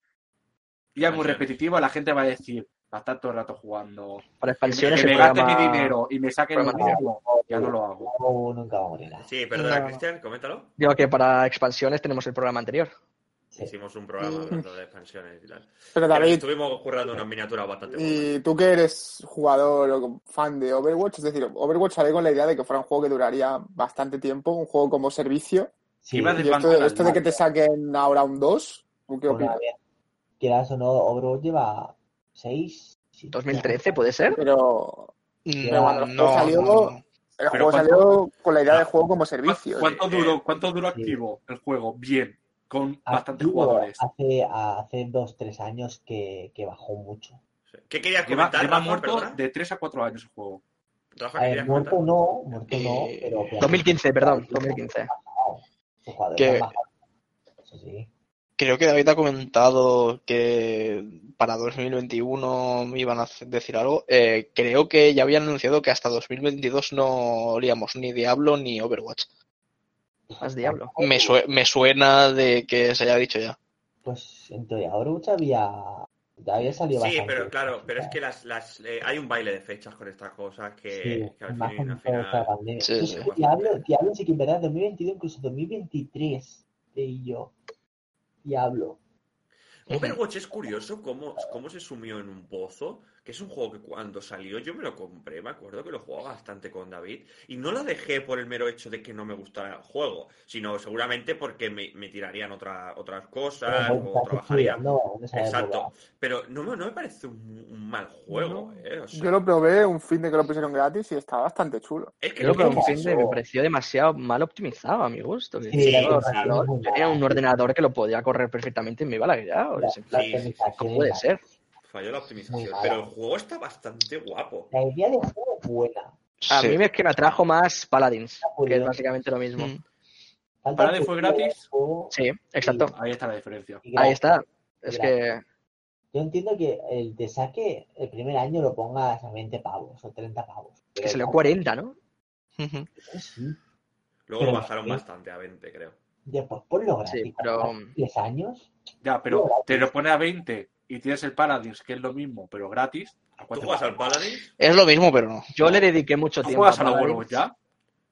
Ya es muy repetitivo, la gente va a decir, va a estar todo el rato jugando. para Que expansiones me el gaste mi dinero y me saquen programa- mismo, ya no lo hago. El nunca va a morir. Sí, perdona, No. Cristian, coméntalo. Digo que para expansiones tenemos el programa anterior. Sí. Hicimos un programa hablando de expansiones y tal. Pero Que David, Estuvimos currando unas miniaturas bastante buenas. y tú que eres jugador o fan de Overwatch, es decir, Overwatch salió con la idea de que fuera un juego que duraría bastante tiempo, un juego como servicio. Sí, Y esto, esto de que te saquen ahora un 2, ¿tú qué opinas? Quieras o no, Overwatch lleva 6, 2013, ¿puede ser? Pero, Mm, Pero cuando el no, juego salió- no, El Pero juego ¿cuánto- salió con la idea de juego como ¿Cu- servicio. ¿Cuánto Sí, duró, eh, cuánto duró sí. activo el juego? Bien, con bastantes Activo jugadores. Hace, hace dos, tres años que, que bajó mucho. ¿Qué querías comentar, lleva Rafa? muerto Perdona. de 3 a 4 años el juego. Rafa, A ¿qué ver, querías muerto comentar? no, muerto no, Eh, pero... que 2015, perdón, 2015. Sus jugadores Que-. Eso sí. Creo que David ha comentado que para 2021 me iban a decir algo. Eh, creo que ya habían anunciado que hasta 2022 no olíamos ni Diablo ni Overwatch. Más Diablo. Me, sue- me suena de que se haya dicho ya. Pues en teoría Overwatch había, ya había salido Sí, bastante. pero claro, pero es que las, las, eh, hay un baile de fechas con estas cosas que, Sí, que al más fin, final... Sí, sí. Diablo, Diablo sí que en verdad 2022, incluso 2023, y yo. Diablo. Overwatch es curioso cómo, cómo se sumió en un pozo, que es un juego que cuando salió yo me lo compré, me acuerdo que lo jugaba bastante con David, y no lo dejé por el mero hecho de que no me gustara el juego, sino seguramente porque me, me tirarían otra, otras cosas o trabajaría. no Exacto, pero no, me- no me parece un, un mal juego, ¿eh? O sea, Yo lo probé un fin de que lo pusieron gratis y estaba bastante chulo. es que lo un que fin de me pareció demasiado mal optimizado a mi gusto. Sí, un es muy tenía un ordenador que lo podía correr perfectamente y me iba lagueado. La, plan, Sí, optimización ¿Cómo puede ser? Falló la optimización, pero el juego está bastante guapo. La idea de juego es buena. A Sí. mí es que me atrajo más Paladins, que es básicamente lo mismo. Mm. Falta ¿Paladin fue gratis? Sí, exacto. Ahí está la diferencia. Ahí está. Es Gratis. que Yo entiendo que el te saque el primer año lo pongas a 20 pavos o 30 pavos. que salió ya, 40, ¿no? Ujú. sí. Luego Pero lo bajaron sí. bastante a 20, creo. Después ponlo gratis. Sí, pero- cuando pases 10 años. Ya, pero te lo pone a 20 y tienes el Paladins, que es lo mismo, pero gratis. ¿a ¿Tú cuánto juegas al? Paladins? Es lo mismo, pero no. Yo le dediqué mucho ¿Tú tiempo juegas a al. Overwatch ya?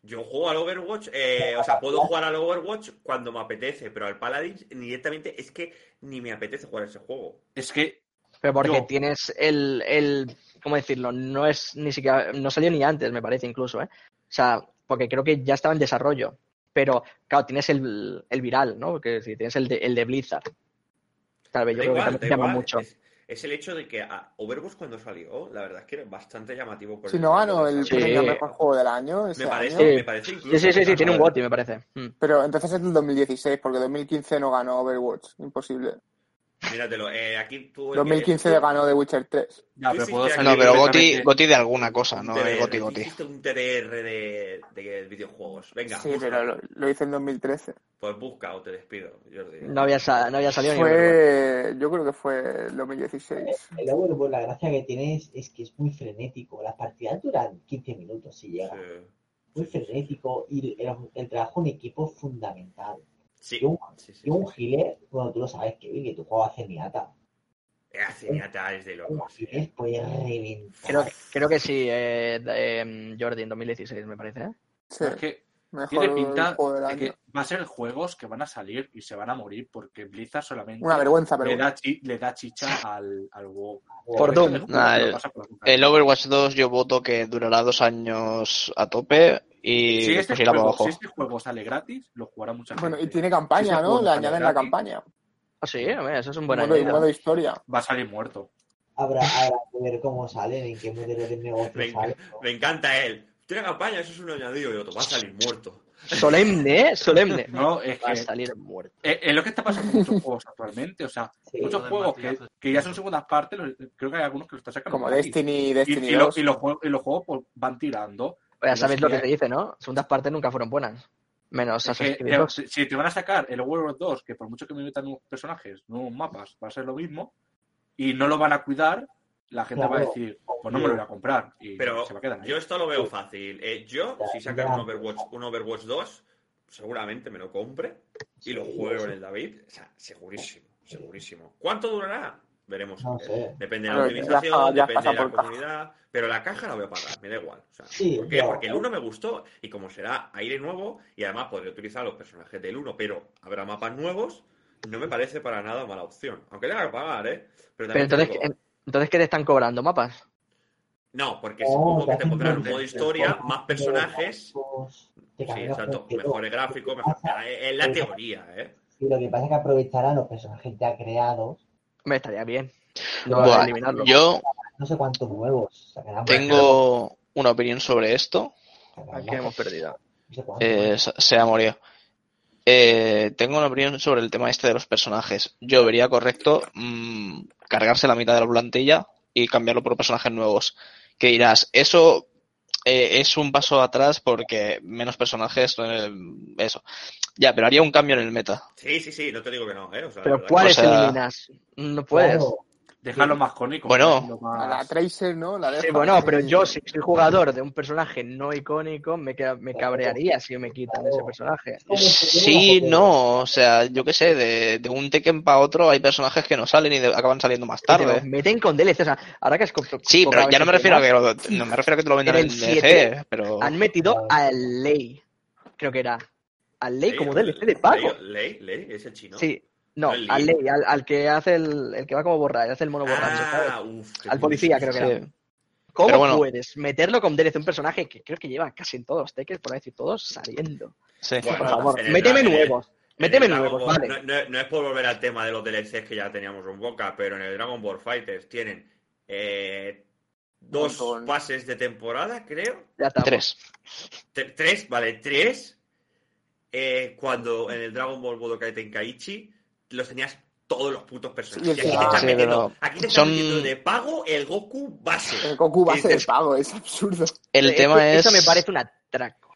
Yo juego al Overwatch, eh, o sea, puedo jugar al Overwatch cuando me apetece, pero al Paladins directamente es que ni me apetece jugar ese juego. Es que Pero porque Yo. tienes el, el, ¿cómo decirlo? No es ni siquiera, no salió ni antes, me parece incluso, ¿eh? O sea, porque creo que ya estaba en desarrollo. Pero, claro, tienes el, el viral, ¿no? Porque si tienes el de, el de Blizzard. Tal vez yo creo que igual, también da llama igual. mucho. Es, es el hecho de que a Overwatch cuando salió, la verdad es que era bastante llamativo. Por Si el no de el. Sí. premio mejor juego del año ese Me parece, año. Sí. me parece incluso. Sí, sí, sí, que sí, tiene un GOTY, me parece. Mm. Pero entonces es del 2016, porque 2015 no ganó Overwatch. Imposible. Míratelo, eh, aquí tú. 2015 ganó The Witcher 3. ya, Tú pero puedo salir No, pero Goti, Goti de alguna cosa, no TDR, el Goti Goti. Hiciste un TDR de, de videojuegos. Venga, Sí, busca. pero lo, lo hice en 2013. Pues busca o te despido, Jordi. No había, no había salido ni. Fue, yo creo que fue el 2016. El Overwatch, la gracia que tienes es que es muy frenético. Las partidas duran 15 minutos si llega. Sí. Muy frenético y el, el trabajo en equipo es fundamental. Sí, Y un, sí, sí. y un healer, bueno, tú lo sabes, Kevin, que tu juego hace miata. Eh, Cenyatta es de locos. healer puede reventar. Creo, creo que sí, eh, de- em, Jordi, en 2016, me parece. ¿eh? Sí, Es que mejor tiene pinta de que va a ser juegos que van a salir y se van a morir porque Blizzard solamente Una vergüenza, pero le, da chi- le da chicha al, al WoW. Por El resto Doom. Nah, el-. El Overwatch 2 yo voto que durará dos años a tope y si, este juego, si este juego sale gratis, lo jugará mucha gente. Bueno, y tiene Si campaña, ¿no? Le sale añaden la campaña. Ah, sí, hombre, eso es un buen Modo, historia. Va a salir muerto. Habrá, habrá que ver cómo salen, en qué modelo de negocio Me, salen. me encanta él. Tiene campaña, eso es un añadido y otro. Va a salir muerto. Solemne, ¿eh? Solemne. No, es Va a salir muerto. es, es lo que está pasando con muchos juegos actualmente. O sea, Sí. muchos juegos que, ya son segundas partes, creo que hay algunos que lo están sacando. Como. Destiny, Y, Destiny y lo- 2. y los juegos, y los juegos pues, van tirando. Ya sabéis lo que se dice, ¿no? Segundas partes nunca fueron buenas. Menos Assassin's Creed eh, 2. si te van a sacar el Overwatch 2, que por mucho que me metan nuevos personajes, nuevos mapas, va a ser lo mismo, y no lo van a cuidar, la gente va a decir, pues no me lo voy a comprar. Y Pero se va a quedar ahí. yo esto lo veo fácil. Eh, yo, si sacan un Overwatch, un Overwatch 2, seguramente me lo compre y lo juego en el David. O sea, segurísimo, segurísimo. ¿Cuánto durará? Veremos. No sé. Depende de la optimización, ya- ya depende de la caja. comunidad. Pero la caja la voy a pagar, me da igual. O sea, Sí, ¿Por qué? Porque el 1 me gustó y como será aire nuevo y además podré utilizar los personajes del 1, pero habrá mapas nuevos, no me parece para nada mala opción. Aunque tenga que pagar, ¿eh? Pero, Pero entonces, digo- ¿qué- entonces, ¿qué te están cobrando? ¿Mapas? No, porque No, supongo que te pondrán un modo de historia, más personajes. Sí, exacto. Mejores gráficos, mejor. Es la teoría, ¿eh? Y lo que pasa es que aprovecharán los personajes ya creados. Me estaría bien. No, Buah, eliminarlo. yo No sé cuántos nuevos sacarán. tengo una opinión sobre esto. Aquí hemos perdido. Eh, se se ha morido. Eh, tengo una opinión sobre el tema este de los personajes. Yo vería correcto mm, cargarse la mitad de la plantilla y cambiarlo por personajes nuevos. Que dirás, eso eh, es un paso atrás porque menos personajes, eh, eso. Ya, pero haría un cambio en el meta. Sí, sí, sí, no te digo que no, ¿eh? O sea, la Pero ¿cuáles o sea- eliminas? No puedes. Dejarlo más icónico. Bueno. A la más- Tracer, ¿no? La Sí, bueno, pero yo si soy jugador de un personaje no icónico, me, me cabrearía si me quitan ese personaje. Sí, no, o sea, yo qué sé, de, de un Tekken para otro hay personajes que no salen y de- acaban saliendo más tarde. meten con DLC, o sea, ahora que es Sí, pero ya no me refiero a que lo, no me refiero a que te lo vendan En en el DLC, 7 pero Han metido a Ley, creo que era. A Ley como DLC de pago. Ley, Ley, es el chino. Sí, no, al Ley. Al, al que hace el, el que va como borracho, hace el mono borracho, ¿sabes? Ah, uf, Al policía, creo que era. sí. ¿Cómo bueno. puedes meterlo con DLC un personaje que creo que lleva casi en todos los Tekken, por no decir todos, saliendo? sí. Bueno, Por favor, méteme nuevos. Méteme nuevos, Ball- vale. No, no- no es por volver al tema de los DLCs que ya teníamos en boca, pero en el Dragon Ball Fighters tienen eh, dos pases de temporada, creo. Ya estamos. Tres. Tre- tres, vale, tres. Eh, cuando en el Dragon Ball Budokai Tenkaichi los tenías todos los putos personajes. Sí, Y aquí te están sí, metiendo, pero aquí te están son- metiendo de pago el Goku base. El Goku base de pago, es absurdo. El tema que es... Eso me parece un atraco.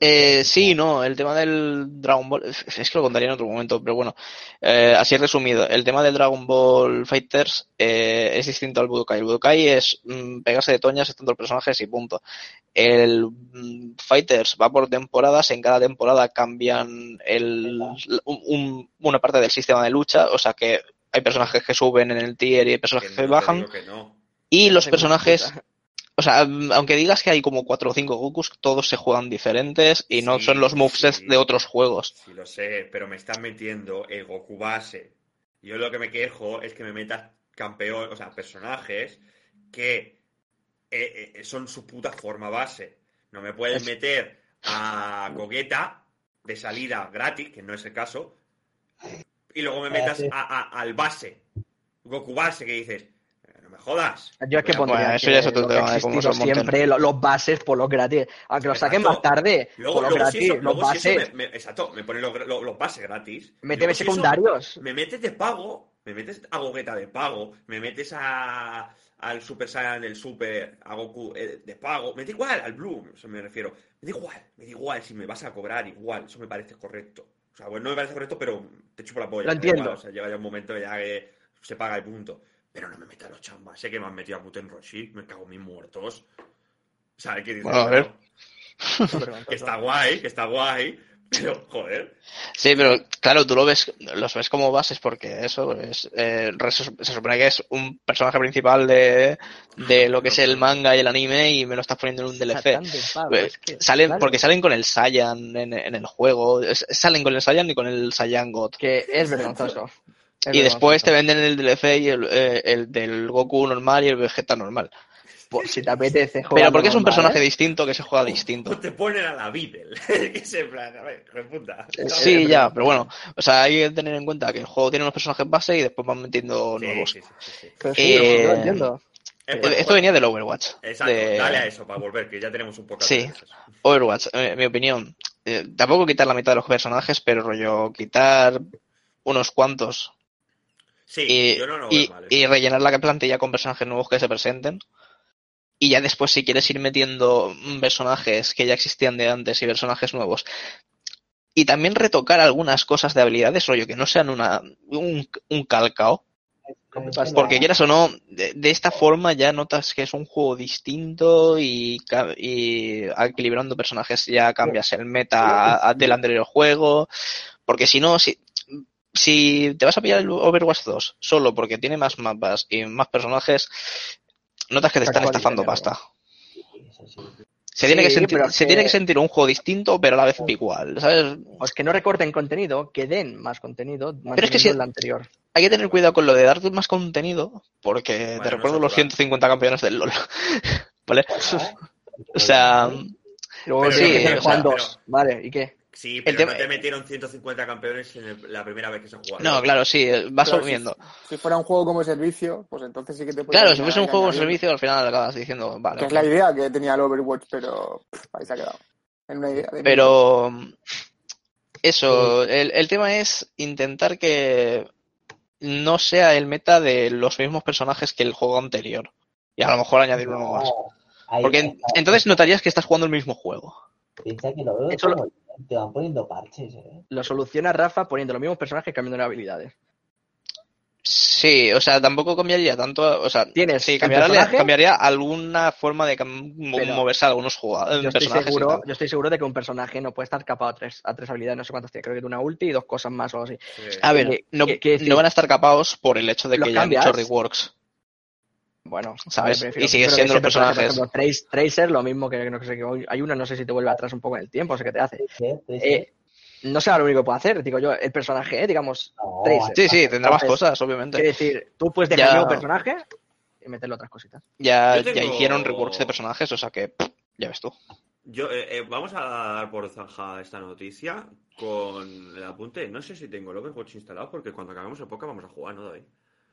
Eh, sí, no, el tema del Dragon Ball, es que lo contaría en otro momento, pero bueno, eh, así resumido, el tema del Dragon Ball Fighters eh, es distinto al Budokai. El Budokai es mm, pegarse de toñas a tantos personajes y punto. El mm, Fighters va por temporadas, en cada temporada cambian el, un- un- una parte del sistema de lucha, o sea que hay personajes que suben en el tier y hay personajes que no bajan, digo que no. y los personajes puta. O sea, aunque digas que hay como cuatro o cinco Gokus, todos se juegan diferentes y no Sí, son los movesets sí. de otros juegos. Sí, lo sé, pero me están metiendo el Goku base. Yo lo que me quejo es que me metas campeón, o sea, personajes que eh, eh, son su puta forma base. No me puedes Es- meter a Gogeta de salida gratis, que no es el caso, y luego me metas a- a- al base, Goku base, que dices, "Eh, no me jodas. Yo es que Bueno, pondría bueno, eso que ya es otro tema ha de siempre lo- los bases por los gratis. Aunque los saquen más tarde, Luego, por los luego si gratis, eso, los luego si eso bases. me- me- exacto, me ponen los, los- los bases gratis. Méteme Luego si eso- secundarios. me metes de pago, me metes a Gogeta de pago, me metes a, al Super Saiyan del Super, a Goku eh, de pago, me da igual, al Blue, eso me refiero, me da igual, me da igual, si me vas a cobrar igual, eso me parece correcto. O sea, bueno, no me parece correcto, pero te chupo la polla. Lo entiendo. igual, o sea, llega ya un momento ya que se paga el punto. Pero no me metas los chambas, sé que me han metido a Muten Roshi, me cago en mis muertos. O sea, hay que decir, Bueno, a ver. que está guay, que está guay, pero joder. Sí, pero claro, tú lo ves, los ves como bases porque eso es, eh, se supone que es un personaje principal de, de lo que es el manga y el anime y me lo estás poniendo en un DLC. Satan de pago, es que, Salen, claro, porque salen con el Saiyan en, en el juego, es- salen con el Saiyan y con el Saiyan God. Que es vergonzoso. Es Y después te venden el DLC y el, eh, el del Goku normal y el Vegeta normal. Pues si te apetece Pero jugarlo porque es un normal, personaje ¿eh? distinto que se juega distinto. No te ponen a la Beatle, que plan, a ver, de puta. Sí, ya, pero bueno, o sea, hay que tener en cuenta que el juego tiene unos personajes base y después van metiendo Sí, nuevos. sí, sí, Eh, entiendo. Eh, Eh, pues, Esto pues, venía del Overwatch. Exacto, de- dale a eso para volver, que ya tenemos un poco Sí. Overwatch, eh, mi opinión. eh, tampoco quitar la mitad de los personajes, pero rollo, quitar unos cuantos Sí, y, yo no lo y- mal. y rellenar la plantilla con personajes nuevos que se presenten. Y ya después, si quieres ir metiendo personajes que ya existían de antes y personajes nuevos. Y también retocar algunas cosas de habilidades, rollo, que no sean una, un, un calcao. Porque quieras o no, de, de esta forma ya notas que es un juego distinto y, y equilibrando personajes ya cambias el meta del anterior juego. Porque si no, si, si te vas a pillar el Overwatch 2 solo porque tiene más mapas y más personajes, notas que te están estafando pasta. Se, tiene, que sentir, pero es se que- tiene que sentir un juego distinto, pero a la vez igual, ¿sabes? Pues que no recorten contenido, que den más contenido, es que si- el anterior. Hay que tener cuidado con lo de darte más contenido, porque Bueno, te no recuerdo es los natural. 150 campeones del LoL. ¿Vale? O sea, Luego Pero sí, que o Juan sea, 2. Vale, ¿y qué? Sí, pero tema- no te metieron 150 campeones en el- la primera vez que se jugó. No, claro, sí, eh, va Pero subiendo. Si, si fuera un juego como servicio, pues entonces sí que te puede Claro, si fuese un juego de engañando. servicio, al final acabas diciendo, Que vale. es la idea que tenía el Overwatch, pero pff, ahí se ha quedado. En una idea de Pero eso, el, el tema es intentar que no sea el meta de los mismos personajes que el juego anterior. Y a lo mejor añadir uno más. Porque entonces notarías que estás jugando el mismo juego. Piensa que lo veo Eso lo- como te van poniendo parches, ¿eh? Lo soluciona Rafa poniendo los mismos personajes cambiando las habilidades. Sí, o sea, tampoco cambiaría tanto, o sea, Tienes sí, cambiaría, personaje, cambiaría alguna forma de cam- mo- Pero moverse a algunos jugadores, Yo estoy, seguro, yo estoy seguro de que un personaje no puede estar capado a tres, a tres habilidades, no sé cuántas tiene, creo que tiene una ulti y dos cosas más o algo así. Sí. A ver, que- no, no van a estar capados por el hecho de ¿Los que ya han hecho cambias? reworks. Bueno, ¿Sabes? a ver, prefiero- Y sigue siendo que los personajes. Por ejemplo, Trace- Tracer, lo mismo que no sé qué. Hay uno, no sé si te vuelve atrás un poco en el tiempo, no sé qué te hace. Eh, no sé lo único que puede hacer, digo yo, el personaje, eh, digamos, No, Tracer. Sí, sí, tendrá más cosas, obviamente. quiere decir, tú puedes dejar Ya. el personaje y meterle otras cositas. Ya, tengo- ya hicieron reworks de personajes, o sea que pff, ya ves tú. Yo, eh, eh, vamos a dar por zanja esta noticia con el apunte. No sé si tengo el Overwatch instalado porque cuando acabemos el podcast vamos a jugar, ¿no, David?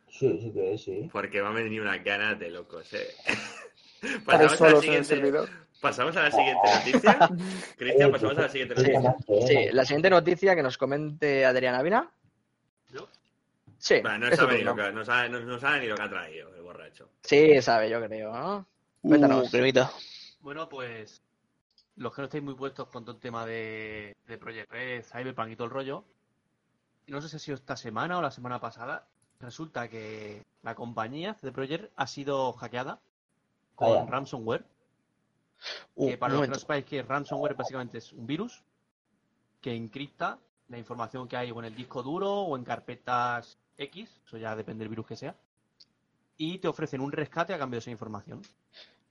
Sí, sí que es, sí. Porque va a venir unas ganas de locos, ¿eh? Pasamos, a la siguiente, pasamos a la siguiente noticia. Cristian, Eh, pasamos a la siguiente noticia. Sí, la siguiente noticia que nos comente Adrián Ávila. ¿Yo? Sí, no, sabe lo que, no, sabe, no, no sabe ni lo que ha traído el borracho. Sí, sabe, yo creo, ¿no? Cuéntanos. Uh. Bueno, pues los que no estáis muy puestos con todo el tema de, de Project Red, Cyberpunk y todo el rollo, no sé si ha sido esta semana o la semana pasada, resulta que la compañía de Project ha sido hackeada con Vaya. ransomware. Uh, que para los que no sepáis que ransomware básicamente es un virus que encripta la información que hay o en el disco duro o en carpetas X, eso ya depende del virus que sea, y te ofrecen un rescate a cambio de esa información.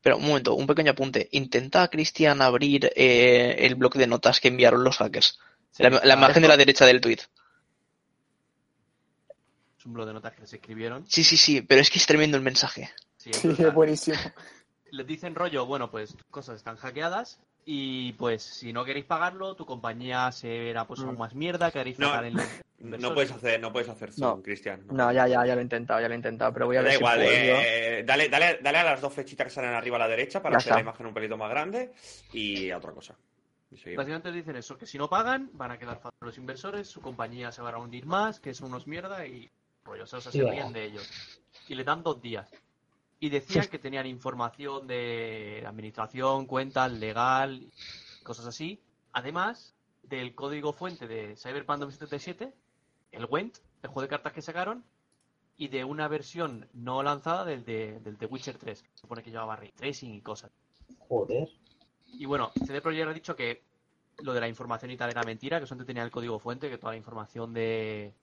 Pero un momento, un pequeño apunte. Intenta, Cristian, abrir eh, el bloque de notas que enviaron los hackers. Sí, La, imagen de la derecha del tweet. Es un blog de notas que se escribieron. Sí, sí, sí, pero es que es tremendo el mensaje. Sí, es Sí, es buenísimo. Les dicen rollo, bueno, pues cosas están hackeadas y pues si no queréis pagarlo, tu compañía se verá pues aún más mierda, queréis No, en No puedes hacer, no puedes hacer zoom, No. Cristian. No, ya, ya, ya lo he intentado, ya lo he intentado, pero voy a Da ver si igual, puedo. eh, dale, dale, dale a las dos flechitas que salen arriba a la derecha para Ya hacer la imagen un pelito más grande y a otra cosa. Básicamente dicen eso, que si no pagan, van a quedar fatal los inversores, su compañía se va a hundir más, que son unos mierda y rollo, o sea, se ríen de ellos. Y le dan dos días. Y decían que tenían información de administración, cuentas, legal, cosas así. Además del código fuente de Cyberpunk 2077, el Went, el juego de cartas que sacaron, y de una versión no lanzada del de, del The Witcher 3, que supone que llevaba ray tracing y cosas. Joder. Y bueno, CD Projekt ha dicho que lo de la información y tal era mentira, que solamente tenía el código fuente, que toda la información de,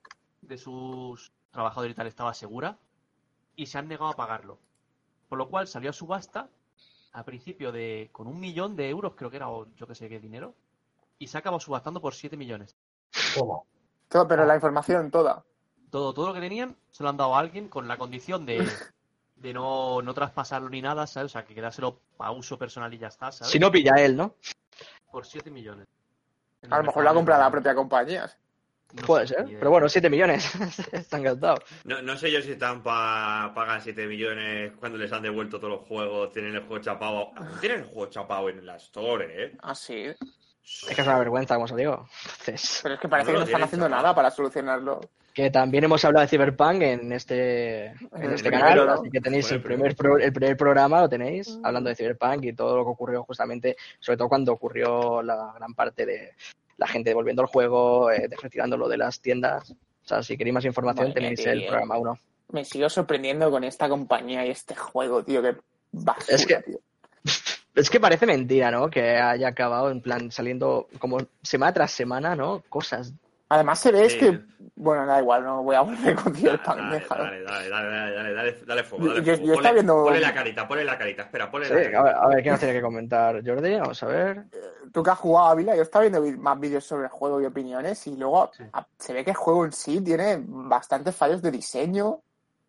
de sus trabajadores y tal estaba segura, y se han negado a pagarlo. Por lo cual salió a subasta a principio de con un millón de euros, creo que era, o yo que sé qué dinero, y se ha acabado subastando por 7 millones. Toma. Todo, pero la información toda. Todo, todo lo que tenían se lo han dado a alguien con la condición de, de no, no traspasarlo ni nada, ¿sabes? O sea, que quedárselo para uso personal y ya está, ¿sabes? Si no pilla él, ¿no? Por 7 millones. A lo mejor la mercado compra la propia compañía. No Puede sé, ser, pero bueno, 7 millones. Están gastados. No, no sé yo si están para pagar 7 millones cuando les han devuelto todos los juegos, tienen el juego chapado. Tienen el juego chapado en la Store, ¿eh? Ah, sí. Es que es una vergüenza, como os digo. Entonces, Pero es que parece No que no están haciendo nada para solucionarlo. que también hemos hablado de Cyberpunk en este, en En este canal, primero, ¿no? así que tenéis el el primer, pro- el primer programa, lo tenéis, hablando de Cyberpunk y todo lo que ocurrió justamente, sobre todo cuando ocurrió la gran parte de la gente devolviendo el juego, eh, retirándolo de las tiendas. O sea, si queréis más información, Madre tenéis el programa 1. Me sigo sorprendiendo con esta compañía y este juego, tío. Que basura, Es que- tío. Es que parece mentira, ¿no? Que haya acabado en plan saliendo como semana tras semana, ¿no? Cosas. Además se ve es que... Bueno, da igual, no voy a volver con Dale, Cyberpunk, dale, dale, dale, dale, dale, dale, dale fuego, dale yo fuego. estaba Ponle- viendo- Ponle la carita, ponle la carita, espera, ponle Sí, la a carita. a ver, ¿qué nos tiene que comentar Jordi? Vamos a ver. Tú que has jugado Ávila, yo estaba viendo vi- más vídeos sobre el juego y opiniones y luego Sí. a- se ve que el juego en sí tiene bastantes fallos de diseño,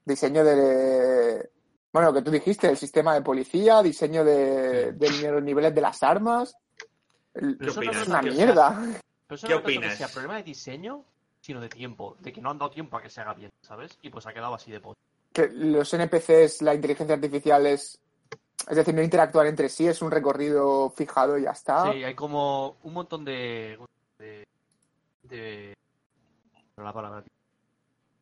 diseño de... Bueno, lo que tú dijiste, el sistema de policía, diseño de, Sí. de los niveles de las armas. El- ¿Qué Pero eso no opinas? Es una mierda. Pero eso ¿Qué no opinas? que sea problema de diseño, sino de tiempo. De que no han dado tiempo a que se haga bien, ¿sabes? Y pues ha quedado así de post. Que los NPCs, la inteligencia artificial es. Es decir, no interactúan entre sí, es un recorrido fijado y ya está. Sí, hay como un montón de. de. de- no la palabra,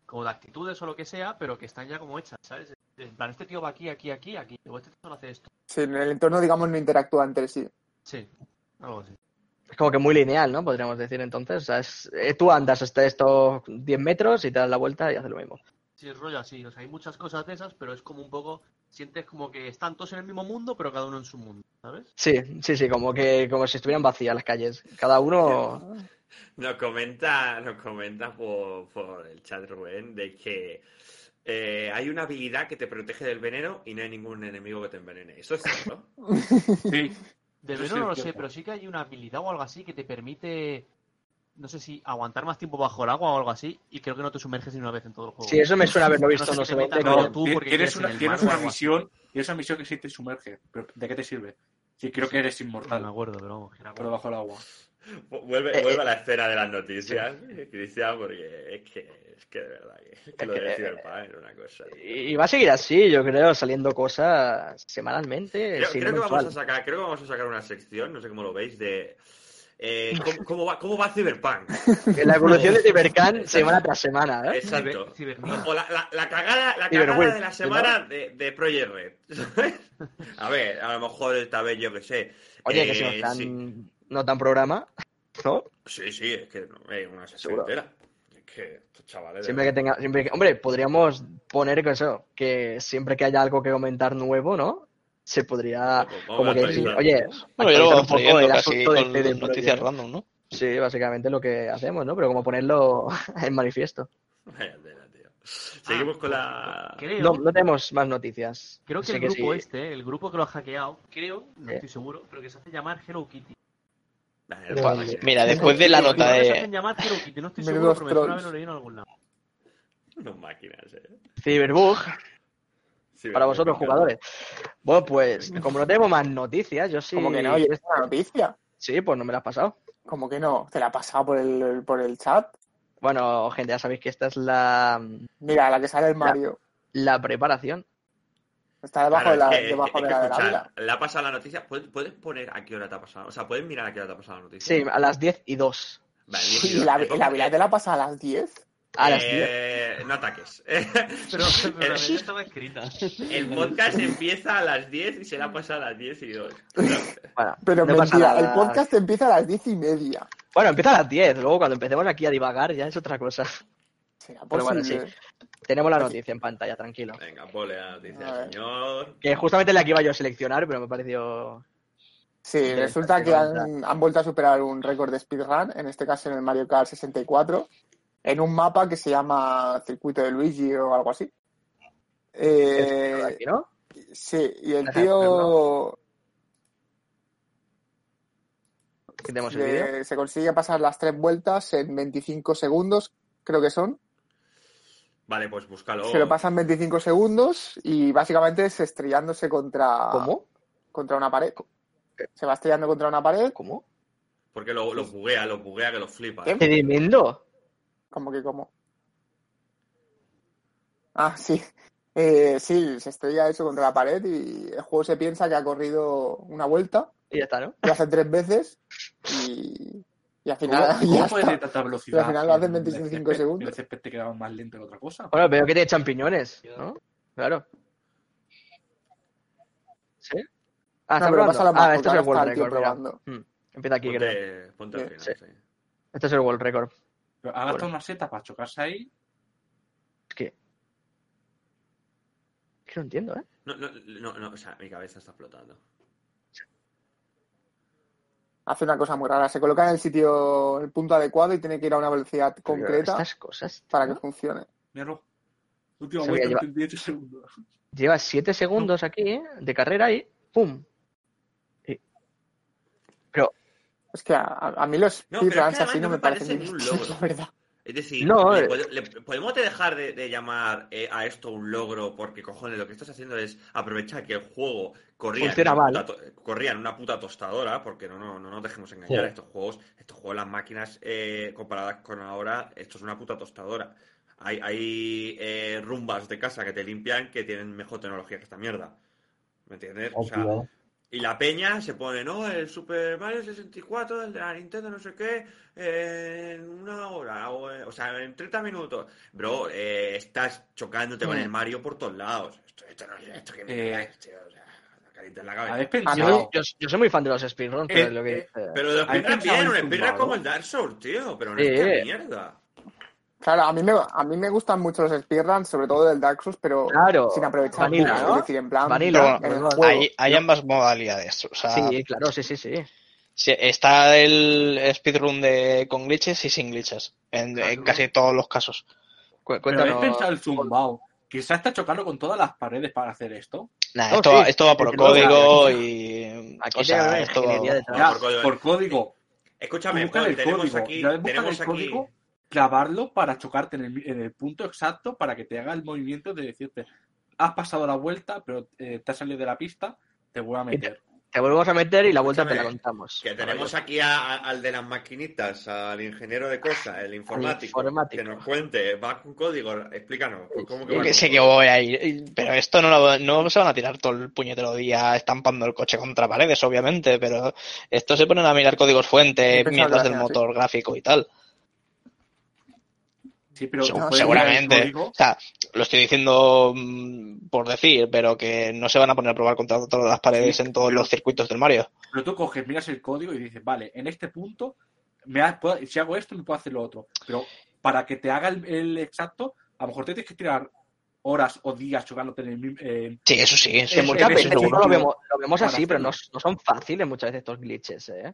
como de actitudes o lo que sea, pero que están ya como hechas, ¿sabes? En plan, este tío va aquí, aquí, aquí, aquí. O este tío no hace esto. Sí, en el entorno, digamos, no interactúa entre sí. Sí, algo así. Es como que muy lineal, ¿no? Podríamos decir entonces. O sea, es- eh, tú andas hasta estos 10 metros y te das la vuelta y haces lo mismo. Sí, es rollo así. O sea, hay muchas cosas de esas, pero es como un poco. Sientes como que están todos en el mismo mundo, pero cada uno en su mundo, ¿sabes? Sí, sí, sí, como que como si estuvieran vacías las calles. Cada uno. Nos comenta, nos comenta por, por el chat Rubén de que eh, hay una habilidad que te protege del veneno y no hay ningún enemigo que te envenene. ¿Eso es cierto? Sí, De sí no lo sé, pero sí que hay una habilidad o algo así que te permite. No sé si aguantar más tiempo bajo el agua o algo así, y creo que no te sumerges ni una vez en todo el juego. Sí, eso me suena haberlo visto, No sé no no, tú porque tienes una, tienes una misión, tienes una misión que sí te sumerge. Pero ¿de qué te sirve? Si creo que eres No me inmortal, acuerdo, pero vamos, era pero bajo el agua. Vuelve, Eh, vuelve eh. a la escena de las noticias, Cristian, porque es que, es que de verdad que, que lo de Cyberpunk era una cosa. Y va a seguir así, yo creo, saliendo cosas semanalmente. Creo, que vamos a sacar, creo que vamos a sacar una sección, no sé cómo lo veis, de eh, ¿cómo, cómo va, cómo va Cyberpunk. La evolución de Cybercan semana tras semana, ¿eh? Exacto. O la, la, la cagada, la cagada de la semana de, de Project Red. a ver, a lo mejor esta vez yo que sé. Oye, que Eh, si nos dan sí. no tan programa, ¿no? Sí, sí, es que no, hay una sección Seguro. entera. Que estos chavales. de Siempre que tenga, siempre que, hombre, podríamos poner que eso, que siempre que haya algo que comentar nuevo, ¿no? Se podría, vamos como que decir, oye, Bueno, yo lo un poco trayendo el casi asunto de con CD noticias random, ¿no? Sí, básicamente lo que hacemos, ¿no? Pero como ponerlo en manifiesto. Vaya tela, tío. Seguimos con la. Creo, No, no tenemos más noticias. creo que el grupo sí. este, el grupo que lo ha hackeado, creo, no Sí. estoy seguro, pero que se hace llamar Hello Kitty. Vale. Mira, después de la nota de... no estoy seguro, pero me haberlo leído en algún lado. Unos máquinas, eh. Cyberbug, Sí, para vosotros jugadores. Bueno, pues como no tenemos más noticias, yo sí. Como que no, y una noticia. Sí, pues no me la has pasado. Como que no, te la ha pasado por el, por el chat. Bueno, gente, ya sabéis que esta es la, Mira, la que sale el Mario. la preparación. Está debajo Claro, de la, es que- debajo es de la de escucha, Ávila. Le ha pasado la noticia. ¿Puedes, puedes poner a qué hora te ha pasado? O sea, puedes mirar a qué hora te ha pasado la noticia. Sí, a las 10 y 2. Vale, Y 10 la, y la te la pasa a las 10. A las 10. Eh, no ataques. Pero, pero el, la estaba escrita. el podcast empieza a las 10 y se la pasa a las 10 y 2. Bueno, Pero no pasa mentira, el podcast empieza a las 10 y media. Bueno, empieza a las 10. Luego, cuando empecemos aquí a divagar, ya es otra cosa. Será Pero bueno, posible. Tenemos la noticia en pantalla, tranquilo. Venga, ponle la noticia, señor. Que justamente la que iba yo a seleccionar, pero me pareció. Sí, resulta que han, han vuelto a superar un récord de speedrun, en este caso en el Mario Kart 64, en un mapa que se llama Circuito de Luigi o algo así. Eh, Aquí, ¿no? sí, y el tío tenemos el se consigue pasar las tres vueltas en 25 segundos, creo que son. Vale, pues búscalo. Se lo pasan 25 segundos y básicamente es estrellándose contra, ¿Cómo? contra una pared. Se va estrellando contra una pared, ¿Cómo? Porque lo, lo buguea, lo buguea que lo flipa. ¿Qué? Tremendo. como que como. Ah, sí. Eh, sí, se estrella eso contra la pared y el juego se piensa que ha corrido una vuelta, Y ya está, ¿no? lo hace tres veces y, y al ¿Cómo, final cómo ya puede tener tanta velocidad? al final lo hacen en el 25 césped? segundos. El césped te quedaba más lento que otra cosa. Bueno, veo que tiene champiñones, ¿no? Claro. ¿Sí? Ah, No, está pero probando. pásalo Ah, abajo, este que es el World Record, mira. probando. Mm, Empieza aquí, creo. Ponte, ponte al final, Sí. sí. Este es el World Record. Pero ha gastado una seta para chocarse ahí. Es que... Es que no entiendo, ¿eh? No, no, no, no, o sea, mi cabeza está explotando. Hace una cosa muy rara, se coloca en el sitio, el punto adecuado y tiene que ir a una velocidad Pero concreta Estas cosas... para que funcione. Míralo. Última vuelta llevar- en 10 segundos. Lleva 7 segundos aquí, ¿eh? De carrera y... ¡Pum! Y- Pero... Es que a, mí los No, speedruns así no me me parecen parece ni un logro. la verdad. Es decir, No, le eh. podemos dejar de, de llamar eh, a esto un logro porque, cojones, lo que estás haciendo es aprovechar que el juego corría, en una, puta, corría en una puta tostadora, porque no, no, no nos dejemos engañar, Sí. estos juegos, estos juegos, las máquinas eh, comparadas con ahora, esto es una puta tostadora. Hay, hay eh, rumbas de casa que te limpian que tienen mejor tecnología que esta mierda. ¿Me entiendes? O sea. Y la peña se pone, ¿no? El Super Mario 64, el de la Nintendo, no sé qué, eh, en una hora, o, eh, o sea, en 30 minutos. Bro, eh, estás chocándote con Mm. el Mario por todos lados. Esto, esto no es esto que me Eh, tío, o sea, la carita en la cabeza. Yo, yo soy muy fan de los speedruns, pero Eh, es lo que eh. Pero de los ¿Habéis speedruns bien, en un speedrun como el Dark Souls, tío, pero no Sí. esta mierda. Claro, a mí, me, a mí me gustan mucho los speedruns, sobre todo del Dark Souls, pero Claro, sin aprovechar vanilla, ¿no? Es decir, en plan, Vanilla, en el pues, juego. Hay, hay ambas modalidades. O sea, Sí, claro, sí, sí, sí. sí, está el speedrun de con glitches y sin glitches. En, en casi todos los casos. Cu- ¿Pero habéis Cuéntanos. pensado el zumbao? Quizás está chocando con todas las paredes para hacer esto. Nah, esto, sí, va, esto va por código y. aquí o sea, esto va- por código. por código. Escúchame, el tenemos código. aquí, tenemos el aquí... código, clavarlo para chocarte en el, en el punto exacto para que te haga el movimiento de decirte, has pasado la vuelta, pero eh, te has salido de la pista, te voy a meter. Te volvemos a meter y la vuelta te la contamos. Que tenemos aquí a- a- al de las maquinitas, al ingeniero de cosas, el informático, informático. que nos cuente, va con código, explícanos, ¿cómo que va que con sé que voy a ir. Pero esto no, lo- no se van a tirar todo el puñetero día estampando el coche contra paredes, obviamente. Pero esto se ponen a mirar códigos fuente, Sí, pensaba mierdas del motor gráfico y tal. Sí, pero el seguramente. O sea, lo estoy diciendo mm, por decir, pero que no se van a poner a probar contra todas las paredes Sí, en todos pero- los circuitos del Mario. Pero tú coges, miras el código y dices, vale, en este punto, me ha- puedo- si hago esto, me puedo hacer lo otro. Pero para que te haga el, el exacto, a lo mejor te tienes que tirar horas o días chocándote en el mismo. en- Sí, eso sí. eso en- sí, muchas en veces lo vemos, lo vemos así, pero no, no son fáciles muchas veces estos glitches, ¿eh?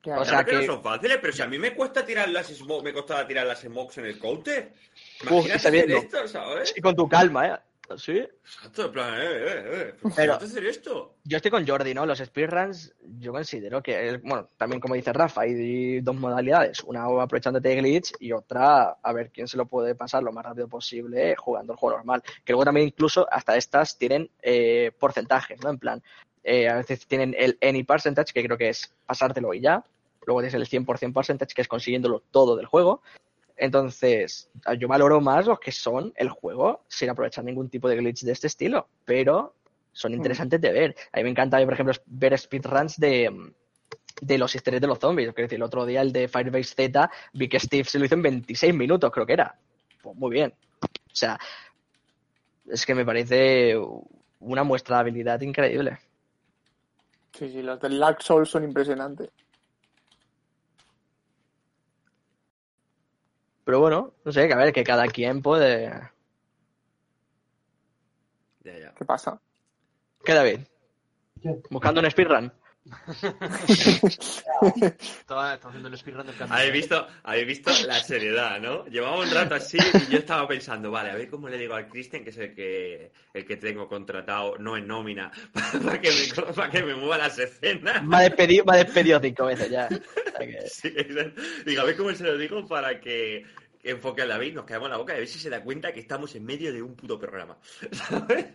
Claro. O sea que, que- no son fáciles, pero si a mí me cuesta tirar las smokes, me costaba tirar las smokes en el counter. Imagínate hacer viendo. esto, ¿sabes? Y con tu calma, ¿eh? Sí. Exacto, en plan, eh, eh, eh. Pero- Imagínate hacer esto. Yo estoy con Jordi, ¿no? Los speedruns, yo considero que, bueno, también como dice Rafa, hay dos modalidades. Una aprovechándote de glitch y otra a ver quién se lo puede pasar lo más rápido posible jugando el juego normal. Que luego también incluso hasta estas tienen eh, porcentajes, ¿no? En plan, eh, a veces tienen el any percentage, que creo que es pasártelo y ya. Luego tienes el 100% percentage, que es consiguiéndolo todo del juego. Entonces, yo valoro más los que son el juego sin aprovechar ningún tipo de glitch de este estilo, pero son interesantes de ver. A mí me encanta, por ejemplo, ver speedruns de, de los easter de los zombies. Quiero decir, el otro día el de Firebase Z vi que Steve se lo hizo en 26 minutos, creo que era. Pues muy bien. O sea, es que me parece una muestra de habilidad increíble. Sí, sí, los del Dark Souls son impresionantes. Pero bueno, no sé, que a ver, que cada quien puede... Ya, ya. ¿Qué pasa? Queda bien. ¿Qué? Buscando un speedrun. Estaba, estaba haciendo el speedrun del cambio. Habéis visto, habéis visto la seriedad, ¿no? Llevaba un rato así y yo estaba pensando, vale, a ver cómo le digo al Cristian, que es el que, el que tengo contratado, no en nómina, para que me, para que me mueva las escenas. Me ha despedido, me ha despedido cinco veces ya. Que- Sí, digo, a ver cómo se lo digo para que, que enfoque a David, nos quedamos en la boca y a ver si se da cuenta que estamos en medio de un puto programa. ¿Sabes?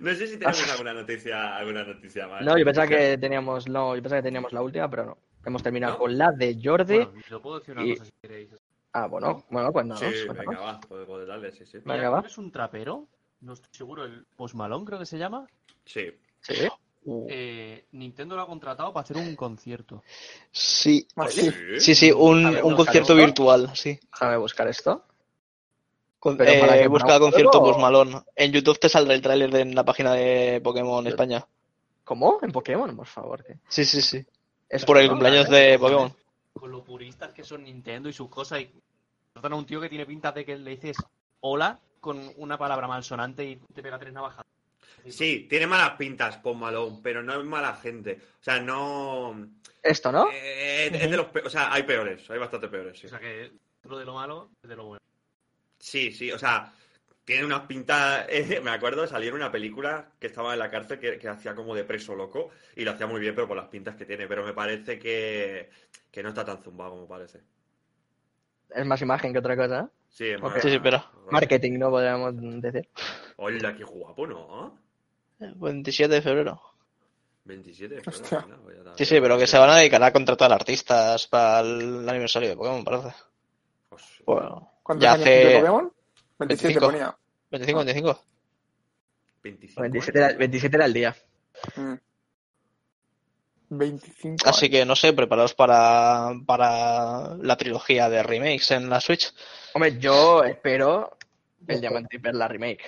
No sé si tenemos alguna noticia, alguna noticia más. No, yo pensaba que teníamos, no, yo pensaba que teníamos la última, pero no. Hemos terminado ¿No? con la de Jordi. Bueno, yo puedo decir una y- cosa si queréis. Ah, bueno, bueno, pues nada. Sí, pues venga, va, puedes puedes darle, sí, sí. Venga, Mira, va. Es un trapero, no estoy seguro, el Post Malone creo que se llama. Sí. Sí. Uh, Eh, Nintendo lo ha contratado para hacer un concierto. Sí. Ah, sí. Sí, sí, un, ver, un concierto esto. virtual, sí. déjame buscar esto. Con- Pero eh, busca un concierto? Post Malone. En YouTube te saldrá el tráiler de en la página de Pokémon. España. ¿Cómo? En Pokémon, por favor. Sí, sí, sí. Es Por el ¿no? cumpleaños de Pokémon. Con lo puristas que son Nintendo y sus cosas. Y tratan a un tío que tiene pinta de que le dices hola con una palabra malsonante y te pega tres navajas. Sí, tiene malas pintas Post Malone, pero no es mala gente. O sea, no. Esto, ¿no? Eh, es de los pe- O sea, hay peores, hay bastante peores, sí. O sea que dentro de lo malo, es de lo bueno. Sí, sí, o sea, tiene unas pintas. eh, me acuerdo de salir una película que estaba en la cárcel que, que hacía como de preso loco y lo hacía muy bien, pero por las pintas que tiene. Pero me parece que, que no está tan zumbado como parece. Es más imagen que otra cosa. ¿eh? Sí, es más- Sí, sí, pero- Marketing, ¿no? Podríamos decir. Hola, qué guapo, ¿no? 27 de febrero. 27 de febrero, está. Sí, sí, pero que se van a dedicar a contratar artistas para el aniversario de Pokémon, parece. Pues, Bueno, ¿Cuántos ya años hace Pokémon? 27 25. ponía. 25, 25. 25 27 era, 27 era el día. Mm. 25 Así que no sé, preparados para, para la trilogía de remakes en la Switch. Hombre, yo espero el Diamante y Perla remake.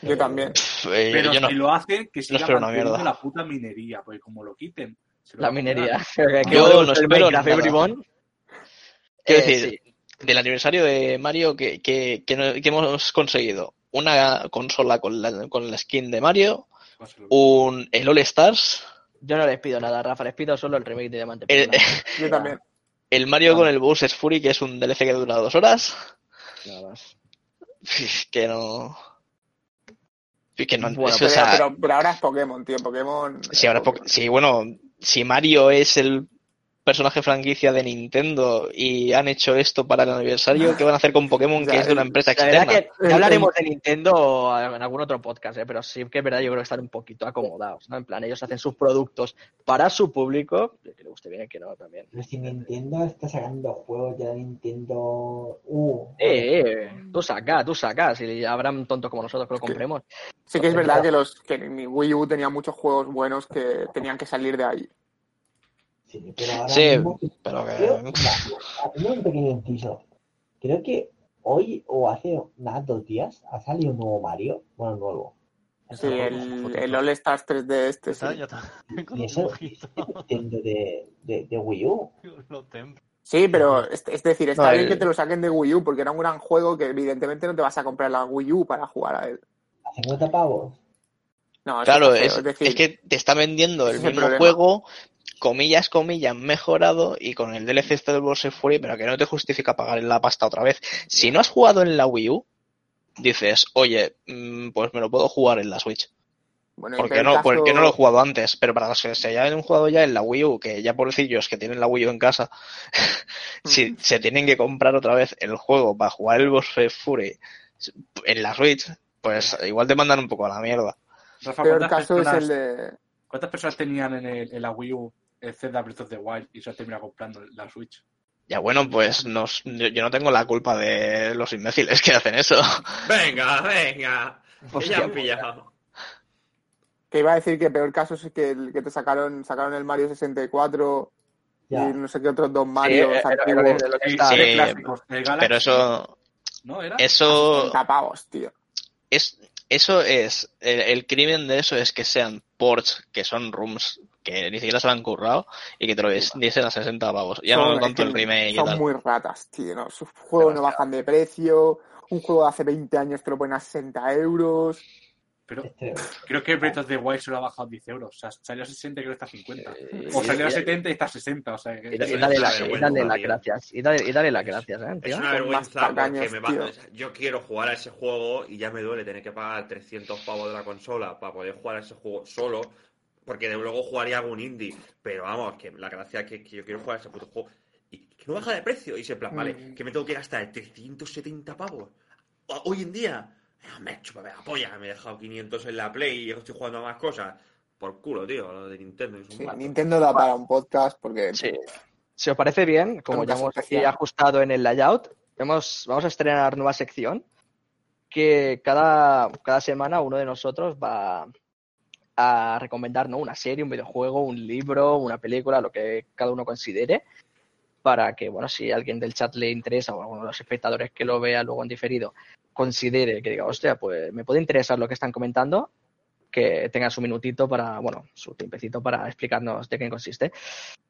Yo también. Pff, eh, Pero yo no. si lo hace, que siga espero una la puta minería, porque como lo quiten. lo La minería. Yo no el espero nada. Quiero Eh, decir, del aniversario de Mario que, que, que, no- que hemos conseguido una consola con la, con la skin de Mario, un, el All Stars, Yo no les pido nada, Rafa, les pido solo el remake de Diamante el. Yo también. el Mario con el Bowser's Fury, que es un DLC que dura dos horas, Nada más. que no... Que no Bueno, eso, Pero, o sea, pero, pero ahora es Pokémon, tío. Pokémon. si ahora es po- si, bueno, si Mario es el personaje franquicia de Nintendo y han hecho esto para el aniversario, ¿qué van a hacer con Pokémon, O sea, que es de una empresa externa? que ya hablaremos de Nintendo en algún otro podcast, ¿eh? pero sí que es verdad, yo creo que están un poquito acomodados, ¿no? En plan, ellos hacen sus productos para su público, que le guste bien y que no también. Pero si Nintendo está sacando juegos ya Nintendo U. Eh, eh, tú saca, tú sacas, y habrán tontos como nosotros que lo compremos. Sí que es verdad que los que mi Wii U tenía muchos juegos buenos que tenían que salir de ahí. Sí, pero ahora Sí, mismo- pero que... Creo, mira, un pequeño inciso. Creo que hoy o hace nada, dos días, ha salido un nuevo Mario. Bueno, nuevo. Sí, el, el All Stars 3D este, está, sí. ya está. Con Y eso de, de, de Wii U. Sí, pero es, es decir, está No, bien el- que te lo saquen de Wii U porque era un gran juego que evidentemente no te vas a comprar la Wii U para jugar a él. A 50 pavos. No, Claro, es, es decir, es que te está vendiendo el mismo juego, comillas, comillas, mejorado y con el DLC este del Bowser Fury, pero que no te justifica pagar la pasta otra vez. Si no has jugado en la Wii U, dices, oye, mm, pues me lo puedo jugar en la Switch. bueno, ¿Por en qué el no, caso- porque no lo he jugado antes? Pero para los que se hayan jugado ya en la Wii U, que ya pobrecillos que tienen la Wii U en casa, si se tienen que comprar otra vez el juego para jugar el Bowser Fury en la Switch, pues igual te mandan un poco a la mierda. Rafa, peor ¿cuántas caso es el de... ¿cuántas personas tenían en, el- en la Wii U el Zelda Breath of the Wild y se han terminado comprando la Switch? Ya bueno, pues nos- yo, yo no tengo la culpa de los imbéciles que hacen eso. Venga, venga. Que Hostia, ya han pillado. Que iba a decir que peor caso es que, el, que te sacaron sacaron el Mario 64 Ya. y no sé qué otros dos Sí, antiguos. lo que Sí, sí, de clásicos, el Galaxy, Pero eso, ¿no era? eso, 60 pavos, tío. es, eso es, el, el crimen de eso es que sean ports, que son rooms, que ni siquiera se lo han currado y que te lo diesen a 60 pavos. Ya Son- no tanto el remake y Son tal. muy ratas, tío. ¿no? Sus juegos no bajan de precio. Un juego de hace 20 años te lo ponen a 60 euros. Pero Es tremendo. creo que Breath of the Wild se lo ha bajado 10 euros. O sea, salió a 60 y creo que está a 50. Eh, O salió a y- 70 y está a 60. O sea, que Y, dale, y vergüenza, dale las gracias. Y dale, y dale las gracias, ¿eh, tío? Es una vergüenza porque me va- yo quiero jugar a ese juego y ya me duele tener que pagar 300 pavos de la consola para poder jugar a ese juego solo, porque de luego jugaría algún indie. Pero vamos, que la gracia es que, que yo quiero jugar a ese puto juego y que no baja de precio. Y se en plan, vale, Mm. que me tengo que gastar 370 pavos hoy en día. Ah, Me chupa la polla, me he dejado 500 en la Play y estoy jugando a más cosas. Por culo, tío, lo de Nintendo. es un Sí. Nintendo da para un podcast porque Sí. Si os parece bien, como ya hemos aquí ajustado en el layout, hemos, vamos a estrenar nueva sección que cada, cada semana uno de nosotros va a recomendar ¿no? una serie, un videojuego, un libro, una película, lo que cada uno considere, para que, bueno, si a alguien del chat le interesa o a alguno de los espectadores que lo vea luego en diferido considere que diga, hostia, pues me puede interesar lo que están comentando, que tenga su minutito para, bueno, su tiempecito para explicarnos de qué consiste.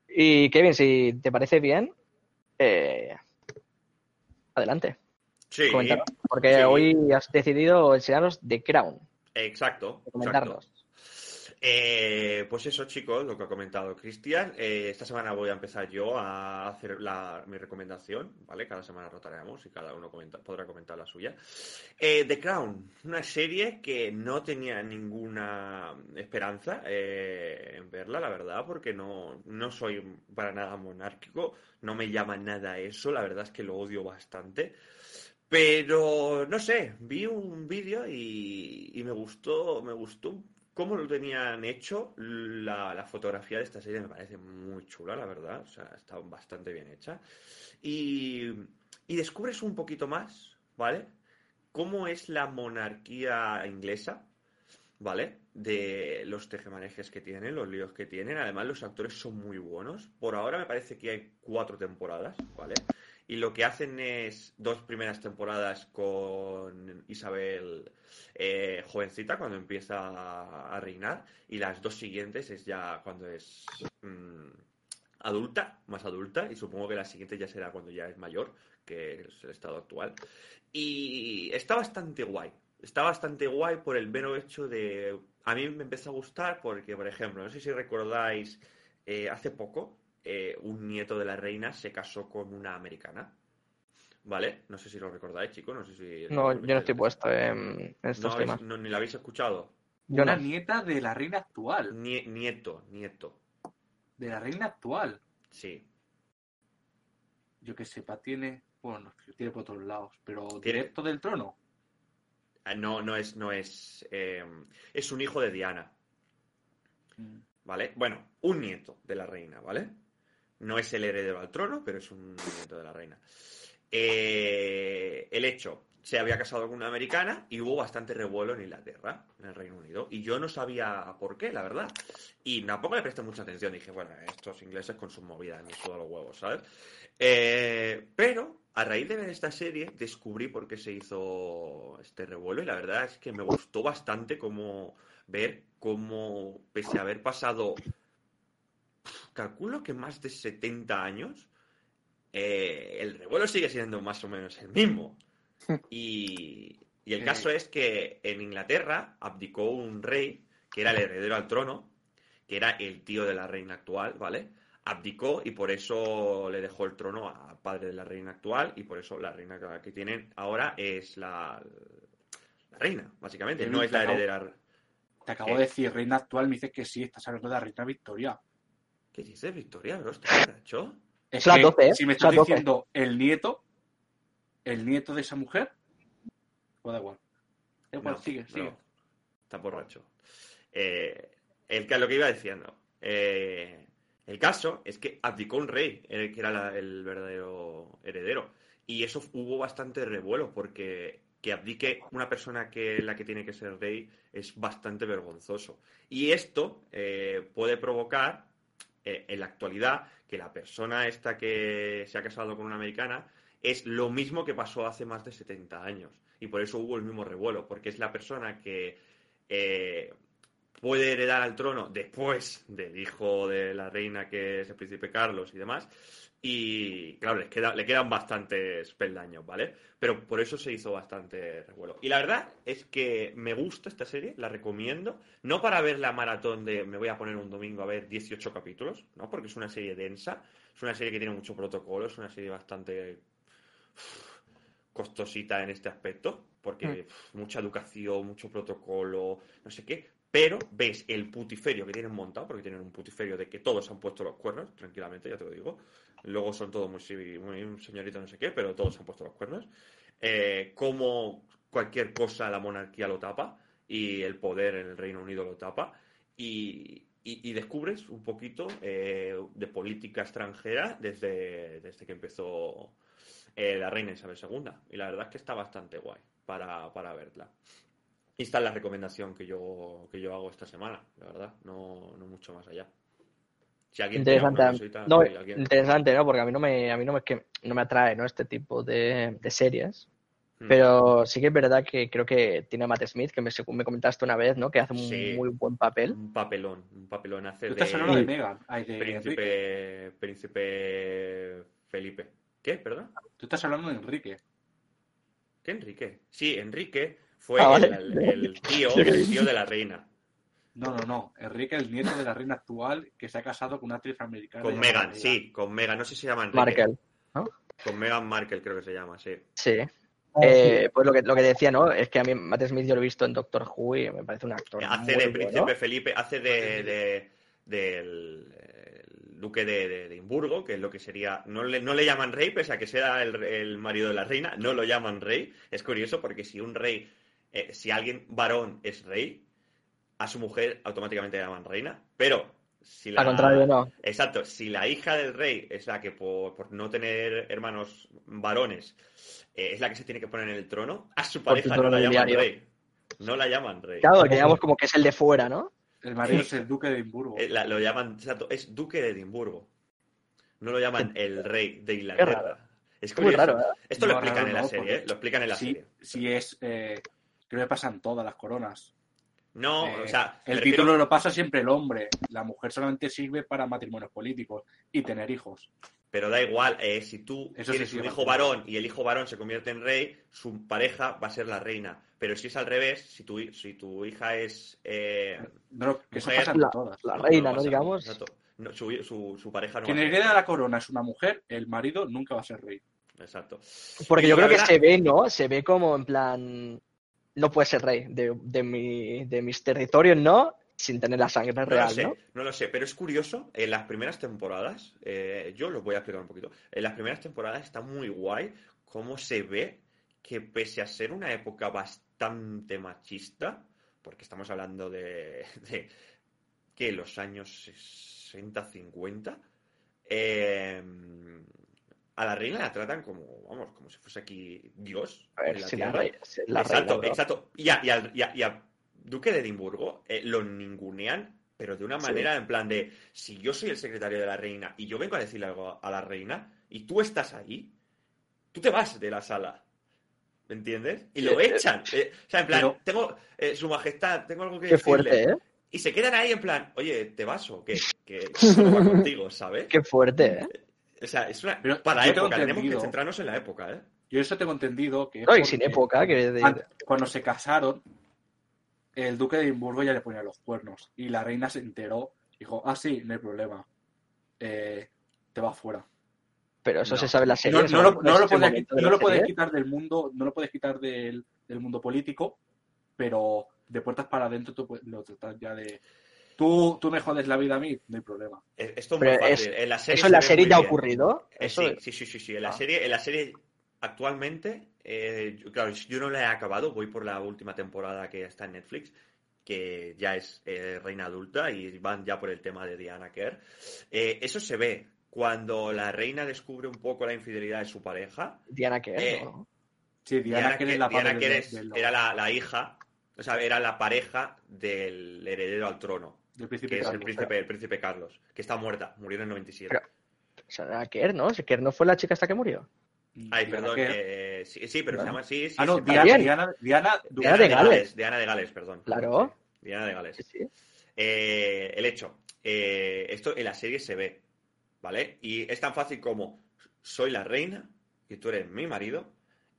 Y Kevin, si te parece bien, eh, adelante, Sí, coméntanos. Porque Sí. hoy has decidido enseñarnos The Crown, exacto. exacto. Eh, pues eso, chicos, lo que ha comentado Cristian. Eh, esta semana voy a empezar yo a hacer la- mi recomendación, ¿vale? Cada semana rotaremos y cada uno podrá comentar la suya. Eh, The Crown, una serie que no tenía ninguna esperanza en verla, la verdad, porque no, no soy para nada monárquico, no me llama nada eso, la verdad es que lo odio bastante. Pero no sé, vi un vídeo y, y me gustó, me gustó cómo lo tenían hecho. La, fotografía de esta serie me parece muy chula, la verdad. O sea, está bastante bien hecha. Y, y descubres un poquito más, ¿vale? Cómo es la monarquía inglesa, ¿vale? De los tejemanejes que tienen, los líos que tienen. Además, los actores son muy buenos. Por ahora me parece que hay cuatro temporadas, ¿vale? Y lo que hacen es dos primeras temporadas con Isabel eh, jovencita, cuando empieza a, reinar, y las dos siguientes es ya cuando es mm, adulta, más adulta, y supongo que la siguiente ya será cuando ya es mayor, que es el estado actual. Y está bastante guay. Está bastante guay por el mero hecho de... A mí me empezó a gustar porque, por ejemplo, no sé si recordáis, eh, hace poco eh, un nieto de la reina se casó con una americana. ¿Vale? No sé si lo recordáis, chicos. No sé si... No, yo no estoy puesto en, estos No, temas. no, ni la habéis escuchado. Yo Una no. nieta de la reina actual. Nie- nieto, nieto. De la reina actual. Sí. Yo que sepa, tiene. Bueno, tiene por otros lados, pero Tiene- directo del trono. Ah, No, no es, no es. eh, es un hijo de Diana, Mm. ¿vale? Bueno, un nieto de la reina, ¿vale? No es el heredero al trono, pero es un nieto de la reina. Eh, el hecho, se había casado con una americana y hubo bastante revuelo en Inglaterra, en el Reino Unido. Y yo no sabía por qué, la verdad. Y tampoco le presté mucha atención. Dije, bueno, estos ingleses con sus movidas, ni sudo los huevos, ¿sabes? Eh, pero a raíz de ver esta serie descubrí por qué se hizo este revuelo y la verdad es que me gustó bastante como ver cómo, pese a haber pasado, calculo que más de 70 años, eh, el revuelo sigue siendo más o menos el mismo. Y, y el caso es que en Inglaterra abdicó un rey que era el heredero al trono, que era el tío de la reina actual, ¿vale? Abdicó y por eso le dejó el trono al padre de la reina actual y por eso la reina que- tienen ahora es la, la reina, básicamente, no es la heredera. Te acabo ¿Qué? de decir reina actual, me dices que sí, estás hablando de la reina Victoria. ¿Qué dices, Victoria, bro? ¿Estás borracho? Es que 12, ¿eh? si me estás las 12. diciendo el nieto, el nieto de esa mujer, pues da igual. Da igual, No, sigue, no, sigue. Está borracho. Eh, el, que- lo que iba diciendo. eh, el caso es que abdicó un rey, el que era la- el verdadero heredero. Y eso hubo bastante revuelo, porque que abdique una persona que la que tiene que ser rey es bastante vergonzoso. Y esto eh, puede provocar, eh, en la actualidad, que la persona esta que se ha casado con una americana es lo mismo que pasó hace más de 70 años. Y por eso hubo el mismo revuelo, porque es la persona que eh, puede heredar al trono después del hijo de la reina, que es el príncipe Carlos y demás. Y claro, les queda, le quedan bastantes peldaños, ¿vale? Pero por eso se hizo bastante revuelo. Y la verdad es que me gusta esta serie, la recomiendo. No para ver la maratón de me voy a poner un domingo a ver 18 capítulos, ¿no? Porque es una serie densa, es una serie que tiene mucho protocolo, es una serie bastante costosita en este aspecto, porque Mm. mucha educación, mucho protocolo, no sé qué, pero ves el putiferio que tienen montado, porque tienen un putiferio de que todos han puesto los cuernos, tranquilamente, ya te lo digo. Luego son todos muy, muy no sé qué, pero todos han puesto los cuernos. Eh, como cualquier cosa la monarquía lo tapa y el poder en el Reino Unido lo tapa. Y, y- y descubres un poquito eh, de política extranjera desde, desde que empezó eh, la reina Isabel II. Y la verdad es que está bastante guay para, para verla. Y esta es la recomendación que yo, que yo hago esta semana, la verdad, no, no mucho más allá. Si alguien tiene alguna Interesante. cosita, No, si alguien- interesante, ¿no? Porque a mí no me, a mí no me, es que no me atrae, ¿no? Este tipo de, de series. Hmm. Pero sí que es verdad que creo que tiene a Matt Smith, que me, me comentaste una vez, ¿no? Que hace un Sí. muy buen papel. Un papelón, un papelón hace Tú de estás hablando de Megan, ay, de Enrique. príncipe, príncipe Felipe. ¿Qué? ¿Perdón? Tú estás hablando de Enrique. ¿Qué Enrique? Sí, Enrique fue Ah, vale. el, el tío, el tío de la reina. No, no, no. Enrique, el nieto de la reina actual, que se ha casado con una actriz americana. Con Megan, sí, con Megan. No sé si se llama Enrique. Markel. Con Megan Markel creo que se llama, sí. Sí. Ah, Eh, pues lo que, lo que decía, ¿no? Es que a mí Matt Smith yo lo he visto en Doctor Who y me parece un actor. Hace muy de Príncipe bueno. Felipe, hace de, de- del el duque de, de Edimburgo, que es lo que sería. No le, no le llaman rey, pese a que sea el, el marido de la reina, no lo llaman rey. Es curioso porque si un rey, eh, si alguien varón es rey, a su mujer automáticamente le llaman reina. Pero si la. Al contrario, no. Exacto, si la hija del rey es la que por, por no tener hermanos varones eh, es la que se tiene que poner en el trono, a su Por pareja no la llaman rey. No la llaman rey. Claro, que digamos como que es el de fuera, ¿no? El marido es el duque de Edimburgo. Eh, la- lo llaman, exacto, es duque de Edimburgo. No lo llaman el rey de. Inglaterra. Es curioso. raro, ¿eh? Esto lo No, explican raro en la no, serie, ¿eh? Lo explican en la sí, serie. sí es. Eh, creo que pasan todas las coronas. No, Eh, o sea, me el refiero- título lo pasa siempre el hombre. La mujer solamente sirve para matrimonios políticos y tener hijos. pero da igual, eh, si tú Eso tienes sí, un hijo varón y el hijo varón se convierte en rey, su pareja va a ser la reina. Pero si es al revés, si tu, si tu hija es... eh, No, que Mujer, pasa la- todas. La reina, no Digamos. exacto. No, su, su- su pareja no Quien hereda la corona es una mujer, el marido nunca va a ser rey. Exacto. Porque Y yo creo que se ve, ¿no? Se ve como en plan. No puede ser rey de, de, mi, de mis territorios, ¿no? Sin tener la sangre No real, lo sé, ¿no? no lo sé, pero es curioso, en las primeras temporadas, eh, yo lo voy a explicar un poquito, en las primeras temporadas está muy guay cómo se ve que pese a ser una época bastante machista, porque estamos hablando de, de que los años 60, 50, eh, a la reina la tratan como, vamos, como si fuese aquí Dios A ver, la si la, tierra. la exacto, reina, exacto. Y a, y a- y a Duque de Edimburgo eh, lo ningunean, pero de una Sí. manera en plan de, si yo soy el secretario de la reina y yo vengo a decirle algo a la reina y tú estás ahí, tú te vas de la sala. ¿Me entiendes? Y lo Eh, echan. Eh, o sea, en plan, pero- tengo, eh, su majestad, tengo algo que Qué decirle. fuerte, ¿eh? Y se quedan ahí en plan, oye, ¿te vas o qué? Que no va contigo, ¿sabes? Qué fuerte, ¿eh? O sea, es una... Pero para tengo época, tenemos que centrarnos en la época, ¿eh? Yo eso tengo entendido que No, y sin época, que de- cuando se casaron, el duque de Edimburgo ya le ponía los cuernos y la reina se enteró, dijo, ah, sí, no hay problema, Eh, te vas fuera. pero eso No. se sabe en la serie. No, no lo, no lo puedes, de la lo quitar del mundo, no lo puedes quitar del, del mundo político, pero de puertas para adentro tú lo tratas ya de... Tú, tú me jodes la vida a mí, no hay problema. Eh, Esto es muy fácil. En la serie ¿Eso en la serie ya ha ocurrido? Eh, Eso sí, sí, sí, sí, sí. En la Ah. serie, en la serie actualmente, eh, yo- claro, yo no la he acabado, voy por la última temporada que está en Netflix, que ya es eh, reina adulta y van ya por el tema de Diana Kerr. Eh, eso se ve cuando la reina descubre un poco la infidelidad de su pareja. Diana Kerr, Eh, ¿no? Sí, Diana, Kerr- es la Diana padre Kerr del- es- del- era la, la hija, o sea, era la pareja del heredero al trono, del príncipe que es el príncipe, el príncipe Carlos, que está muerta, murió en el 97. Pero- O sea, Kerr, ¿no? Si Kerr no fue la chica hasta que murió. Ay, Diana perdón, eh, sí, sí, pero se Bueno. llama así. Sí, Ah, no, se- Diana, Bien. Diana, Diana, Diana de Gales. Diana de Gales, perdón. Claro. Diana de Gales. Eh, el hecho, eh, esto en la serie se ve, ¿vale? Y es tan fácil como soy la reina y tú eres mi marido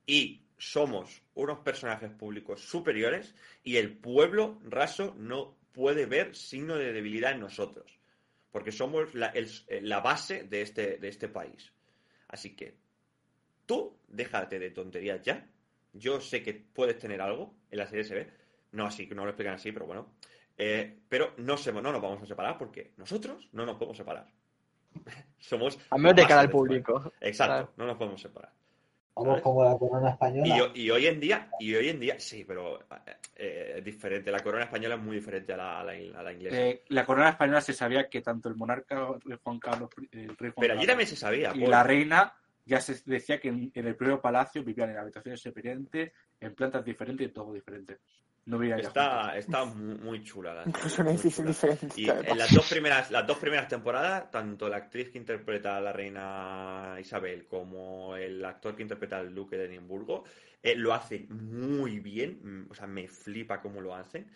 y somos unos personajes públicos superiores y el pueblo raso no puede ver signo de debilidad en nosotros, porque somos la, el- la base de este, de este país. Así que tú déjate de tonterías ya. Yo sé que puedes tener algo, en la serie se ve, no así, no lo explican así, pero bueno. Eh, pero no, se, no nos vamos a separar porque nosotros no nos podemos separar. Somos. A menos de cara al este público. Exacto, Claro. no nos podemos separar. Vamos ¿Sabes? como la corona española. Y, ho- y hoy en día, y hoy en día, sí, pero eh, es diferente. La corona española es muy diferente a la, a la, a la inglesa. Eh, la corona española se sabía que tanto el monarca Juan Carlos, el rey Juan pero allí también se sabía. y la reina ya se decía que en, en el primer palacio vivían en habitaciones diferentes, en plantas diferentes y todo diferente. No. Está, está muy, chula la serie, muy chula. diferentes. Y en las dos primeras, las dos primeras temporadas, tanto la actriz que interpreta a la reina Isabel como el actor que interpreta al duque de Edimburgo eh, lo hacen muy bien, mm, o sea, me flipa cómo lo hacen.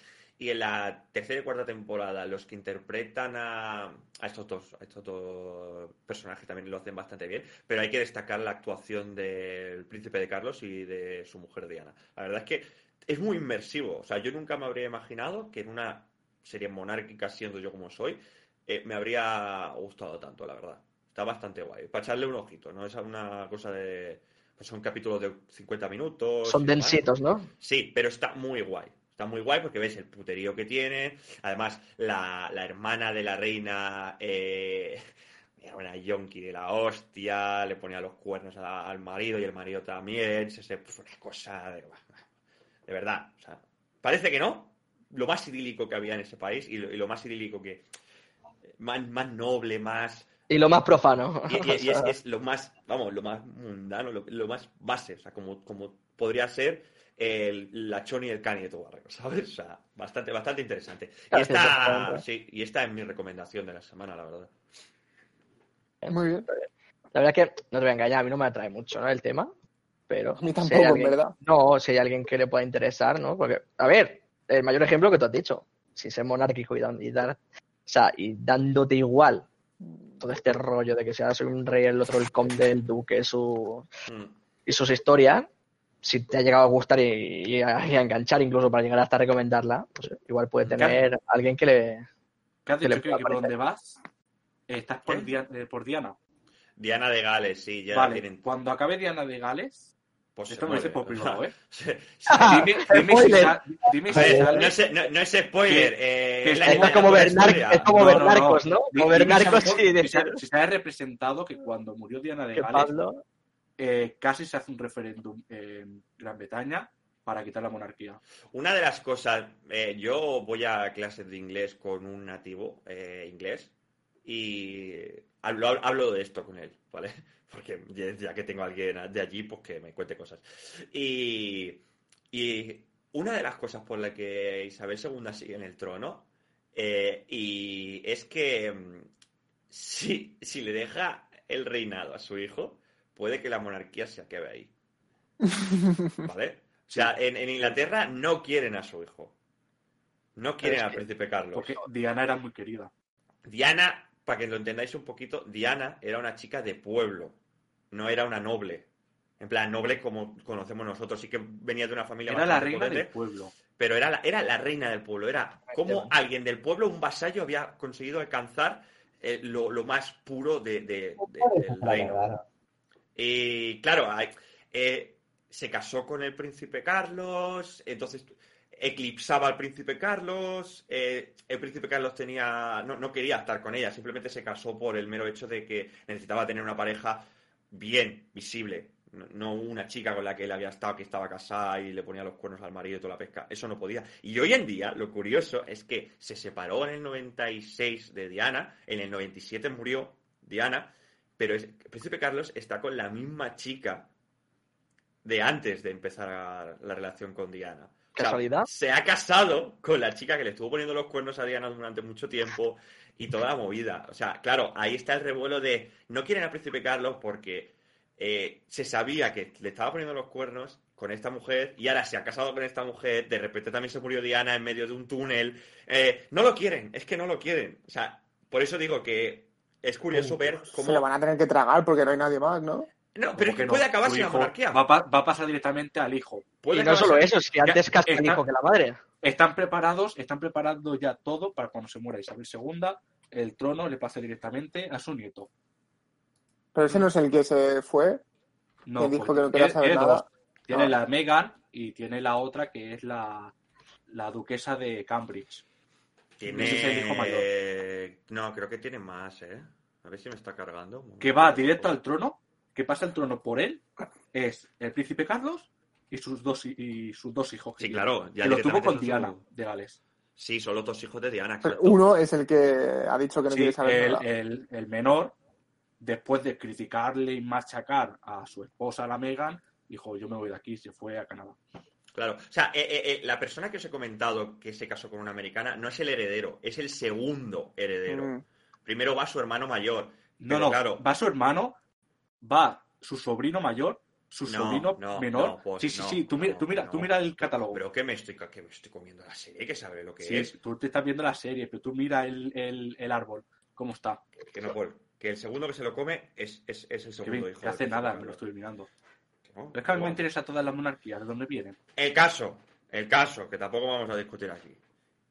Y en la tercera y cuarta temporada, los que interpretan a, a estos dos, a estos dos personajes también lo hacen bastante bien, pero hay que destacar la actuación del príncipe de Carlos y de su mujer Diana. La verdad es que es muy inmersivo. O sea, yo nunca me habría imaginado que en una serie monárquica siendo yo como soy, eh, me habría gustado tanto, la verdad. Está bastante guay. Para echarle un ojito, ¿no? Es una cosa de... Pues son capítulos de 50 minutos. Son densitos, ¿no? Sí, pero está muy guay. Está muy guay porque ves el puterío que tiene. Además, la, la hermana de la reina eh, era una yonki de la hostia. Le ponía los cuernos a- al marido y el marido también. Se, se, pues, una cosa de, de verdad. O sea, parece que no. Lo más idílico que había en ese país y lo, y lo más idílico que. Más, más noble, más. Y lo más profano. Y, y- y es, es lo más, vamos, lo más mundano, lo, lo más base, o sea, como, como podría ser el, la Choni y el Cani de tu barrio, ¿sabes? O sea, bastante, bastante interesante. Y Claro, exactamente. sí, y esta es mi recomendación de la semana, la verdad. Muy bien. La verdad es que no te voy a engañar, a mí no me atrae mucho, ¿no? El tema. Pero. A mí si tampoco, alguien- verdad. No, si hay alguien que le pueda interesar, ¿no? Porque, a ver, el mayor ejemplo que tú has dicho, sin ser monárquico y, y dar, o sea, y dándote igual todo este rollo de que sea soy un rey, el otro el conde, el duque, su, Mm. y sus historias, si te ha llegado a gustar y, y a, y a enganchar incluso para llegar hasta recomendarla, pues igual puede tener alguien que le... ¿Qué has Que le dicho que, pueda que por donde vas estás por, ¿Eh? Eh, por Diana? Diana de Gales, sí, ya vale, tienen. cuando acabe Diana de Gales, pues, esto me lo dices por privado, ¿eh? Dime, si, no, es, spoiler. eh, es como es como No, Como ver dime si se ha- representado que cuando murió Diana de Gales, eh, casi se hace un referéndum en Gran Bretaña para quitar la monarquía. Una de las cosas, eh, yo voy a clases de inglés con un nativo eh, inglés y hablo, hablo de esto con él, ¿vale? Porque ya- que tengo a alguien de allí, pues que me cuente cosas. Y, y una de las cosas por la que Isabel II sigue en el trono eh, y es que mm, si, si le deja el reinado a su hijo, puede que la monarquía se acabe ahí. ¿Vale? O sea, en, en Inglaterra no quieren a su hijo. No quieren al príncipe Carlos. Porque Diana era muy querida. Diana, para que lo entendáis un poquito, Diana era una chica de pueblo, no era una noble. En plan, noble como conocemos nosotros, sí que venía de una familia Era la bastante reina potente, del pueblo. pero era la, era la reina del pueblo. Era como alguien del pueblo, un vasallo, había conseguido alcanzar eh, lo, lo más puro de, de- de- del reino. Claro. Y claro, eh, se casó con el príncipe Carlos, entonces eclipsaba al príncipe Carlos, eh, el príncipe Carlos tenía, no, no quería estar con ella, simplemente se casó por el mero hecho de que necesitaba tener una pareja bien, visible, no, una chica con la que él había estado, que estaba casada y le ponía los cuernos al marido y toda la pesca, eso no podía. Y hoy en día, lo curioso es que se separó en el 96 de Diana, en el 97 murió Diana, pero el príncipe Carlos está con la misma chica de antes de empezar la relación con Diana. ¿Casualidad? se ha casado con la chica que le estuvo poniendo los cuernos a Diana durante mucho tiempo y toda la movida. O sea, claro, ahí está el revuelo de no quieren al príncipe Carlos porque eh, se sabía que le estaba poniendo los cuernos con esta mujer y ahora se ha casado con esta mujer, de repente también se murió Diana en medio de un túnel. Eh, no lo quieren, es que no lo quieren. O sea, por eso digo que es curioso ver Se cómo... lo van a tener que tragar porque no hay nadie más, ¿no? No, pero es que ¿Cómo puede acabar sin la hijo monarquía. Va, a pa- va a pasar directamente al hijo. Puede Y no solo eso, es que antes casi el hijo que la madre. Están preparados, están preparando ya todo para cuando se muera Isabel II, el trono le pase directamente a su nieto. Pero ese no es el que se fue. No, Que dijo que no quería tiene- saber tiene nada. dos. Tiene Ah. la Meghan y tiene la otra que es la, la duquesa de Cambridge. Tiene... Ese es el hijo mayor. No, creo que tiene más, ¿eh? A ver si me está cargando. Que va directo al trono, que pasa el trono por él, es el príncipe Carlos y sus dos, y sus dos hijos. Sí, claro. Ya que lo tuvo con Diana su- de Gales. Sí, son los dos hijos de Diana, exacto. Uno es el que ha dicho que no Sí, quiere saber el, nada. el- el menor, después de criticarle y machacar a su esposa, la Megan, dijo, yo me voy de aquí, se fue a Canadá. Claro. O sea, eh, eh, eh, la persona que os he comentado que se casó con una americana no es el heredero, es el segundo heredero. Mm. Primero va su hermano mayor. No, no, claro. va su hermano, va su sobrino mayor, su No, sobrino no, menor. no, pues sí, sí, sí, tú mira, tú mira, tú mira el catálogo. Pero que me estoy, que me estoy comiendo la serie, que sabe lo que sí, es. tú te estás viendo la serie, pero tú mira el, el- el árbol, cómo está. Que no puedo. Que el segundo que se lo come es, es, es el segundo bien, hijo. que hace nada, me lo estoy mirando. Es que a mí me interesa todas las monarquías, de dónde vienen. El caso, el caso, que tampoco vamos a discutir aquí.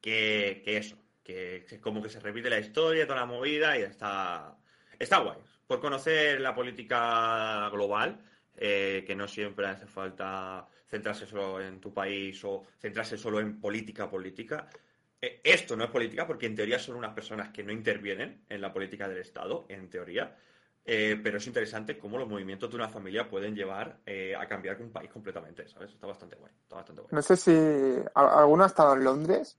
Que, que eso, que que como que se repite la historia, toda la movida y está, está guay. Por conocer la política global, eh, que no siempre hace falta centrarse solo en tu país o centrarse solo en política política. Eh, esto no es política porque en teoría son unas personas que no intervienen en la política del Estado, en teoría. Eh, pero es interesante cómo los movimientos de una familia pueden llevar eh, a cambiar un país completamente, ¿sabes? Está bastante guay. Está bastante guay. No sé si ¿al- alguno ha estado en Londres.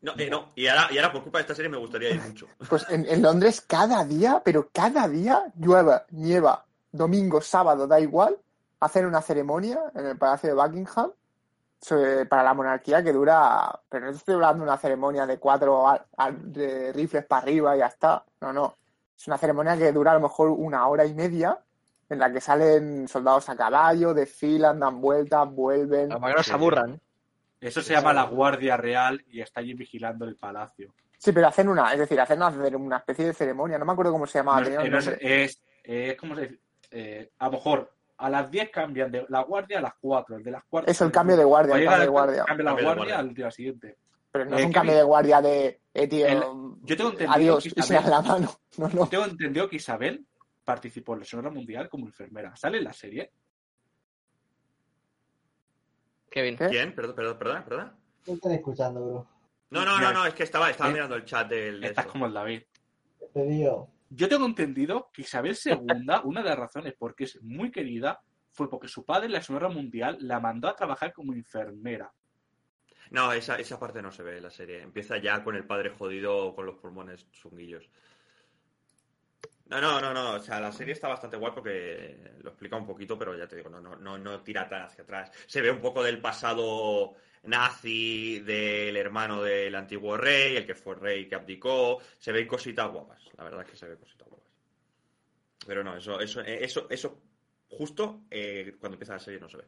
No, eh, no. Y ahora, y ahora por culpa de esta serie me gustaría ir mucho. Pues en, en Londres cada día, pero cada día llueva, nieva, domingo, sábado, da igual, hacen una ceremonia en el Palacio de Buckingham sobre- para la monarquía que dura, pero no estoy hablando de una ceremonia de cuatro al- al- de rifles para arriba y ya está. No, no. Es una ceremonia que dura a lo mejor una hora y media en la que salen soldados a caballo, desfilan, dan vueltas, vuelven. Para que no se aburran. Eso se llama la Guardia Real y está allí vigilando el palacio. Sí, pero hacen una, es decir, hacen una, una especie de ceremonia, no me acuerdo cómo se llamaba. No es, eh, no es- es, ¿cómo se dice? Eh, a lo mejor a las 10 cambian de la guardia a las 4. El de las 4 Eso, el cambio de guardia, el cambio de guardia. Cambia la Cambio de guardia guardia. al día siguiente. Pero no Eh, es un ¿qué cambio de guardia de, eh, tío, El- yo tengo entendido adiós, que y Isabel- la mano. No, no. Tengo entendido que Isabel participó en la Segunda Guerra Mundial como enfermera. ¿Sale en la serie? Kevin. ¿Qué? ¿Quién? Perdón, perdón, perdón, perdón. ¿Qué están escuchando, bro? No, no, no, no, es que estaba, estaba Eh, mirando el chat del. de Estás como el David. Te digo, Yo tengo entendido que Isabel II, una de las razones por qué es muy querida, fue porque su padre en la Segunda Guerra Mundial la mandó a trabajar como enfermera. No, esa, esa parte no se ve en la serie. Empieza ya con el padre jodido con los pulmones chunguillos. No, no, no, no. O sea, la serie está bastante guay porque lo explica un poquito, pero ya te digo, no, no, no, no tira tan hacia atrás. Se ve un poco del pasado nazi del hermano del antiguo rey, el que fue rey que abdicó. Se ven cositas guapas. La verdad es que se ve cositas guapas. Pero no, eso, eso, eh, eso, eso justo eh, cuando empieza la serie no se ve.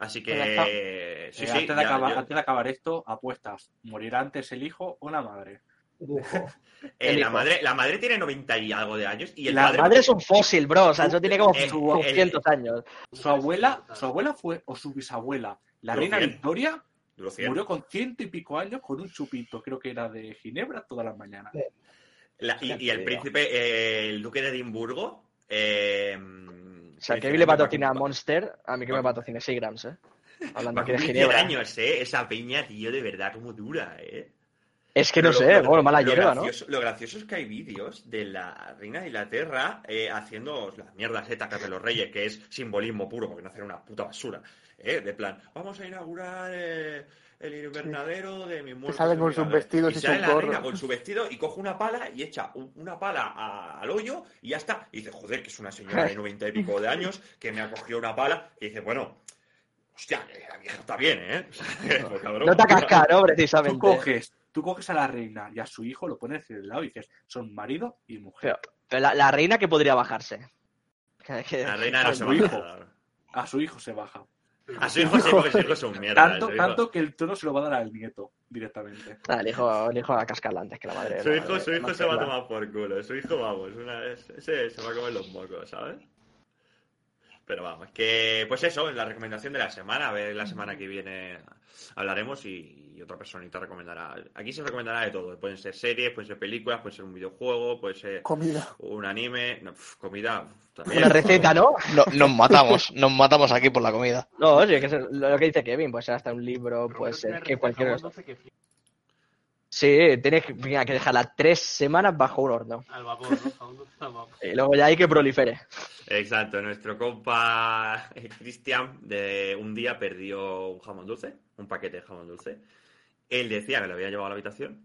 Así Pues que sí, Eh, sí, antes, de ya- acabar, yo- antes de acabar esto, apuestas. ¿Morirá antes el hijo o la madre? eh, la madre, la madre tiene 90 y algo de años y el La padre Madre es un fósil, bro. O sea, eso tiene como Eh, eh, 200 años. Su abuela, su abuela fue, o su bisabuela, la Duró reina. Victoria, duró 100. murió con ciento y pico años con un chupito, creo que era de Ginebra, todas las mañanas. La- y, y el príncipe, eh, el duque de Edimburgo. eh, O sea, Kevin le "Para patrocina a Monster, a mí que me pa- patrocina Seagrams, ¿eh? Hablando aquí de cumplir 100 Ginebra. años, ¿eh? Esa peña, tío, de verdad, como dura, ¿eh? Es que no Lo- sé, lo- bueno, mala lo hierba, ¿no? Lo gracioso es que hay vídeos de la reina de Inglaterra eh, haciendo las mierdas etacas de los reyes, que es simbolismo puro, porque no hacen una puta basura. ¿eh? De plan, vamos a inaugurar eh, el invernadero de mis muertos. salen en con mi sus nave". vestidos y y sale sus la reina con su vestido y coge una pala y echa un- una pala a- al hoyo y ya está. Y dice, joder, que es una señora de noventa y pico de años que me ha cogido una pala y dice, bueno, hostia, la vieja está bien, ¿eh? Pues, cabrón, No te casca, ¿no? Tú Precisamente. coges, tú coges a la reina y a su hijo, lo pones del lado y dices, son marido y mujer. Pero, pero la, la reina que podría bajarse. La reina no se Su hijo. A su hijo se baja. A su hijo sí, porque su hijo es un mierda. Tanto, tanto que el trono se lo va a dar al nieto directamente. Ah, el hijo, el hijo va a cascarla antes que la madre. Su la hijo, madre- su hijo se va a tomar por culo. Su hijo, vamos, una vez, ese se va a comer los mocos, ¿sabes? Pero vamos, que pues eso, es la recomendación de la semana. A ver, la semana que viene hablaremos y, y otra personita recomendará. Aquí se recomendará de todo. Pueden ser series, pueden ser películas, puede ser un videojuego, puede ser Comida. un anime. No, pf, comida. también. Una receta, ¿no? No- nos matamos, nos matamos aquí por la comida. No, oye, que es lo que dice Kevin, puede ser hasta un libro, puede ser que cualquier... Sí, tienes que, mira, que dejarla tres semanas bajo un horno. Al vapor, ¿no? Y luego ya hay que prolifere. Exacto, nuestro compa eh, Cristian de un día perdió un jamón dulce, un paquete de jamón dulce. Él decía que lo había llevado a la habitación.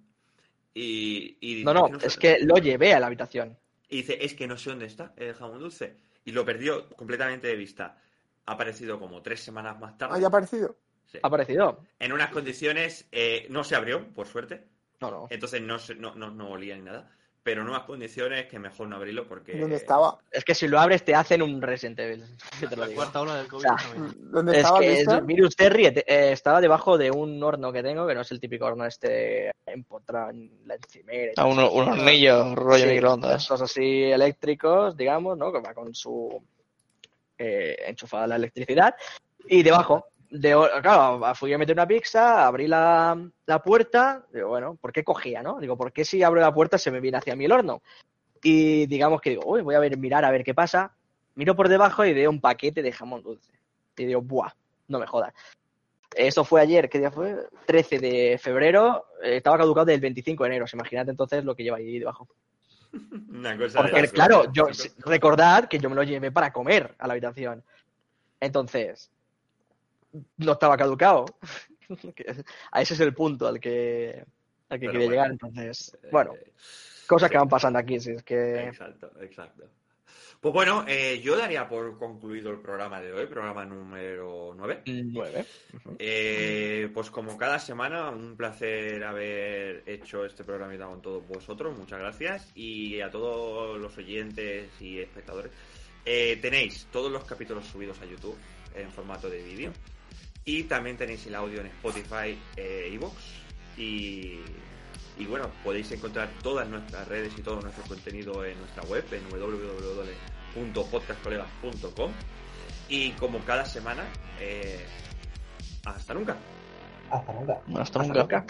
Y, y dice, No, no, sé- es que lo llevé a la habitación. Y dice, es que no sé dónde está el jamón dulce. Y lo perdió completamente de vista. Ha aparecido como tres semanas más tarde. ¿Haya aparecido? Sí. ¿Ha aparecido? En unas condiciones, eh, no se abrió, por suerte. No, no. Entonces no, se- no, no, no olía ni nada. Pero en unas condiciones que mejor no abrirlo porque... ¿Dónde estaba? Es que si lo abres te hacen un Resident Evil. yo te lo La cuarta ola del COVID. O sea. ¿Dónde Es estaba, que, es- Cristian? mire usted, ríete. Eh, estaba debajo de un horno que tengo, que no es el típico horno este empotrado en la encimera. y A un, un hornillo, rollo Sí, microondas. Estos así eléctricos, digamos, ¿no? Que va con su eh, enchufada la electricidad. Y debajo de, claro, fui a meter una pizza, abrí la, la puerta, digo, bueno, ¿por qué cogía, no? Digo, ¿por qué si abro la puerta se me viene hacia mí el horno? Y digamos que digo, uy, voy a ver, mirar a ver qué pasa. Miro por debajo y veo un paquete de jamón dulce. Y digo, buah, no me jodas. Esto fue ayer, ¿qué día fue? 13 de febrero, eh, estaba caducado del 25 de enero. Imagínate entonces lo que lleva ahí debajo. Una cosa Porque, claro, yo, recordad que yo me lo llevé para comer a la habitación. Entonces, no estaba caducado. a ese es el punto al que, al que quería bueno. llegar. Entonces, bueno, Eh, cosas que van pasando aquí, si es que... Exacto, exacto. Pues bueno, eh, yo daría por concluido el programa de hoy, programa número 9. Nueve. Eh, pues como cada semana, un placer haber hecho este programita con todos vosotros, muchas gracias. Y a todos los oyentes y espectadores, eh, tenéis todos los capítulos subidos a YouTube en formato de vídeo. Y también tenéis el audio en Spotify e iVoox. y, y bueno, podéis encontrar todas nuestras redes y todo nuestro contenido en nuestra web, en www.podcastcolegas.com. Y como cada semana, eh, hasta nunca. Hasta nunca. Hasta Hasta nunca.